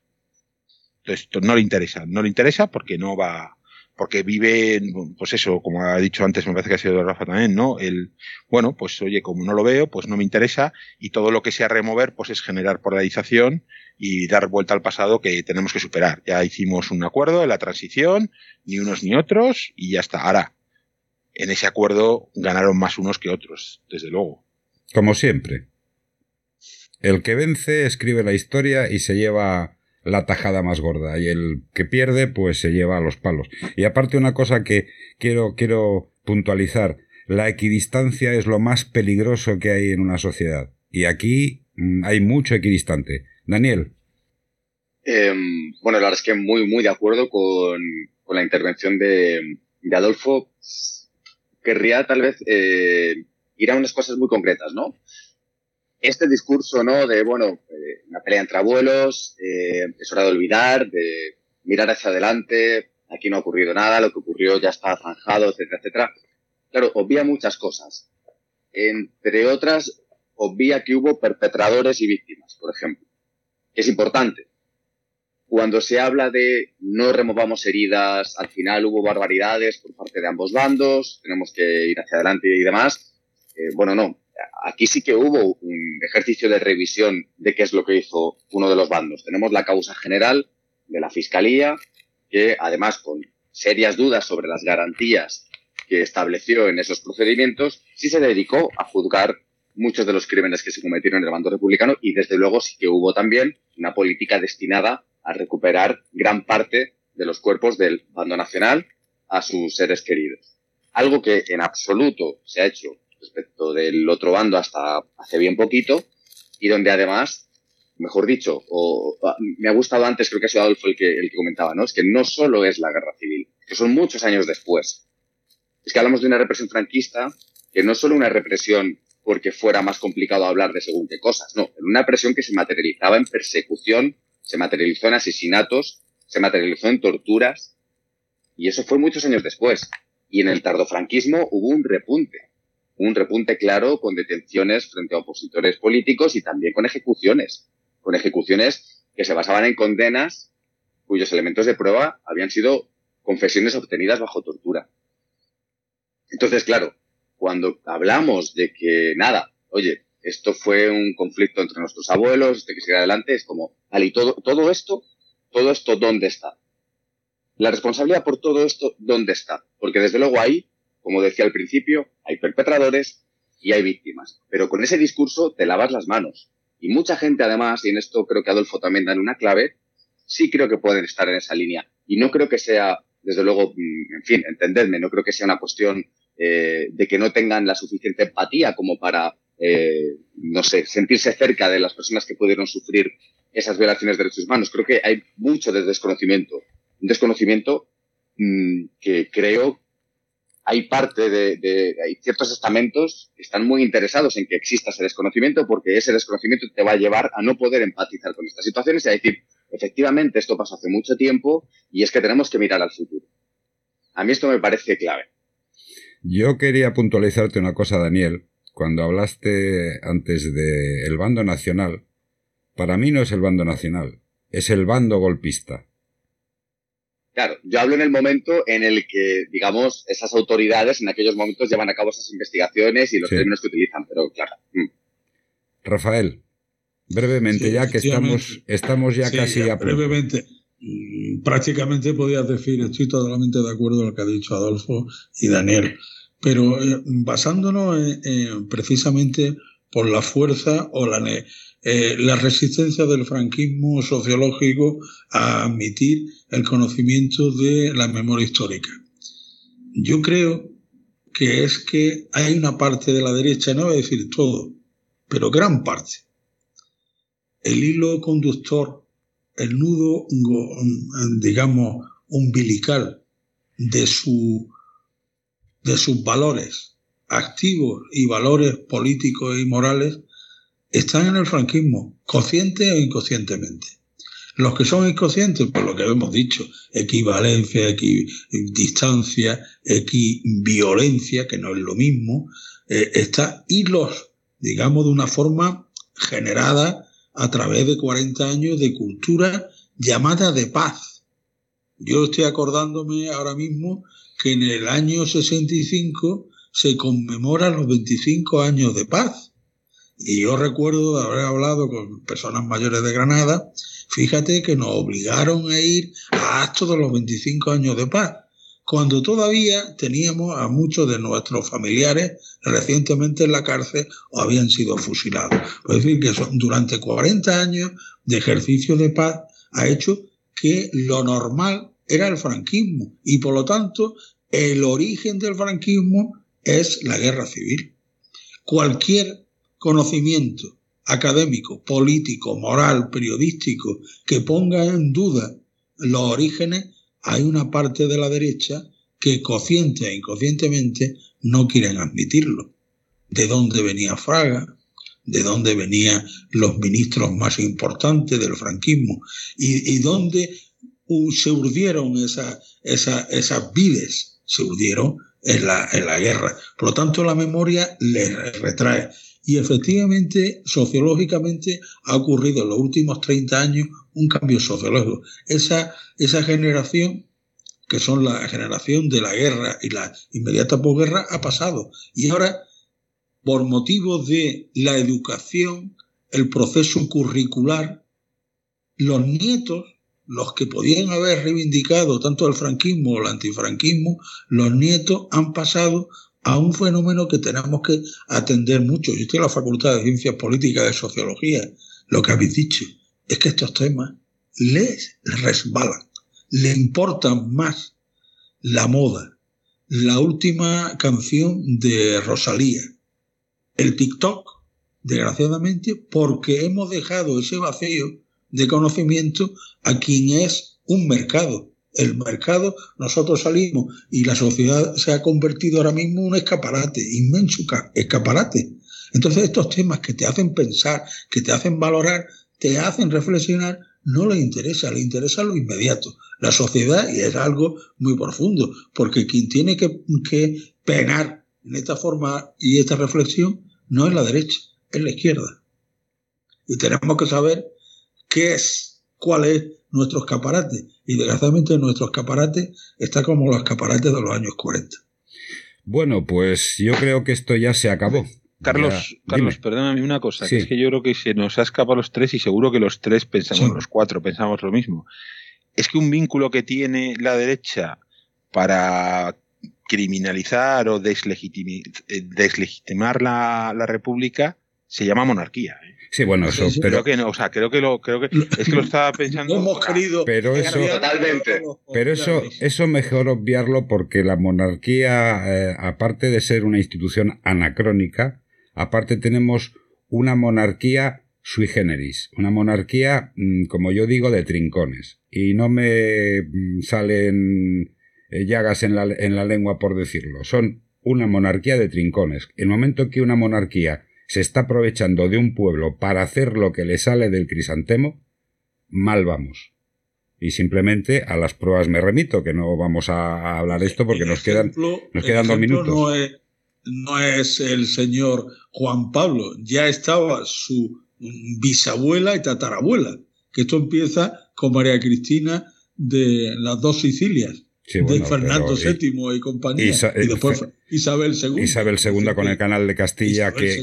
Entonces, esto no le interesa, no le interesa porque no va, porque vive, pues eso, como ha dicho antes, me parece que ha sido Rafa también, ¿no? El, bueno, pues oye, como no lo veo, pues no me interesa y todo lo que sea remover, pues es generar polarización y dar vuelta al pasado que tenemos que superar. Ya hicimos un acuerdo en la transición, ni unos ni otros y ya está. Ahora, en ese acuerdo ganaron más unos que otros, desde luego. Como siempre. El que vence escribe la historia y se lleva la tajada más gorda y el que pierde pues se lleva a los palos. Y aparte una cosa que quiero quiero puntualizar, la equidistancia es lo más peligroso que hay en una sociedad y aquí mm, hay mucho equidistante. Daniel. Em, bueno, la verdad es que muy muy de acuerdo con, con la intervención de, de, Adolfo. Querría tal vez eh, ir a unas cosas muy concretas, ¿no? este discurso, ¿no? De, bueno, eh, una pelea entre abuelos, eh, es hora de olvidar, de mirar hacia adelante, aquí no ha ocurrido nada, lo que ocurrió ya está zanjado, etcétera, etcétera. Claro, obvia muchas cosas. Entre otras, obvia que hubo perpetradores y víctimas, por ejemplo. Es importante. Cuando se habla de no removamos heridas, al final hubo barbaridades por parte de ambos bandos, tenemos que ir hacia adelante y demás. Eh, bueno, no, aquí sí que hubo un ejercicio de revisión de qué es lo que hizo uno de los bandos. Tenemos la causa general de la Fiscalía, que además con serias dudas sobre las garantías que estableció en esos procedimientos, sí se dedicó a juzgar muchos de los crímenes que se cometieron en el bando republicano y desde luego sí que hubo también una política destinada a recuperar gran parte de los cuerpos del bando nacional a sus seres queridos. Algo que en absoluto se ha hecho respecto del otro bando hasta hace bien poquito y donde además, mejor dicho, o, me ha gustado antes, creo que ha sido Adolfo el que, el que comentaba, ¿no? Es que no solo es la guerra civil, que son muchos años después. Es que hablamos de una represión franquista que no solo una represión porque fuera más complicado hablar de según qué cosas, no, una represión que se materializaba en persecución, se materializó en asesinatos, se materializó en torturas, y eso fue muchos años después. Y en el tardofranquismo hubo un repunte un repunte claro con detenciones frente a opositores políticos y también con ejecuciones, con ejecuciones que se basaban en condenas cuyos elementos de prueba habían sido confesiones obtenidas bajo tortura. Entonces, claro, cuando hablamos de que nada, oye, esto fue un conflicto entre nuestros abuelos, de que sigue adelante, es como, vale, y todo, todo esto, todo esto, ¿dónde está? La responsabilidad por todo esto, ¿dónde está? Porque desde luego ahí como decía al principio, hay perpetradores y hay víctimas. Pero con ese discurso te lavas las manos. Y mucha gente, además, y en esto creo que Adolfo también da una clave, sí creo que pueden estar en esa línea. Y no creo que sea, desde luego, mm, en fin, entendedme, no creo que sea una cuestión eh, de que no tengan la suficiente empatía como para, eh, no sé, sentirse cerca de las personas que pudieron sufrir esas violaciones de derechos humanos. Creo que hay mucho de desconocimiento. Un desconocimiento mm, que creo hay parte de, hay ciertos estamentos que están muy interesados en que exista ese desconocimiento porque ese desconocimiento te va a llevar a no poder empatizar con estas situaciones y a decir, efectivamente, esto pasó hace mucho tiempo y es que tenemos que mirar al futuro. A mí esto me parece clave. Yo quería puntualizarte una cosa, Daniel. Cuando hablaste antes de el bando nacional, para mí no es el bando nacional, es el bando golpista. Claro, yo hablo en el momento en el que, digamos, esas autoridades en aquellos momentos llevan a cabo esas investigaciones y los términos que utilizan, pero claro. Mm. Rafael, brevemente, ya que estamos, estamos ya casi a... Brevemente, mm, prácticamente podías decir, estoy totalmente de acuerdo con lo que ha dicho Adolfo y Daniel, pero eh, basándonos precisamente por la fuerza o la, eh, la resistencia del franquismo sociológico a admitir el conocimiento de la memoria histórica. Yo creo que es que hay una parte de la derecha, no voy a decir todo, pero gran parte. El hilo conductor, el nudo, digamos, umbilical de, su, de sus valores activos y valores políticos y morales están en el franquismo, consciente o inconscientemente. Los que son inconscientes, por lo que hemos dicho, equivalencia, equidistancia, equiviolencia, que no es lo mismo, eh, está, y los, digamos, de una forma generada a través de 40 años de cultura llamada de paz. Yo estoy acordándome ahora mismo que en el año 65 se conmemoran los 25 años de paz. Y yo recuerdo haber hablado con personas mayores de Granada, fíjate que nos obligaron a ir a actos de los 25 años de paz, cuando todavía teníamos a muchos de nuestros familiares recientemente en la cárcel o habían sido fusilados. Es decir, que durante 40 años de ejercicio de paz ha hecho que lo normal era el franquismo y por lo tanto el origen del franquismo es la guerra civil. Cualquier conocimiento académico, político, moral, periodístico que ponga en duda los orígenes, hay una parte de la derecha que consciente e inconscientemente no quieren admitirlo. ¿De dónde venía Fraga? ¿De dónde venían los ministros más importantes del franquismo? ¿Y, dónde se urdieron esas vides? se urdieron en la, en la guerra. Por lo tanto, la memoria le retrae. Y efectivamente, sociológicamente, ha ocurrido en los últimos 30 años un cambio sociológico. Esa, esa generación, que son la generación de la guerra y la inmediata posguerra, ha pasado. Y ahora, por motivos de la educación, el proceso curricular, los nietos los que podían haber reivindicado tanto el franquismo o el antifranquismo, los nietos han pasado a un fenómeno que tenemos que atender mucho. Yo estoy en la Facultad de Ciencias Políticas de Sociología. Lo que habéis dicho es que estos temas les resbalan, le importan más la moda, la última canción de Rosalía, el TikTok, desgraciadamente, porque hemos dejado ese vacío de conocimiento a quien es un mercado. El mercado, nosotros salimos y la sociedad se ha convertido ahora mismo en un escaparate, inmenso escaparate. Entonces estos temas que te hacen pensar, que te hacen valorar, te hacen reflexionar, no le interesa, le interesa lo inmediato. La sociedad, y es algo muy profundo, porque quien tiene que, que penar en esta forma y esta reflexión no es la derecha, es la izquierda. Y tenemos que saber qué es, cuál es nuestro escaparate. Y desgraciadamente nuestro escaparate está como los escaparates de los años 40. Bueno, pues yo creo que esto ya se acabó. Carlos, Carlos, perdóname una cosa, es que yo creo que se nos ha escapado los tres y seguro que los tres pensamos, los cuatro pensamos lo mismo. Es que un vínculo que tiene la derecha para criminalizar o eh, deslegitimar la, la República se llama monarquía. ¿eh? Sí, bueno, eso. pero que no, o sea, creo que lo, creo que es que lo estaba pensando. hemos querido. Pero eso, totalmente. Pero eso, eso mejor obviarlo porque la monarquía, eh, aparte de ser una institución anacrónica, aparte tenemos una monarquía sui generis, una monarquía, mm, como yo digo, de trincones. Y no me mm, salen eh, llagas en la, en la lengua por decirlo. Son una monarquía de trincones. El momento que una monarquía se está aprovechando de un pueblo para hacer lo que le sale del crisantemo, mal vamos. Y simplemente a las pruebas me remito, que no vamos a hablar esto porque nos quedan, nos quedan dos minutos. No es, no es el señor Juan Pablo, ya estaba su bisabuela y tatarabuela, que esto empieza con María Cristina de las dos Sicilias de Fernando VII y, compañía. y después Isabel II. Isabel II con el canal de Castilla, que,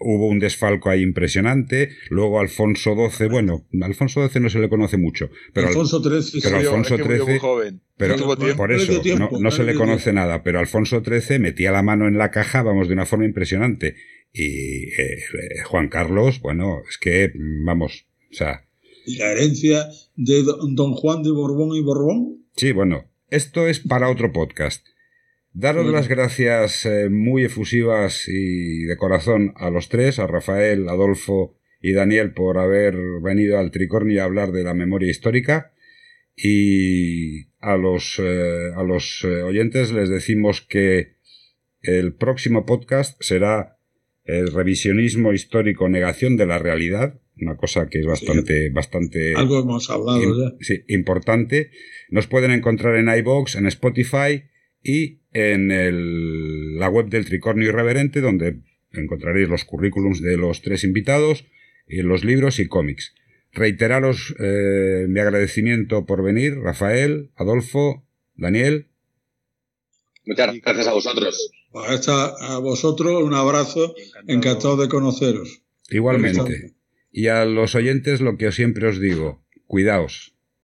hubo un desfalco ahí impresionante. Luego Alfonso XII, bueno, Alfonso XII no se le conoce mucho. Pero Alfonso XIII, pero Alfonso XIII, pero por eso no, se le conoce nada. Pero Alfonso XIII metía la mano en la caja, vamos, de una forma impresionante. Y eh, Juan Carlos, bueno, es que, vamos, o sea. ¿Y la herencia de don Juan de Borbón y Borbón? Sí, bueno, esto es para otro podcast. Daros las gracias eh, muy efusivas y de corazón a los tres, a Rafael, Adolfo y Daniel por haber venido al Tricornio a hablar de la memoria histórica. Y a los, eh, a los eh, oyentes les decimos que el próximo podcast será el revisionismo histórico, negación de la realidad, una cosa que es bastante, bastante. Algo hemos hablado ya. Sí, importante. Nos pueden encontrar en iBox, en Spotify y en el, la web del Tricornio Irreverente, donde encontraréis los currículums de los tres invitados, y los libros y cómics. Reiteraros eh, mi agradecimiento por venir, Rafael, Adolfo, Daniel. Muchas gracias a vosotros. A vosotros un abrazo, encantado, de conoceros. Igualmente. Y a los oyentes lo que siempre os digo, cuidaos.